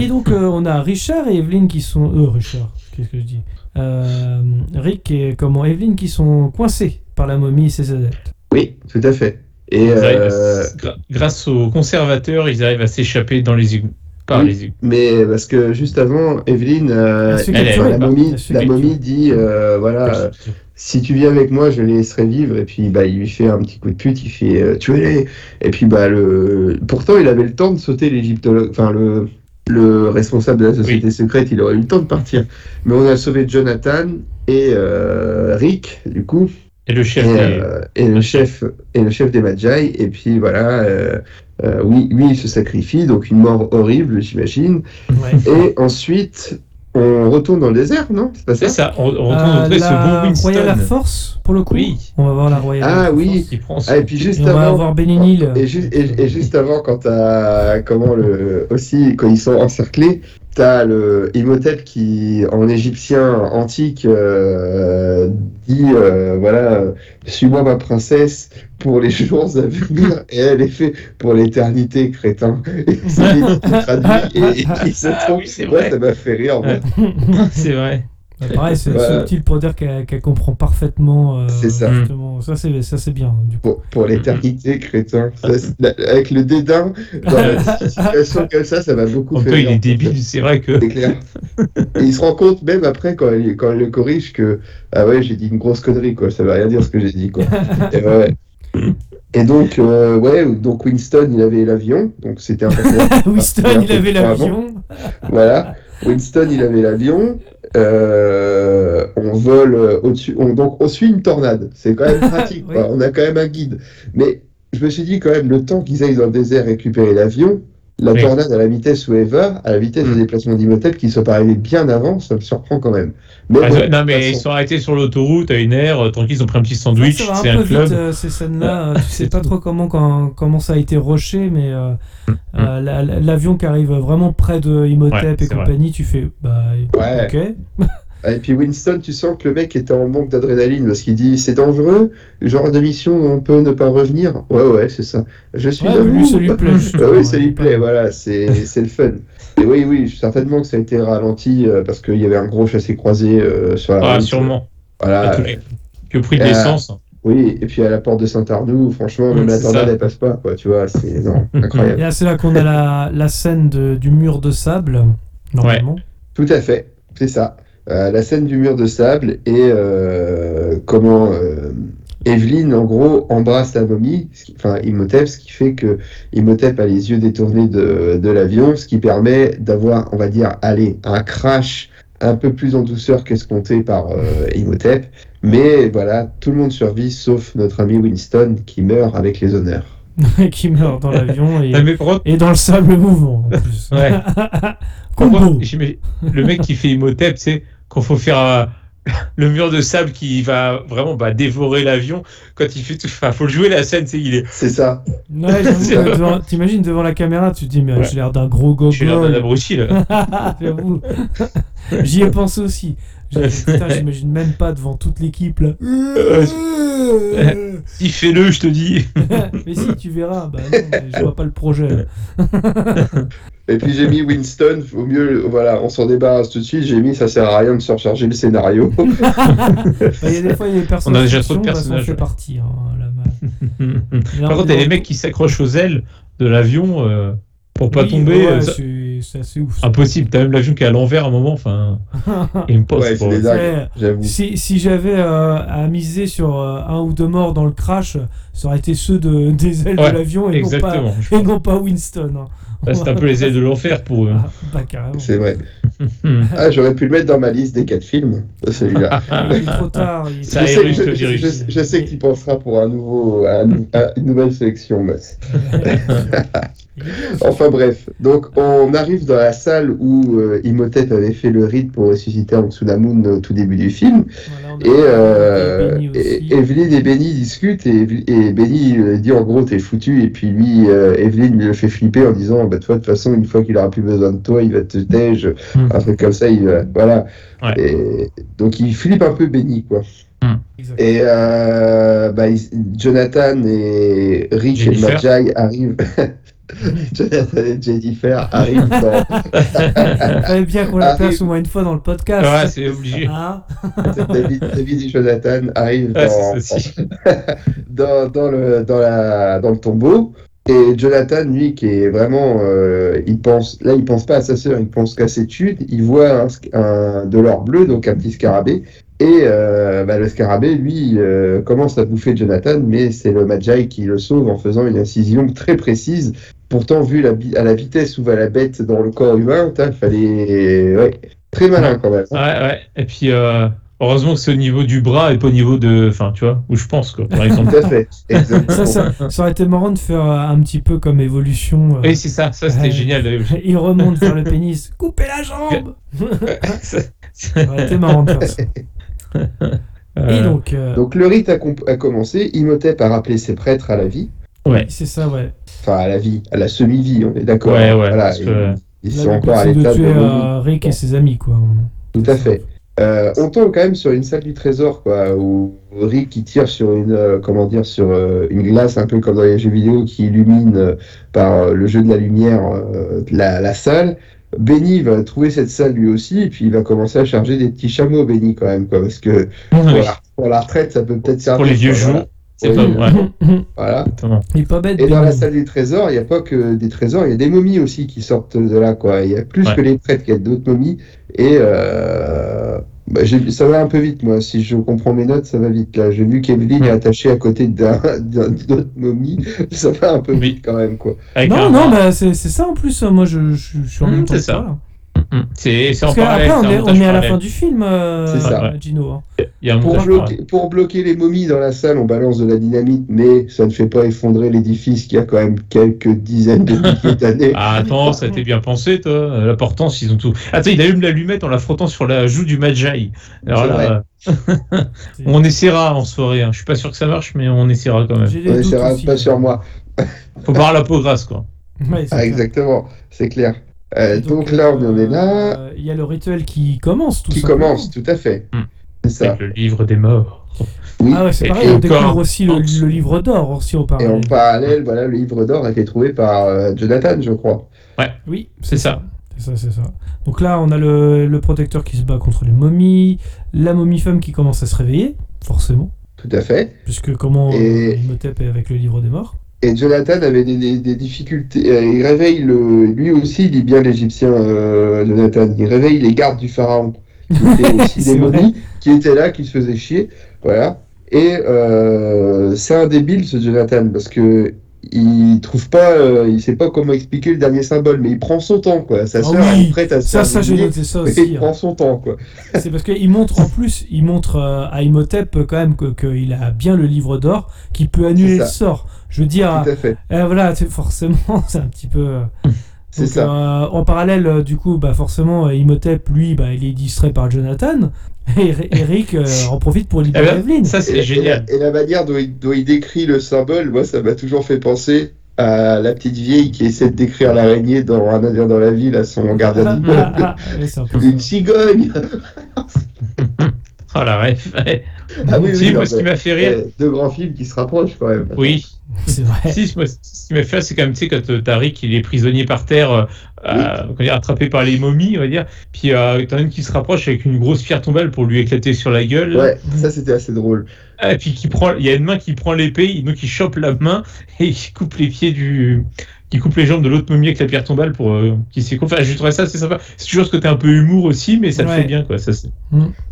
Et donc, euh, on a Richard et Evelyn qui sont. Euh, Richard, qu'est-ce que je dis? Rick et comment Evelyn qui sont coincés par la momie et ses adeptes. Oui, tout à fait. Et euh, grâce aux conservateurs, ils arrivent à s'échapper dans les égouts. Par Oui. les égouts. mais parce que juste avant, Evelyne, euh, Elle elle la momie, la dit, euh, voilà, euh, si tu viens avec moi, je les laisserai vivre. Et puis, bah, il lui fait un petit coup de pute, il fait euh, tuez-les. Et puis, bah, le, pourtant, il avait le temps de sauter l'égyptologue, enfin le, le responsable de la société secrète, il aurait eu le temps de partir. Mais on a sauvé Jonathan et euh, Rick, du coup, Et le chef. et, des- euh, et le chef et le chef des Magi. Et puis voilà, euh, euh, oui, lui, il se sacrifie, donc une mort horrible, j'imagine. Ouais. Et ensuite, on retourne dans le désert, non? C'est pas ça? C'est ça, on, on retourne Euh, retrouver ce la bon Winston. Royal Air Force, pour le coup? Oui. On va voir la Royal Ah Air oui. Force. Qui prend son- Ah, et puis juste Et on va avant. avoir Benny. Et, ju- et- et juste avant, quand t'as comment le aussi quand ils sont encerclés, t'as le Imhotep qui en égyptien antique euh, dit euh, voilà suis-moi ma princesse pour les [LAUGHS] jours à venir et elle est fait pour l'éternité crétin. Et c'est traduit et, et Ah trouve. oui, c'est vrai. ça m'a fait rire. [LAUGHS] C'est vrai. Bah, pareil, c'est subtil pour dire qu'elle comprend parfaitement. euh, C'est ça. justement. Ça, c'est ça, c'est bien. Du coup. Pour, pour l'éternité, crétin. Ça, c'est- la- avec le dédain, dans la situation comme ça, ça m'a beaucoup En fait il est débile, c'est vrai que. C'est clair. Et il se rend compte même après quand elle, quand elle le corrige que ah ouais j'ai dit une grosse connerie quoi, ça veut rien dire ce que j'ai dit quoi. [LAUGHS] Et, ouais, ouais. Et donc euh, ouais donc Winston il avait l'avion donc c'était important. [LAUGHS] Winston, un il avait l'avion. voilà Winston il avait l'avion. Euh, on vole euh, au-dessus, on, donc on suit une tornade. C'est quand même [LAUGHS] pratique. Oui. quoi. On a quand même un guide. Mais je me suis dit quand même le temps qu'ils aillent dans le désert récupérer l'avion, la Oui. tornade à la vitesse où elle va, à la vitesse de Mm. déplacement d'Imhotep, qui soit pas arrivé bien avant, ça me surprend quand même. Mais Ah, bon, ça- non, mais toute ils façon, sont arrêtés sur l'autoroute à une aire, euh, tranquille, ils ont pris un petit sandwich, c'est un un peu club. vite euh, ces scènes-là. tu sais c'est pas trop comment, quand- comment ça a été rushé, mais euh, Mm. euh, la- la- l'avion qui arrive vraiment près de Imhotep Ouais, et vrai. compagnie, tu fais bah Ouais. ok. [LAUGHS] Et puis Winston, tu sens que le mec était en manque d'adrénaline parce qu'il dit c'est dangereux, genre de mission où on peut ne pas revenir. Ouais, ouais, c'est ça. Je suis Ouais, lui, ça lui plaît, Ouais, justement, oui, ça lui [LAUGHS] plaît, voilà, c'est c'est le fun. Et oui, oui, certainement que ça a été ralenti euh, parce qu'il y avait un gros chassé-croisé euh, sur la Ah, route. sûrement. Voilà. Les- Que prix de l'essence. Oui, et puis à la porte de Saint-Arnoux, franchement, même la tornade, elle passe pas, quoi, tu vois, c'est non, [LAUGHS] Et incroyable. là, c'est là qu'on a la, la scène de- du mur de sable, normalement. Tout à fait, c'est ça. Euh, la scène du mur de sable et euh, comment euh, Evelyne, en gros, embrasse la momie, enfin Imhotep, ce qui fait que Imhotep a les yeux détournés de, de l'avion, ce qui permet d'avoir, on va dire, allez, un crash un peu plus en douceur qu'escompté par euh, Imhotep. Mais voilà, tout le monde survit sauf notre ami Winston qui meurt avec les honneurs. [LAUGHS] qui meurt dans l'avion et, et dans le sable mouvant en plus. Ouais. par [LAUGHS] Combo. contre, j'imagine- le mec qui fait Imhotep, tu sais, quand faut faire euh, [LAUGHS] le mur de sable qui va vraiment bah, dévorer l'avion, quand il fait tout. Enfin, faut le jouer la scène, sais, il est. C'est ça. [LAUGHS] Ouais, T'imagines devant la caméra, tu te dis, mais Ouais. j'ai l'air d'un gros gogo. J'ai l'air d'un abruti, là. [LAUGHS] J'y ai pensé aussi. J'imagine même pas devant toute l'équipe là. Si, fais-le, je te dis. mais si, tu verras. Bah non, mais je vois pas le projet. Et puis j'ai mis Winston, au mieux, voilà, on s'en débarrasse tout de suite. J'ai mis, ça sert à rien de surcharger le scénario. [LAUGHS] Bah, Il y a des fois, il y a des personnages. On a déjà trop de bah, personnages. fait partie. hein, là. [LAUGHS] Par contre, il y a les mecs qui s'accrochent aux ailes de l'avion euh, pour pas Oui, tomber. ouais, euh, ça- c'est- assez ouf. ça. Impossible, t'as même l'avion qui est à l'envers à un moment, enfin. [LAUGHS] Des Ouais. j'avoue. Si, si j'avais euh, à miser sur euh, un ou deux morts dans le crash, ça aurait été ceux de, des ailes Ouais, de l'avion et, non pas- et non pas Winston. hein. Là, c'est un peu les ailes de l'enfer pour eux. Ah, bah. C'est vrai. [LAUGHS] Ah, j'aurais pu le mettre dans ma liste des quatre films, celui-là. Il est trop tard. il Ça je, sais, Cyrus, je- je- virus. je- je sais que tu penseras pour un nouveau, un nou- un- une nouvelle sélection, aussi. [LAUGHS] Enfin bref, donc on arrive dans la salle où euh, Imhotep avait fait le rite pour ressusciter Anxunamun au tout début du film. Et, euh, et Evelyn et Benny discutent et, et Benny dit en gros t'es foutu et puis lui euh, Evelyn le fait flipper en disant bah toi de toute façon une fois qu'il aura plus besoin de toi il va te tège Hmm. un truc comme ça il va- voilà Ouais. et donc il flippe un peu Benny quoi Exact. et euh, bah, Jonathan et Rich et Jennifer. Majai arrivent [LAUGHS] [LAUGHS] Jonathan et Jennifer arrivent dans [LAUGHS] fallait bien qu'on la place au moins une fois dans le podcast. Ouais, c'est obligé. Hein David, David et Jonathan arrivent Ouais, dans, [LAUGHS] dans, dans le, dans, la, dans le tombeau. Et Jonathan, lui, qui est vraiment, euh, il pense, là, il pense pas à sa sœur, il pense qu'à ses tudes. Il voit un, un de l'or bleu, donc un petit scarabée. Et euh, bah, le scarabée, lui, euh, commence à bouffer Jonathan, mais c'est le Magi qui le sauve en faisant une incision très précise. Pourtant, vu la, à la vitesse où va la bête dans le corps humain, il fallait, ouais, très malin quand même. Ouais, ouais. Et puis, euh, heureusement que c'est au niveau du bras et pas au niveau de. Enfin, tu vois, où je pense, quoi, par exemple. Tout à fait. Ça, ça, ça aurait été marrant de faire euh, un petit peu comme évolution. euh, Oui, c'est ça, ça c'était Ouais. génial. [LAUGHS] il remonte vers le pénis. [LAUGHS] Coupez la jambe Ça- Ça aurait été marrant de faire ça. [LAUGHS] Et Euh, donc, euh, Donc le rite a, a commencé, Imhotep a rappelé ses prêtres à la vie, ouais. c'est ça, ouais. Enfin à la vie, à la semi-vie, on est d'accord. Ouais, ouais, Voilà, parce que- ils, Là, sont encore à l'état de tuer euh, Rick et ses amis, quoi. Tout à fait. Euh, on tombe quand même sur une salle du trésor, quoi, où Rick qui tire sur une, euh, comment dire, sur euh, une glace un peu comme dans les jeux vidéo qui illumine euh, par euh, le jeu de la lumière euh, la, la salle. Benny va trouver cette salle lui aussi, et puis il va commencer à charger des petits chameaux, Benny, quand même, quoi, parce que pour, la, pour la retraite, ça peut peut-être servir. Pour les vieux jours, voilà. C'est Oui, pas. [LAUGHS] Ouais, Voilà. Il est pas bête. Et dans la salle du trésor, il n'y a pas que des trésors, il y a des momies aussi qui sortent de là, quoi. Il y a plus Ouais. que les prêtres, il y a d'autres momies. Et euh, bah, ça va un peu vite, moi. Si je comprends mes notes, ça va vite. Là, j'ai vu qu'Evelyne est attachée à côté d'un d'autres momies. [LAUGHS] Ça va un peu Oui. vite quand même, quoi. Avec Non, un- non, bah, c'est c'est ça en plus. Moi, je, je, je suis en même temps c'est ça. là. Mm. C'est c'est en Parce parallèle. qu'après, on est, on est à la fin du film, euh, C'est ça. euh, Gino. hein. Il y a un Pour bloquer, parallèle. pour bloquer les momies dans la salle, on balance de la dynamite, mais ça ne fait pas effondrer l'édifice qui a quand même quelques dizaines de milliers [LAUGHS] d'années. Ah, attends, ça a été bien pensé, toi. La portance, ils ont tout. Attends, il allume l'allumette en la frottant sur la joue du Magi. Alors là, [LAUGHS] on essaiera en soirée. hein. Je suis pas sûr que ça marche, mais on essaiera quand même. C'est aussi. pas sur moi. Faut pas avoir la peau grasse, quoi. Ouais, Ah, exactement, c'est clair. Euh, Et donc, là, on en est là. euh, Il y a le rituel qui commence, tout qui simplement. commence, tout à fait. Hmm. C'est ça. Avec le livre des morts. Oui. Ah ouais, c'est Et pareil, on encore- découvre aussi le, le livre d'or aussi au Et parallèle. en parallèle, voilà, le livre d'or a été trouvé par euh, Jonathan, je crois. Oui, C'est ça. C'est ça, c'est ça. Donc là, on a le, le protecteur qui se bat contre les momies, la momie femme qui commence à se réveiller, forcément, Tout à fait. puisque comment Et- Imhotep est avec le livre des morts. Et Jonathan avait des, des- des difficultés. euh, il réveille le. Lui aussi, il lit bien l'Égyptien, euh, Jonathan. Il réveille les gardes du pharaon, qui [LAUGHS] étaient aussi des qui étaient là, qui se faisaient chier. Voilà. Et euh, c'est un débile, ce Jonathan, parce que. Il trouve pas, euh, il sait pas comment expliquer le dernier symbole, mais il prend son temps, quoi. Sa Ah sœur oui, est prête à se Ça, faire ça, j'ai noté ça [LAUGHS] aussi. il hein. prend son temps, quoi. C'est parce qu'il montre en plus, il montre euh, à Imhotep euh, quand même que- qu'il a bien le livre d'or, qui peut annuler le sort. Je veux dire, Tout à fait. euh, voilà, c'est- forcément, [LAUGHS] c'est un petit peu. [LAUGHS] C'est ça. euh, en parallèle, euh, du coup, bah, forcément, euh, Imhotep, lui, bah, il est distrait par Jonathan. [LAUGHS] Et Eric euh, en profite pour Eh libérer ben, Evelyn. ça, Et, c'est et génial. la, et la manière dont il, dont il décrit le symbole, moi, ça m'a toujours fait penser à la petite vieille qui essaie de décrire l'araignée dans Un indien dans la ville à son gardien Ah, d'immeuble. ah, ah, un [LAUGHS] peu Une cigogne [LAUGHS] Oh la ref. Ouais. Ah oui, Si, oui, moi, ce qui m'a fait rire. Deux grands films qui se rapprochent quand même. Oui. C'est vrai. Si, moi, ce qui m'a fait, c'est quand même, tu sais, quand euh, Tariq, il est prisonnier par terre, euh, euh, dire, attrapé par les momies, on va dire. Puis, euh, t'en as une qui se rapproche avec une grosse pierre tombale pour lui éclater sur la gueule. Ouais, ça c'était assez drôle. Ah, Et puis, qui prend, il y a une main qui prend l'épée, donc il chope la main [LAUGHS] et il coupe les pieds du, qui coupe les jambes de l'autre momie avec la pierre tombale pour euh, qui s'écroule. Enfin, je trouvais ça c'est sympa. C'est toujours ce côté un peu humour aussi, mais ça le fait bien quoi. Ça, c'est-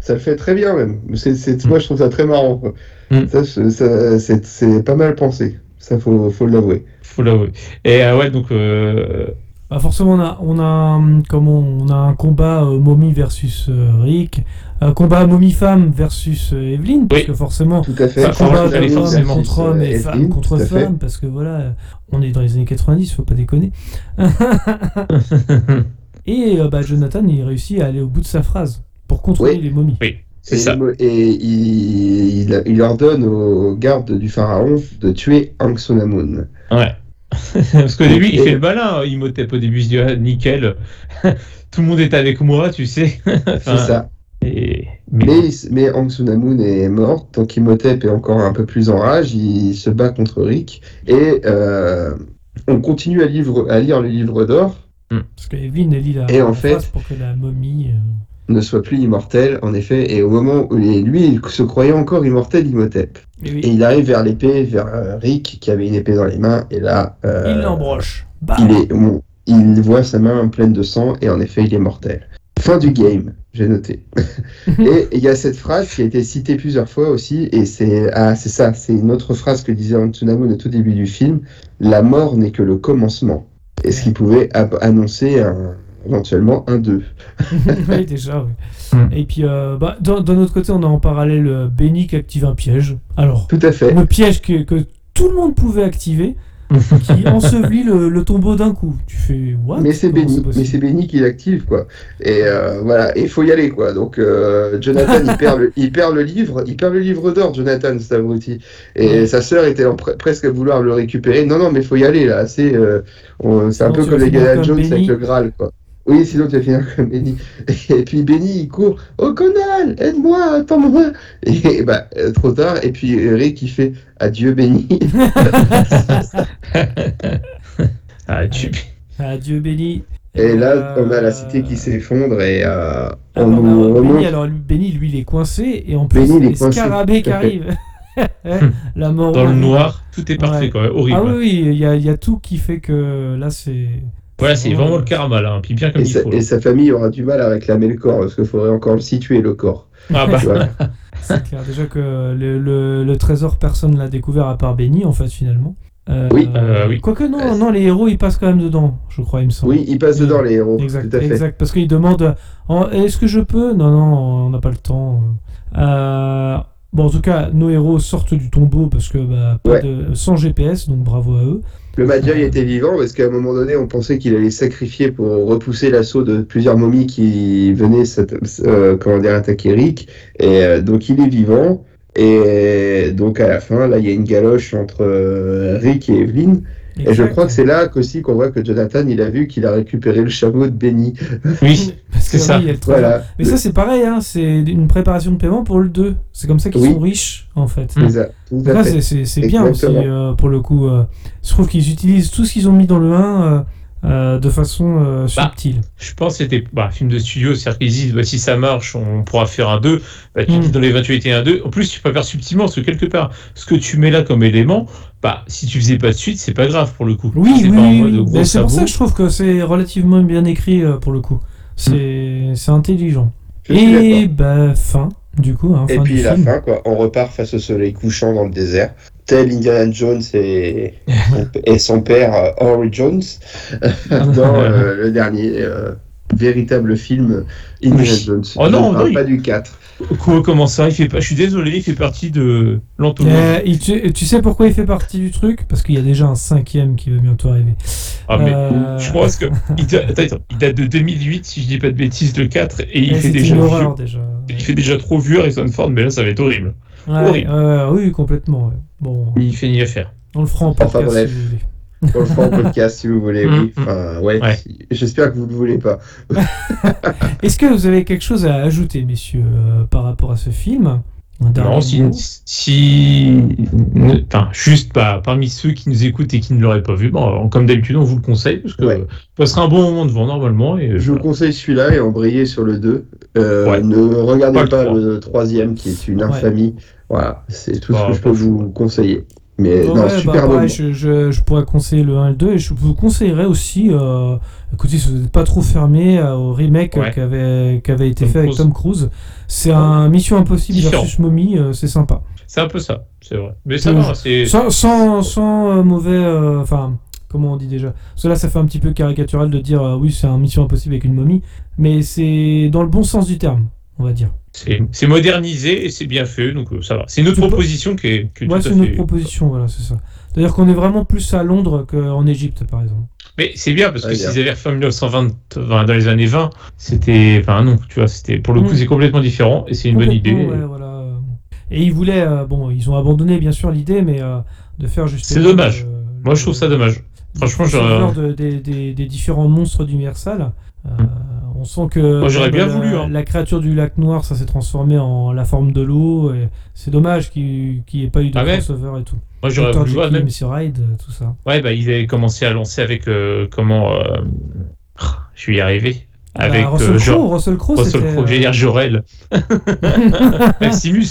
Ça le fait très bien même. C'est, c'est- Mm. Moi je trouve ça très marrant. quoi. Mm. Ça, ça- c'est, c'est pas mal pensé. Ça faut, faut l'avouer. faut l'avouer. Et euh, ouais, donc euh, Bah forcément, on a, on a, hum, comment, on a un combat euh, momie versus euh, Rick, un combat momie-femme versus euh, Evelyn, parce Oui. que forcément, Tout à fait. Combat de femmes contre hommes et femmes contre femmes, parce que voilà, euh, on est dans les années 90, faut pas déconner. [LAUGHS] Et euh, bah, Jonathan, il réussit à aller au bout de sa phrase pour contrôler Oui. les momies. oui, c'est Et, ça. il- et il, il, il ordonne aux gardes du pharaon de tuer Anksunamun. Ouais. Parce qu'au début, il fait le malin. hein. Imhotep, au début, il se dit ah, nickel. [LAUGHS] Tout le monde est avec moi, tu sais. [LAUGHS] Enfin, C'est ça. Et... Mais, Mais, mais Anksunamun est mort, donc Imhotep est encore un peu plus en rage, il se bat contre Rick, et euh, on continue à, livre- à lire le livre d'or, Parce que Evelyn, elle lit la, Et en fait- pour que la momie. Ne soit plus immortel, en effet, et au moment où lui, il se croyait encore immortel, Imhotep. et oui, Et il arrive vers l'épée, vers euh, Rick, qui avait une épée dans les mains, et là, euh, il l'embroche. Bah, il, est, bon, il voit sa main pleine de sang, et en effet, il est mortel. Fin du game, j'ai noté. [LAUGHS] et il y a cette phrase qui a été citée plusieurs fois aussi, et c'est ah, ça, c'est une autre phrase que disait Antunamun au tout début du film La mort n'est que le commencement. Et ce qui pouvait annoncer un- éventuellement un 2. [LAUGHS] oui, déjà, oui. Hmm. Et puis, euh, bah, d'un autre côté, on a en parallèle euh, Benny qui active un piège. Alors, Tout à fait. le piège que, que tout le monde pouvait activer, [LAUGHS] qui ensevelit le, le tombeau d'un coup. Tu fais what? Mais c'est Benny, mais c'est Benny qui l'active quoi. Et euh, voilà, il faut y aller quoi. Donc euh, Jonathan il [LAUGHS] perd le, il perd le livre, il perd le livre d'or, Jonathan cet abruti. Et Ouais. sa sœur était en pre- presque à vouloir le récupérer. Non non mais faut y aller là. C'est euh, un peu comme les comme Jones Benny. avec le Graal quoi. Oui, sinon tu vas finir comme Benny. [LAUGHS] Et puis Benny il court. Oh Conal, aide-moi, attends-moi. Et bah euh, trop tard. Et puis Rick il fait adieu Benny. [LAUGHS] ah, tu... Adieu Benny. Et là euh, on a la cité qui s'effondre et euh, ah, on non, nous mais remonte. Benny, alors lui- Benny, lui, il est coincé, et en plus, Benny, il est les scarabées qui arrivent. [LAUGHS] la mort. dans le noir, tout est parfait Ouais. quand même, horrible. Ah oui, oui, il y a, il y a tout qui fait que là, c'est. Voilà, c'est vraiment le karma là, hein, puis bien comme Et il sa, faut. et sa famille aura du mal à réclamer le corps parce qu'il faudrait encore le situer le corps. Ah bah, Voilà. [LAUGHS] C'est clair. Déjà que le, le- le trésor, personne l'a découvert à part Benny, en fait, finalement. Euh, Oui. Euh, oui. Quoique, non, Euh, non, les héros, ils passent quand même dedans, je crois, il me semble. Oui, ils passent dedans les héros. Exact, tout à fait. exact. Parce qu'ils demandent oh, est-ce que je peux? Non, non, on n'a pas le temps. Bon, en tout cas, nos héros sortent du tombeau parce que bah, pas Ouais. de, sans GPS, donc bravo à eux. Le Magi était vivant parce qu'à un moment donné, on pensait qu'il allait sacrifier pour repousser l'assaut de plusieurs momies qui venaient euh, comment dire, attaquer Rick. Et euh, donc il est vivant. Et donc à la fin, là, il y a une galoche entre euh, Rick et Evelyn. Et je crois que c'est là qu'aussi qu'on voit que Jonathan, il a vu qu'il a récupéré le chameau de Benny. oui, Parce que c'est ça. oui, il y a le trésor. Voilà. Mais ça, c'est pareil, hein, c'est une préparation de paiement pour le 2. C'est comme ça qu'ils Oui. sont riches, en fait. C'est bien aussi, euh, pour le coup. euh, je trouve qu'ils utilisent tout ce qu'ils ont mis dans le 1 euh, de façon euh, Bah, subtile. je pense que c'était bah, un film de studio, c'est-à-dire qu'ils disent bah, si ça marche, on pourra faire un 2. Bah, tu Mm. dis dans l'éventualité un 2. En plus, tu peux faire subtilement, parce que quelque part, ce que tu mets là comme élément, bah, si tu faisais pas de suite, c'est pas grave pour le coup. Oui, c'est oui, pas en oui, mode oui. gros Mais c'est pour ça que je trouve que c'est relativement bien écrit euh, pour le coup. C'est c'est intelligent. Je Et bah, fin, du coup. Hein, Et puis du la film. fin, quoi. On repart face au soleil couchant dans le désert. Tel Indiana Jones et, et son père euh, Henry Jones [LAUGHS] dans euh, le dernier euh, véritable film Indiana Oui. Jones. Oh non, Je ne parle non, pas il- du 4. Quoi, comment ça il fait pas... Je suis désolé, il fait partie de l'entonnoir. Euh, il- tu, tu sais pourquoi il fait partie du truc? Parce qu'il y a déjà un cinquième qui va bientôt arriver. Ah, mais Euh, je pense que il date, attends, attends, il date de 2008, si je dis pas de bêtises, le 4, et il fait déjà horreur déjà. Il fait déjà trop vieux Harrison Ford, mais là ça va être horrible. Ouais, horrible. oui, complètement. ouais. Bon, Il fait ni à faire. on le fera en Enfin, podcast bref. si vous voulez. On le fera en podcast si vous voulez, oui. [LAUGHS] Enfin, ouais. J'espère que vous ne le voulez pas. [LAUGHS] Est-ce que vous avez quelque chose à ajouter, messieurs, euh, par rapport à ce film? Non, si, mot? si, ne- enfin, juste bah, parmi ceux qui nous écoutent et qui ne l'auraient pas vu, bon, comme d'habitude, on vous le conseille parce que Ouais. ça sera un bon moment devant normalement. Et Je vous conseille celui-là et embrayez sur le 2. Euh, Ouais. Ne regardez Pas pas, le trois. le troisième qui est une Ouais. Voilà, c'est tout ce que je pas peux fou. vous conseiller. Mais non, Ouais, bah, super pareil, moment. je, je- je pourrais conseiller le 1 et le 2 et je vous conseillerais aussi, euh, écoutez, si vous n'êtes pas trop fermé euh, au remake euh, Ouais. qui, avait, qui avait été Tom fait avec. Tom Cruise. C'est un Mission Impossible Différent. versus Mommy, euh, c'est sympa. C'est un peu ça, c'est vrai. Mais ça va, c'est. Sans, sans, sans, euh, mauvais. euh, Enfin, comment on dit déjà? Cela, ça fait un petit peu caricatural de dire euh, oui, c'est un Mission Impossible avec une momie, mais c'est dans le bon sens du terme, on va dire. C'est modernisé et c'est bien fait, donc euh, ça va. C'est une autre C'est pas- proposition qui est, qui est c'est à une autre fait- proposition, voilà, c'est ça. C'est-à-dire qu'on est vraiment plus à Londres qu'en Égypte, par exemple. Mais c'est bien parce que Ouais, s'ils avaient refait en 1920, enfin, dans les années 20, c'était. Enfin, non, tu vois, c'était. Pour le coup, Mm. c'est complètement différent et c'est une bonne idée. Complètement, ouais, voilà. Et ils voulaient, euh, bon, ils ont abandonné bien sûr l'idée, mais euh, de faire justement. C'est dommage. euh, Moi, je trouve ça dommage. Franchement, de- des, des- des différents monstres d'Universal. Euh, on sent que Moi, j'aurais bien la, voulu, hein. la créature du lac noir, ça s'est transformé en la forme de l'eau. et C'est dommage qu'il n'y ait pas eu de Ah ouais crossover et tout. Moi, j'aurais Dr. voulu voir Jekyll, même. Hyde, euh, tout ça. Ouais, bah, ils avaient commencé à lancer avec. euh, comment. euh, Je vais y arriver. Avec. Bah, Russell euh, Crowe, Russell Crowe, Russell c'était, Crowe, j'allais dire Jorel. [LAUGHS] [LAUGHS] Maximus.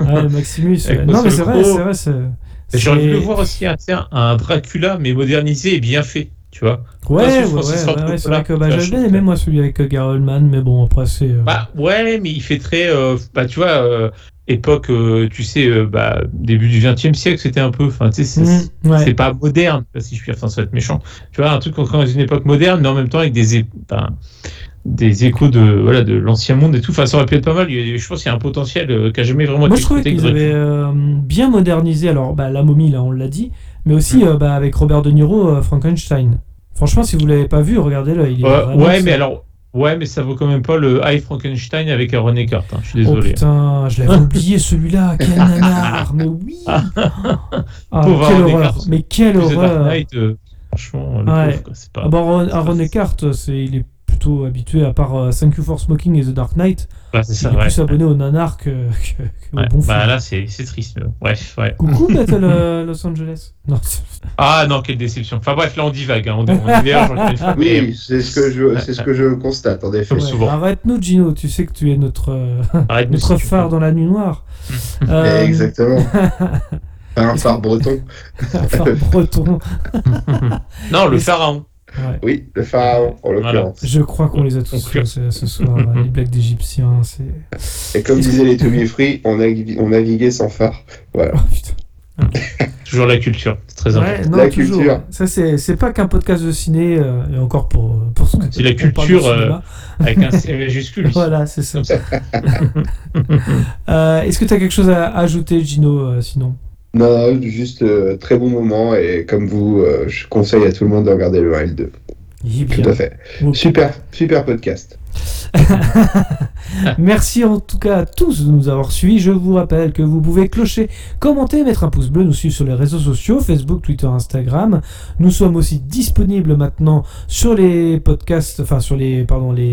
Ouais, Maximus. Avec. Non, mais Russell c'est vrai, Crowe. c'est vrai. c'est- J'aurais voulu c'est- le voir aussi un Dracula, mais modernisé et bien fait, tu vois. Ouais, c'est vrai que bah, je bien aimé moi celui avec Gary Oldman, mais bon après c'est. euh, Bah ouais, mais il fait très, euh, bah tu vois, euh, époque, tu sais, bah début du XXe siècle, c'était un peu, enfin tu sais, c'est mm, ouais. pas moderne, si je puis, enfin ça va être méchant. Tu vois, un truc encore dans une époque moderne, mais en même temps avec des, enfin, des échos de, voilà, de l'ancien monde et tout. Enfin, ça aurait pu être pas mal. Je pense qu'il y a un potentiel euh, qui a jamais vraiment Moi je trouvais qu'ils avaient euh, bien modernisé alors bah, la momie là on l'a dit, mais aussi Mm. euh, bah, avec Robert De Niro euh, Frankenstein. Franchement si vous l'avez pas vu regardez-le. Il est Ouais, ouais, ça. mais alors, ouais, mais ça vaut quand même pas le High Frankenstein avec un René Carte. hein, je suis Oh désolé. putain, je l'avais [LAUGHS] oublié celui-là, quel nanar, mais oui [LAUGHS] Ah, Pauvre quelle Aaron horreur, Eckhart. mais quelle horreur euh, franchement, le Ouais. pauvre, quoi, c'est pas. Ah Aaron, Aaron Eckhart, il est plutôt habitué, à part euh, Thank You for Smoking et The Dark Knight, bah, c'est il ça, est ouais. plus abonné au nanar que, que, que Ouais, au bon bah film. là, c'est c'est triste. Bref, ouais. Coucou [LAUGHS] Battle euh, Los Angeles. Non, Ah non, quelle déception. Enfin bref, là on divague. Hein. On, on diverge mais- [LAUGHS] Oui, c'est ce que je, c'est ce que je constate en effet. Ouais. souvent. Arrête-nous Gino, tu sais que tu es notre, euh, [LAUGHS] Arrête-nous notre si phare dans la nuit noire. Euh, Exactement. Un phare breton. phare breton. Non, le pharaon. Ouais. Oui, le pharaon en l'occurrence. Je crois qu'on les a tous fait ce, ce soir, les blagues d'Égyptiens, c'est... Et comme disaient les Tommy Free, on, naviguait- on naviguait sans phare. Voilà. Oh putain. [LAUGHS] Toujours la culture. C'est très Ouais, important. non, La toujours. culture. Ça, c'est, c'est pas qu'un podcast de ciné, euh, et encore pour, pour ce que C'est la culture, euh. [LAUGHS] Avec un C majuscule. Voilà, c'est ça. [LAUGHS] Euh, est-ce que tu as quelque chose à ajouter, Gino, euh, sinon? Non, non, juste euh, très bon moment et comme vous, euh, je conseille à tout le monde de regarder le 1 et le 2. Eh Tout à fait. Super, super podcast. [LAUGHS] Merci en tout cas à tous de nous avoir suivis. Je vous rappelle que vous pouvez clocher, commenter, mettre un pouce bleu, nous suivre sur les réseaux sociaux, Facebook, Twitter, Instagram. Nous sommes aussi disponibles maintenant sur les podcasts, enfin sur les,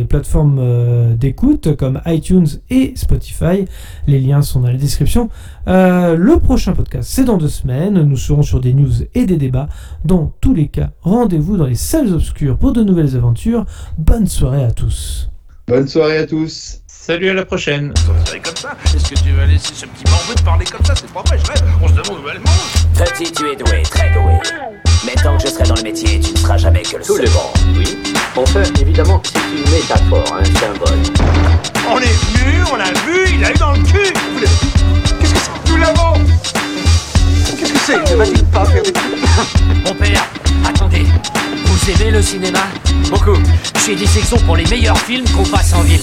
plateformes euh, d'écoute comme iTunes et Spotify. Les liens sont dans la description. Euh, le prochain podcast, c'est dans deux semaines. Nous serons sur des news et des débats. Dans tous les cas, rendez-vous dans les salles obscures pour de nouvelles aventures. Bonne soirée à tous. Bonne soirée à tous. Salut à la prochaine. C'est comme ça. Est-ce que tu vas laisser ce petit bambou te parler comme ça? C'est pas vrai, je rêve. On se demande où elle mange. Petit, tu es doué, très doué. Mais tant que je serai dans le métier, tu ne seras jamais que le Tout le second. monde, oui. Enfin, évidemment, c'est une métaphore, un symbole. On est venu, on l'a vu, il a eu dans le cul. Le- Qu'est-ce que c'est Nous l'avons? Qu'est-ce que c'est des Mon père, attendez. Vous aimez le cinéma? Beaucoup. Chez Dissection pour les meilleurs films qu'on passe en ville.